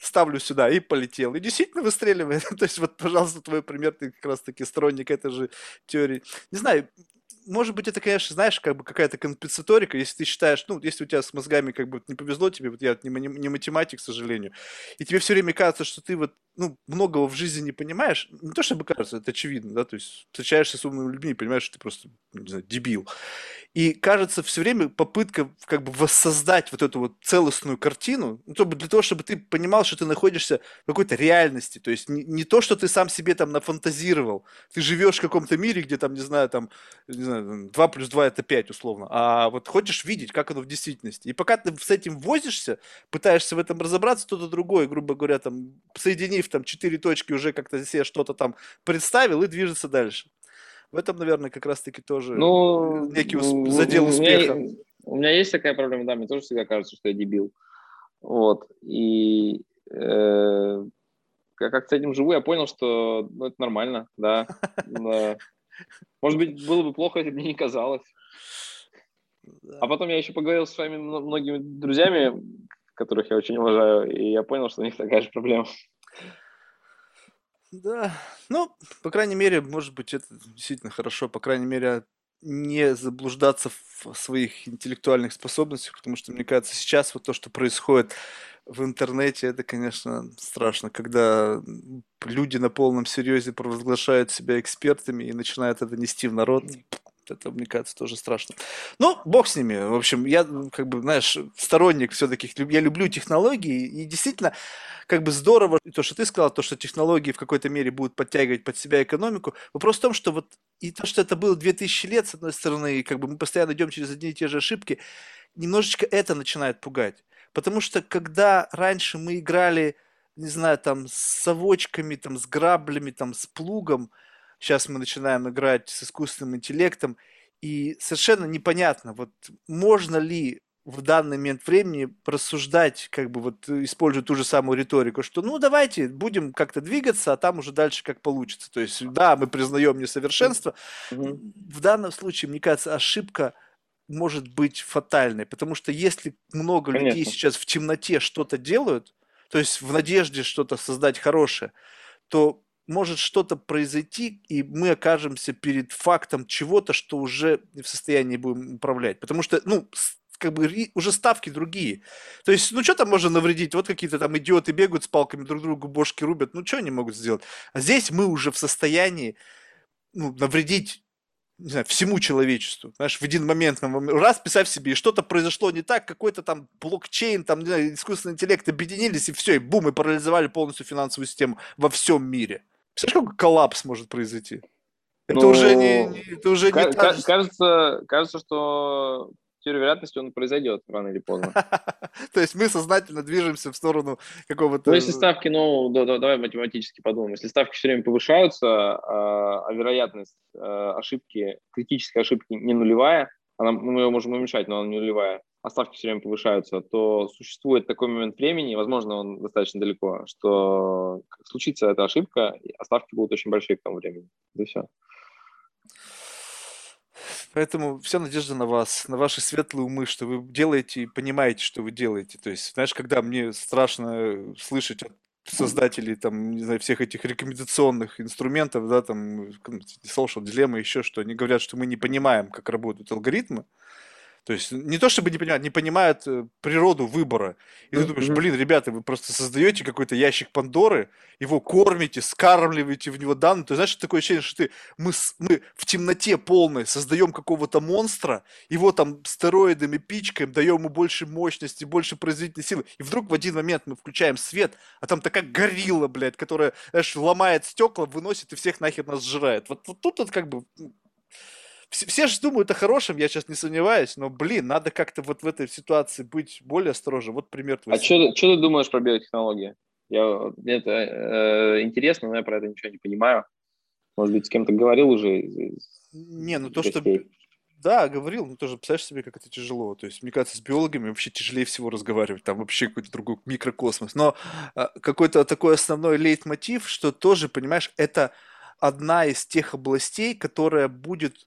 ставлю сюда и полетел. И действительно выстреливает. То есть вот, пожалуйста, твой пример, ты как раз-таки сторонник этой же теории. Не знаю, может быть, это, конечно, знаешь, как бы какая-то компенсаторика, если ты считаешь, ну, если у тебя с мозгами как бы не повезло тебе, вот я не, не математик, к сожалению, и тебе все время кажется, что ты вот, ну, многого в жизни не понимаешь, не то чтобы кажется, это очевидно, да, то есть встречаешься с умными людьми и понимаешь, что ты просто, не знаю, дебил. И кажется, все время попытка как бы воссоздать вот эту вот целостную картину, ну, для того, чтобы ты понимал, что ты находишься в какой-то реальности, то есть не, не то, что ты сам себе там нафантазировал, ты живешь в каком-то мире, где там, не знаю, там, не знаю, 2 плюс 2 это 5 условно, а вот хочешь видеть, как оно в действительности. И пока ты с этим возишься, пытаешься в этом разобраться, что-то другое, грубо говоря, там, соединив там 4 точки, уже как-то себе что-то там представил и движется дальше. В этом, наверное, как раз-таки тоже ну, некий усп... задел успеха. У меня, у меня есть такая проблема, да, мне тоже всегда кажется, что я дебил. Вот. И э, я как с этим живу, я понял, что ну, это нормально, да. Может быть, было бы плохо, если бы мне не казалось. А потом я еще поговорил с своими многими друзьями, которых я очень уважаю, и я понял, что у них такая же проблема. Да, ну, по крайней мере, может быть, это действительно хорошо, по крайней мере, не заблуждаться в своих интеллектуальных способностях, потому что, мне кажется, сейчас вот то, что происходит в интернете, это, конечно, страшно, когда люди на полном серьезе провозглашают себя экспертами и начинают это нести в народ. Это, мне кажется, тоже страшно. Ну, бог с ними. В общем, я, как бы, знаешь, сторонник все-таки, я люблю технологии, и действительно, как бы здорово, то, что ты сказал, то, что технологии в какой-то мере будут подтягивать под себя экономику. Вопрос в том, что вот и то, что это было 2000 лет, с одной стороны, и как бы мы постоянно идем через одни и те же ошибки, немножечко это начинает пугать. Потому что когда раньше мы играли, не знаю, там, с совочками, там, с граблями, там, с плугом, Сейчас мы начинаем играть с искусственным интеллектом, и совершенно непонятно, вот можно ли в данный момент времени рассуждать, как бы вот используя ту же самую риторику, что ну давайте будем как-то двигаться, а там уже дальше как получится. То есть да, мы признаем несовершенство. Mm-hmm. В данном случае, мне кажется, ошибка может быть фатальной, потому что если много Конечно. людей сейчас в темноте что-то делают, то есть в надежде что-то создать хорошее, то может что-то произойти, и мы окажемся перед фактом чего-то, что уже в состоянии будем управлять. Потому что, ну, как бы уже ставки другие. То есть, ну что там можно навредить? Вот какие-то там идиоты бегают с палками, друг другу бошки рубят. Ну что они могут сделать? А здесь мы уже в состоянии ну, навредить не знаю, всему человечеству. Знаешь, в один момент, раз, представь себе, и что-то произошло не так, какой-то там блокчейн, там, не знаю, искусственный интеллект объединились, и все, и бум, и парализовали полностью финансовую систему во всем мире. Представляешь, какой коллапс может произойти? Это ну, уже не, это уже не кажется, кажется, что теорию вероятности он произойдет рано или поздно. То есть мы сознательно движемся в сторону какого-то... Ну, если ставки, ну, да, да, давай математически подумаем. Если ставки все время повышаются, а, а вероятность а, ошибки, критической ошибки не нулевая, она, мы ее можем уменьшать, но она не нулевая, а ставки все время повышаются, то существует такой момент времени, возможно, он достаточно далеко, что случится эта ошибка, а ставки будут очень большие к тому времени. И все. Поэтому вся надежда на вас, на ваши светлые умы, что вы делаете и понимаете, что вы делаете. То есть, знаешь, когда мне страшно слышать от создателей там, не знаю, всех этих рекомендационных инструментов, да, там, social dilemma, еще что, они говорят, что мы не понимаем, как работают алгоритмы, то есть не то чтобы не понимают, не понимают э, природу выбора. И ты думаешь, блин, ребята, вы просто создаете какой-то ящик Пандоры, его кормите, скармливаете в него данные. То есть, знаешь, такое ощущение, что ты, мы, мы в темноте полной создаем какого-то монстра, его там стероидами пичкаем, даем ему больше мощности, больше производительной силы. И вдруг в один момент мы включаем свет, а там такая горилла, блядь, которая, знаешь, ломает стекла, выносит и всех нахер нас сжирает. Вот, вот тут вот как бы все, все же думают о хорошем, я сейчас не сомневаюсь, но, блин, надо как-то вот в этой ситуации быть более осторожным. Вот пример твой. А что ты думаешь про биотехнологии? Я, мне это э, интересно, но я про это ничего не понимаю. Может быть, с кем-то говорил уже? Не, ну то, что... Да, говорил, но тоже представляешь себе, как это тяжело. То есть, мне кажется, с биологами вообще тяжелее всего разговаривать, там вообще какой-то другой микрокосмос. Но а, какой-то такой основной лейтмотив, что тоже, понимаешь, это одна из тех областей, которая будет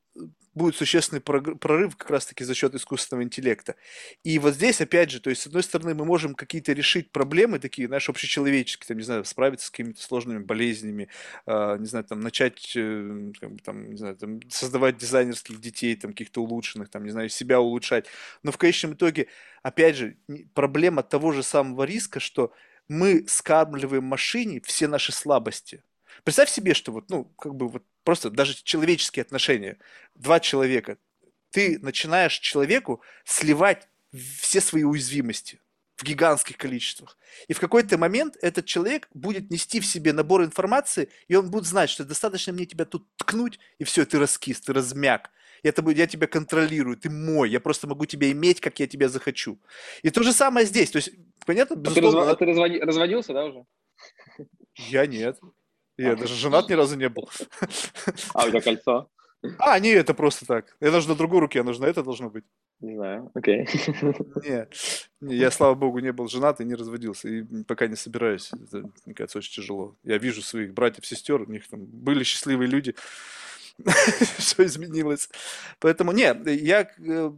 будет существенный прорыв как раз-таки за счет искусственного интеллекта. И вот здесь, опять же, то есть, с одной стороны, мы можем какие-то решить проблемы такие, знаешь, общечеловеческие, там, не знаю, справиться с какими-то сложными болезнями, э, не знаю, там, начать, э, там, не знаю, там, создавать дизайнерских детей, там, каких-то улучшенных, там, не знаю, себя улучшать. Но в конечном итоге, опять же, проблема того же самого риска, что мы скармливаем машине все наши слабости – Представь себе, что вот, ну, как бы вот просто даже человеческие отношения, два человека, ты начинаешь человеку сливать все свои уязвимости в гигантских количествах. И в какой-то момент этот человек будет нести в себе набор информации, и он будет знать, что достаточно мне тебя тут ткнуть, и все, ты раскис, ты размяк. Это будет, я тебя контролирую, ты мой, я просто могу тебя иметь, как я тебя захочу. И то же самое здесь. То есть, понятно, безусловно... А ты, разв... а ты разводился, да, уже? Я нет. Я даже женат ни разу не был. А у тебя кольцо? А, не, это просто так. Я даже на другой руке, а нужно это должно быть. Не знаю, окей. Не, не, я, слава богу, не был женат и не разводился. И пока не собираюсь. Это, мне кажется, очень тяжело. Я вижу своих братьев, сестер, у них там были счастливые люди. Все изменилось. Поэтому, не, я... Э,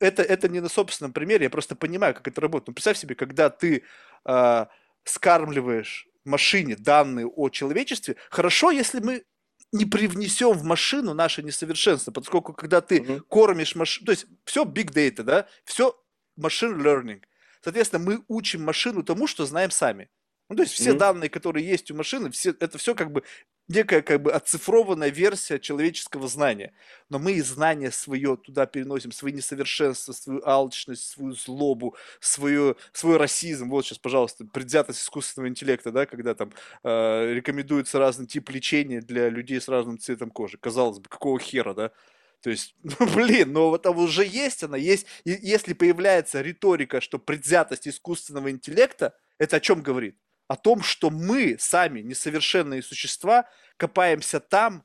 это, это не на собственном примере, я просто понимаю, как это работает. Ну, представь себе, когда ты э, скармливаешь машине данные о человечестве, хорошо, если мы не привнесем в машину наше несовершенство, поскольку когда ты uh-huh. кормишь машину, то есть все big data, да, все machine learning. Соответственно, мы учим машину тому, что знаем сами. Ну, то есть все mm-hmm. данные, которые есть у машины, все, это все как бы некая как бы оцифрованная версия человеческого знания. Но мы и знания свое туда переносим, свои несовершенства, свою алчность, свою злобу, свою, свой расизм. Вот сейчас, пожалуйста, предвзятость искусственного интеллекта, да, когда там э, рекомендуется разный тип лечения для людей с разным цветом кожи. Казалось бы, какого хера, да? То есть, ну, блин, но вот там уже есть она, есть. И если появляется риторика, что предвзятость искусственного интеллекта, это о чем говорит? О том, что мы сами, несовершенные существа, копаемся там,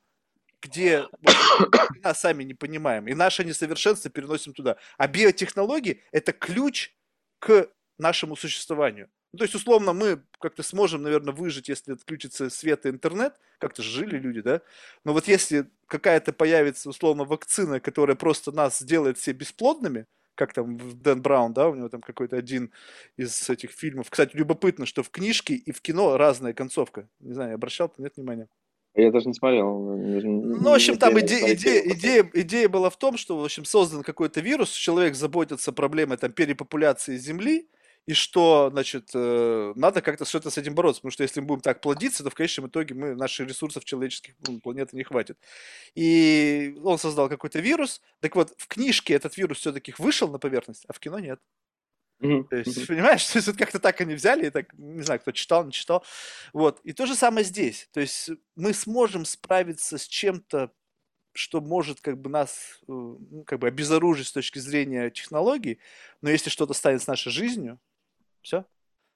где мы сами не понимаем, и наше несовершенство переносим туда. А биотехнологии – это ключ к нашему существованию. Ну, то есть, условно, мы как-то сможем, наверное, выжить, если отключится свет и интернет. Как-то жили люди, да? Но вот если какая-то появится, условно, вакцина, которая просто нас сделает все бесплодными, как там Дэн Браун, да, у него там какой-то один из этих фильмов. Кстати, любопытно, что в книжке и в кино разная концовка. Не знаю, обращал ты, нет внимания? Я даже не смотрел. Ну, в общем, там идея, идея, идея, идея была в том, что, в общем, создан какой-то вирус, человек заботится проблемой там перепопуляции Земли, и что, значит, э, надо как-то что-то с этим бороться, потому что если мы будем так плодиться, то в конечном итоге мы, наших ресурсов человеческих ну, планеты не хватит. И он создал какой-то вирус. Так вот, в книжке этот вирус все-таки вышел на поверхность, а в кино нет. Mm-hmm. То есть, понимаешь, то есть вот как-то так они взяли, и так, не знаю, кто читал, не читал. Вот. И то же самое здесь. То есть мы сможем справиться с чем-то, что может как бы нас э, ну, как бы обезоружить с точки зрения технологий, но если что-то станет с нашей жизнью, все.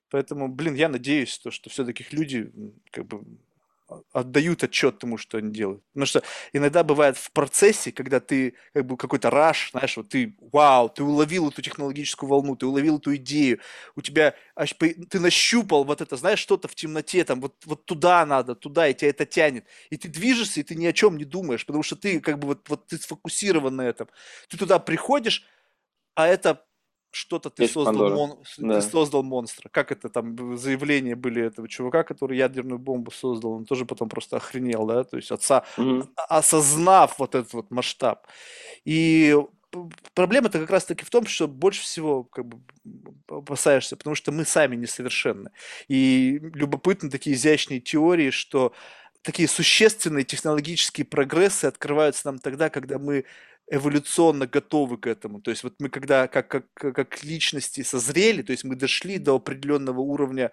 Поэтому, блин, я надеюсь, то, что все-таки люди как бы отдают отчет тому, что они делают. Потому что иногда бывает в процессе, когда ты как бы какой-то раш, знаешь, вот ты, вау, ты уловил эту технологическую волну, ты уловил эту идею, у тебя, аж ты нащупал вот это, знаешь, что-то в темноте, там, вот, вот туда надо, туда, и тебя это тянет. И ты движешься, и ты ни о чем не думаешь, потому что ты как бы вот, вот ты сфокусирован на этом. Ты туда приходишь, а это что-то ты создал, мон... да. ты создал монстра. Как это там заявления были этого чувака, который ядерную бомбу создал, он тоже потом просто охренел, да, то есть отца, угу. осознав вот этот вот масштаб. И проблема-то как раз-таки в том, что больше всего как бы опасаешься, потому что мы сами несовершенны. И любопытны такие изящные теории, что такие существенные технологические прогрессы открываются нам тогда, когда мы эволюционно готовы к этому. То есть вот мы когда как, как, как личности созрели, то есть мы дошли до определенного уровня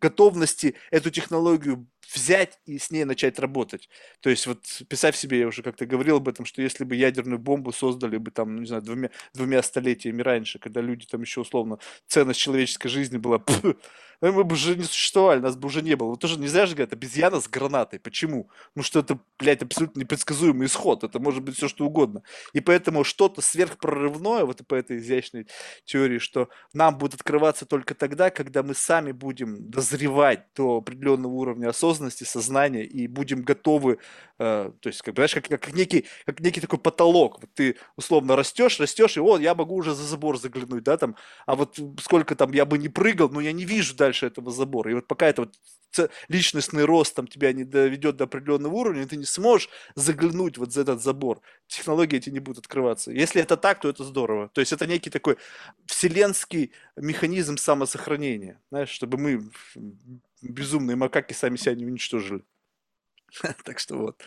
готовности эту технологию взять и с ней начать работать. То есть вот писав себе, я уже как-то говорил об этом, что если бы ядерную бомбу создали бы там, ну, не знаю, двумя, двумя столетиями раньше, когда люди там еще условно, ценность человеческой жизни была, ну, мы бы уже не существовали, нас бы уже не было. Вот тоже нельзя же говорить, обезьяна с гранатой. Почему? Ну что это, блядь, абсолютно непредсказуемый исход. Это может быть все что угодно. И поэтому что-то сверхпрорывное, вот по этой изящной теории, что нам будет открываться только тогда, когда мы сами будем дозревать до определенного уровня осознанности, сознания и будем готовы, э, то есть, как, знаешь, как, как, некий, как некий такой потолок. Вот ты условно растешь, растешь, и вот я могу уже за забор заглянуть, да, там, а вот сколько там я бы не прыгал, но я не вижу, да, дальше этого забора. И вот пока это вот личностный рост там тебя не доведет до определенного уровня, ты не сможешь заглянуть вот за этот забор. Технологии эти не будут открываться. Если это так, то это здорово. То есть это некий такой вселенский механизм самосохранения, знаешь, чтобы мы безумные макаки сами себя не уничтожили. Так что вот.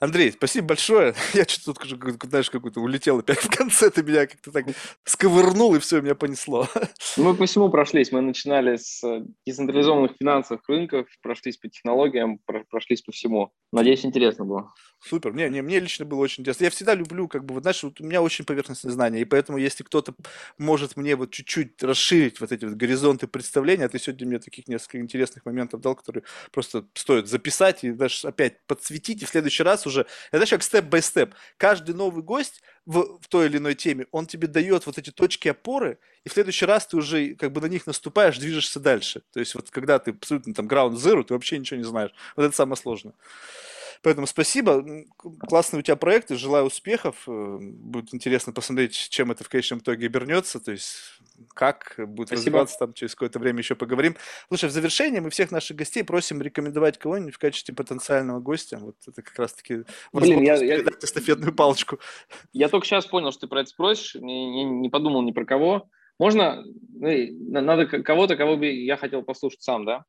Андрей, спасибо большое. Я что-то тут, знаешь, какой-то улетел опять в конце, ты меня как-то так сковырнул, и все, меня понесло. Мы по всему прошлись. Мы начинали с э, децентрализованных финансовых рынков, прошлись по технологиям, прошлись по всему. Надеюсь, интересно было. Супер. Мне, не, мне лично было очень интересно. Я всегда люблю, как бы, вот, знаешь, вот у меня очень поверхностные знания, и поэтому, если кто-то может мне вот чуть-чуть расширить вот эти вот горизонты представления, а ты сегодня мне таких несколько интересных моментов дал, которые просто стоит записать и даже опять подсветить, и в следующий раз уже, это как степ-бай-степ. Каждый новый гость в, в той или иной теме, он тебе дает вот эти точки опоры, и в следующий раз ты уже как бы на них наступаешь, движешься дальше. То есть вот когда ты абсолютно там ground zero, ты вообще ничего не знаешь. Вот это самое сложное. Поэтому спасибо. Классные у тебя проекты. Желаю успехов. Э, будет интересно посмотреть, чем это в конечном итоге обернется. То есть как будет спасибо. развиваться, там через какое-то время еще поговорим. Слушай, в завершение мы всех наших гостей просим рекомендовать кого-нибудь в качестве потенциального гостя. Вот это как раз-таки Блин, я, я, эстафетную палочку. Я только сейчас понял, что ты про это спросишь. Не, не, подумал ни про кого. Можно, ну, надо кого-то, кого бы я хотел послушать сам, да?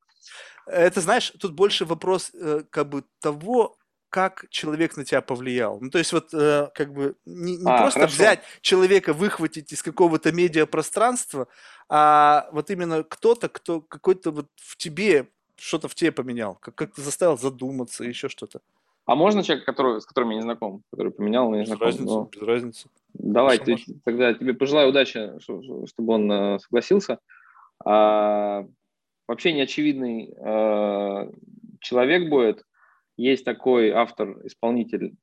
Это, знаешь, тут больше вопрос э, как бы того, как человек на тебя повлиял. Ну, то есть вот э, как бы не, не а, просто хорошо. взять человека, выхватить из какого-то медиапространства, а вот именно кто-то, кто какой-то вот в тебе, что-то в тебе поменял, как, как-то заставил задуматься, еще что-то. А можно человек, который, с которым я не знаком, который поменял, но не знаком? Без разницы, но... без разницы. Давай, ты, тогда тебе пожелаю удачи, чтобы он э, согласился. А, вообще неочевидный э, человек будет, есть такой автор-исполнитель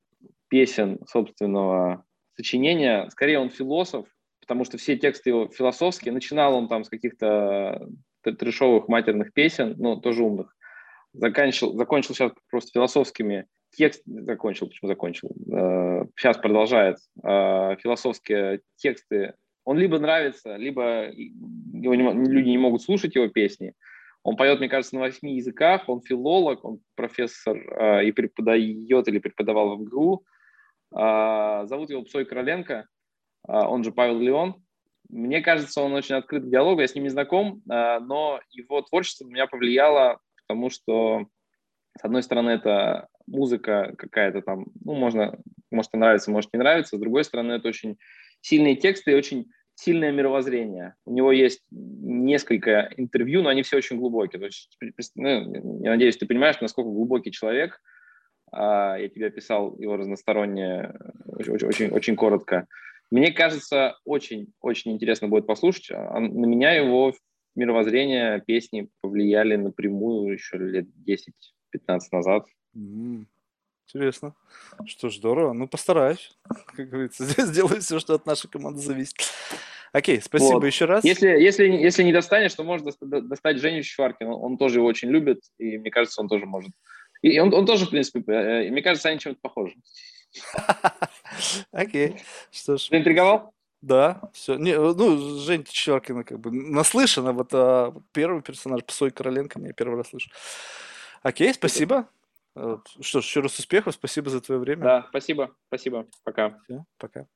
песен собственного сочинения. Скорее, он философ, потому что все тексты его философские. Начинал он там с каких-то трешовых матерных песен, но тоже умных. Заканчивал, закончил сейчас просто философскими текст закончил, почему закончил? Сейчас э, продолжает э, философские тексты. Он либо нравится, либо его не, люди не могут слушать его песни. Он поет, мне кажется, на восьми языках. Он филолог, он профессор э, и преподает или преподавал в МГУ. Зовут его Псой Короленко, он же Павел Леон. Мне кажется, он очень открыт к диалогу. Я с ним не знаком, но его творчество на меня повлияло, потому что, с одной стороны, это музыка какая-то там, ну, можно, может, нравится, может, не нравится. С другой стороны, это очень сильные тексты и очень сильное мировоззрение. У него есть несколько интервью, но они все очень глубокие. То есть, ну, я надеюсь, ты понимаешь, насколько глубокий человек. А, я тебе описал его разносторонне, очень, очень, очень коротко. Мне кажется, очень-очень интересно будет послушать. А, на меня его мировоззрение, песни повлияли напрямую еще лет 10-15 назад. Интересно. Что ж, здорово. Ну, постараюсь. Как говорится, сделаю все, что от нашей команды зависит. Окей, спасибо вот. еще раз. Если, если, если не достанешь, то можно достать Женю Шваркина. Он тоже его очень любит, и мне кажется, он тоже может. И он, он тоже, в принципе, э, мне кажется, они чем-то похожи. Окей. Что ж. Заинтриговал? Да, все. Не, ну, Жень Чичваркина как бы наслышана, вот а, первый персонаж, Псой Короленко, я первый раз слышу. Окей, спасибо. Что ж, еще раз успехов, спасибо за твое время. Да, спасибо, спасибо. Пока. Все, пока.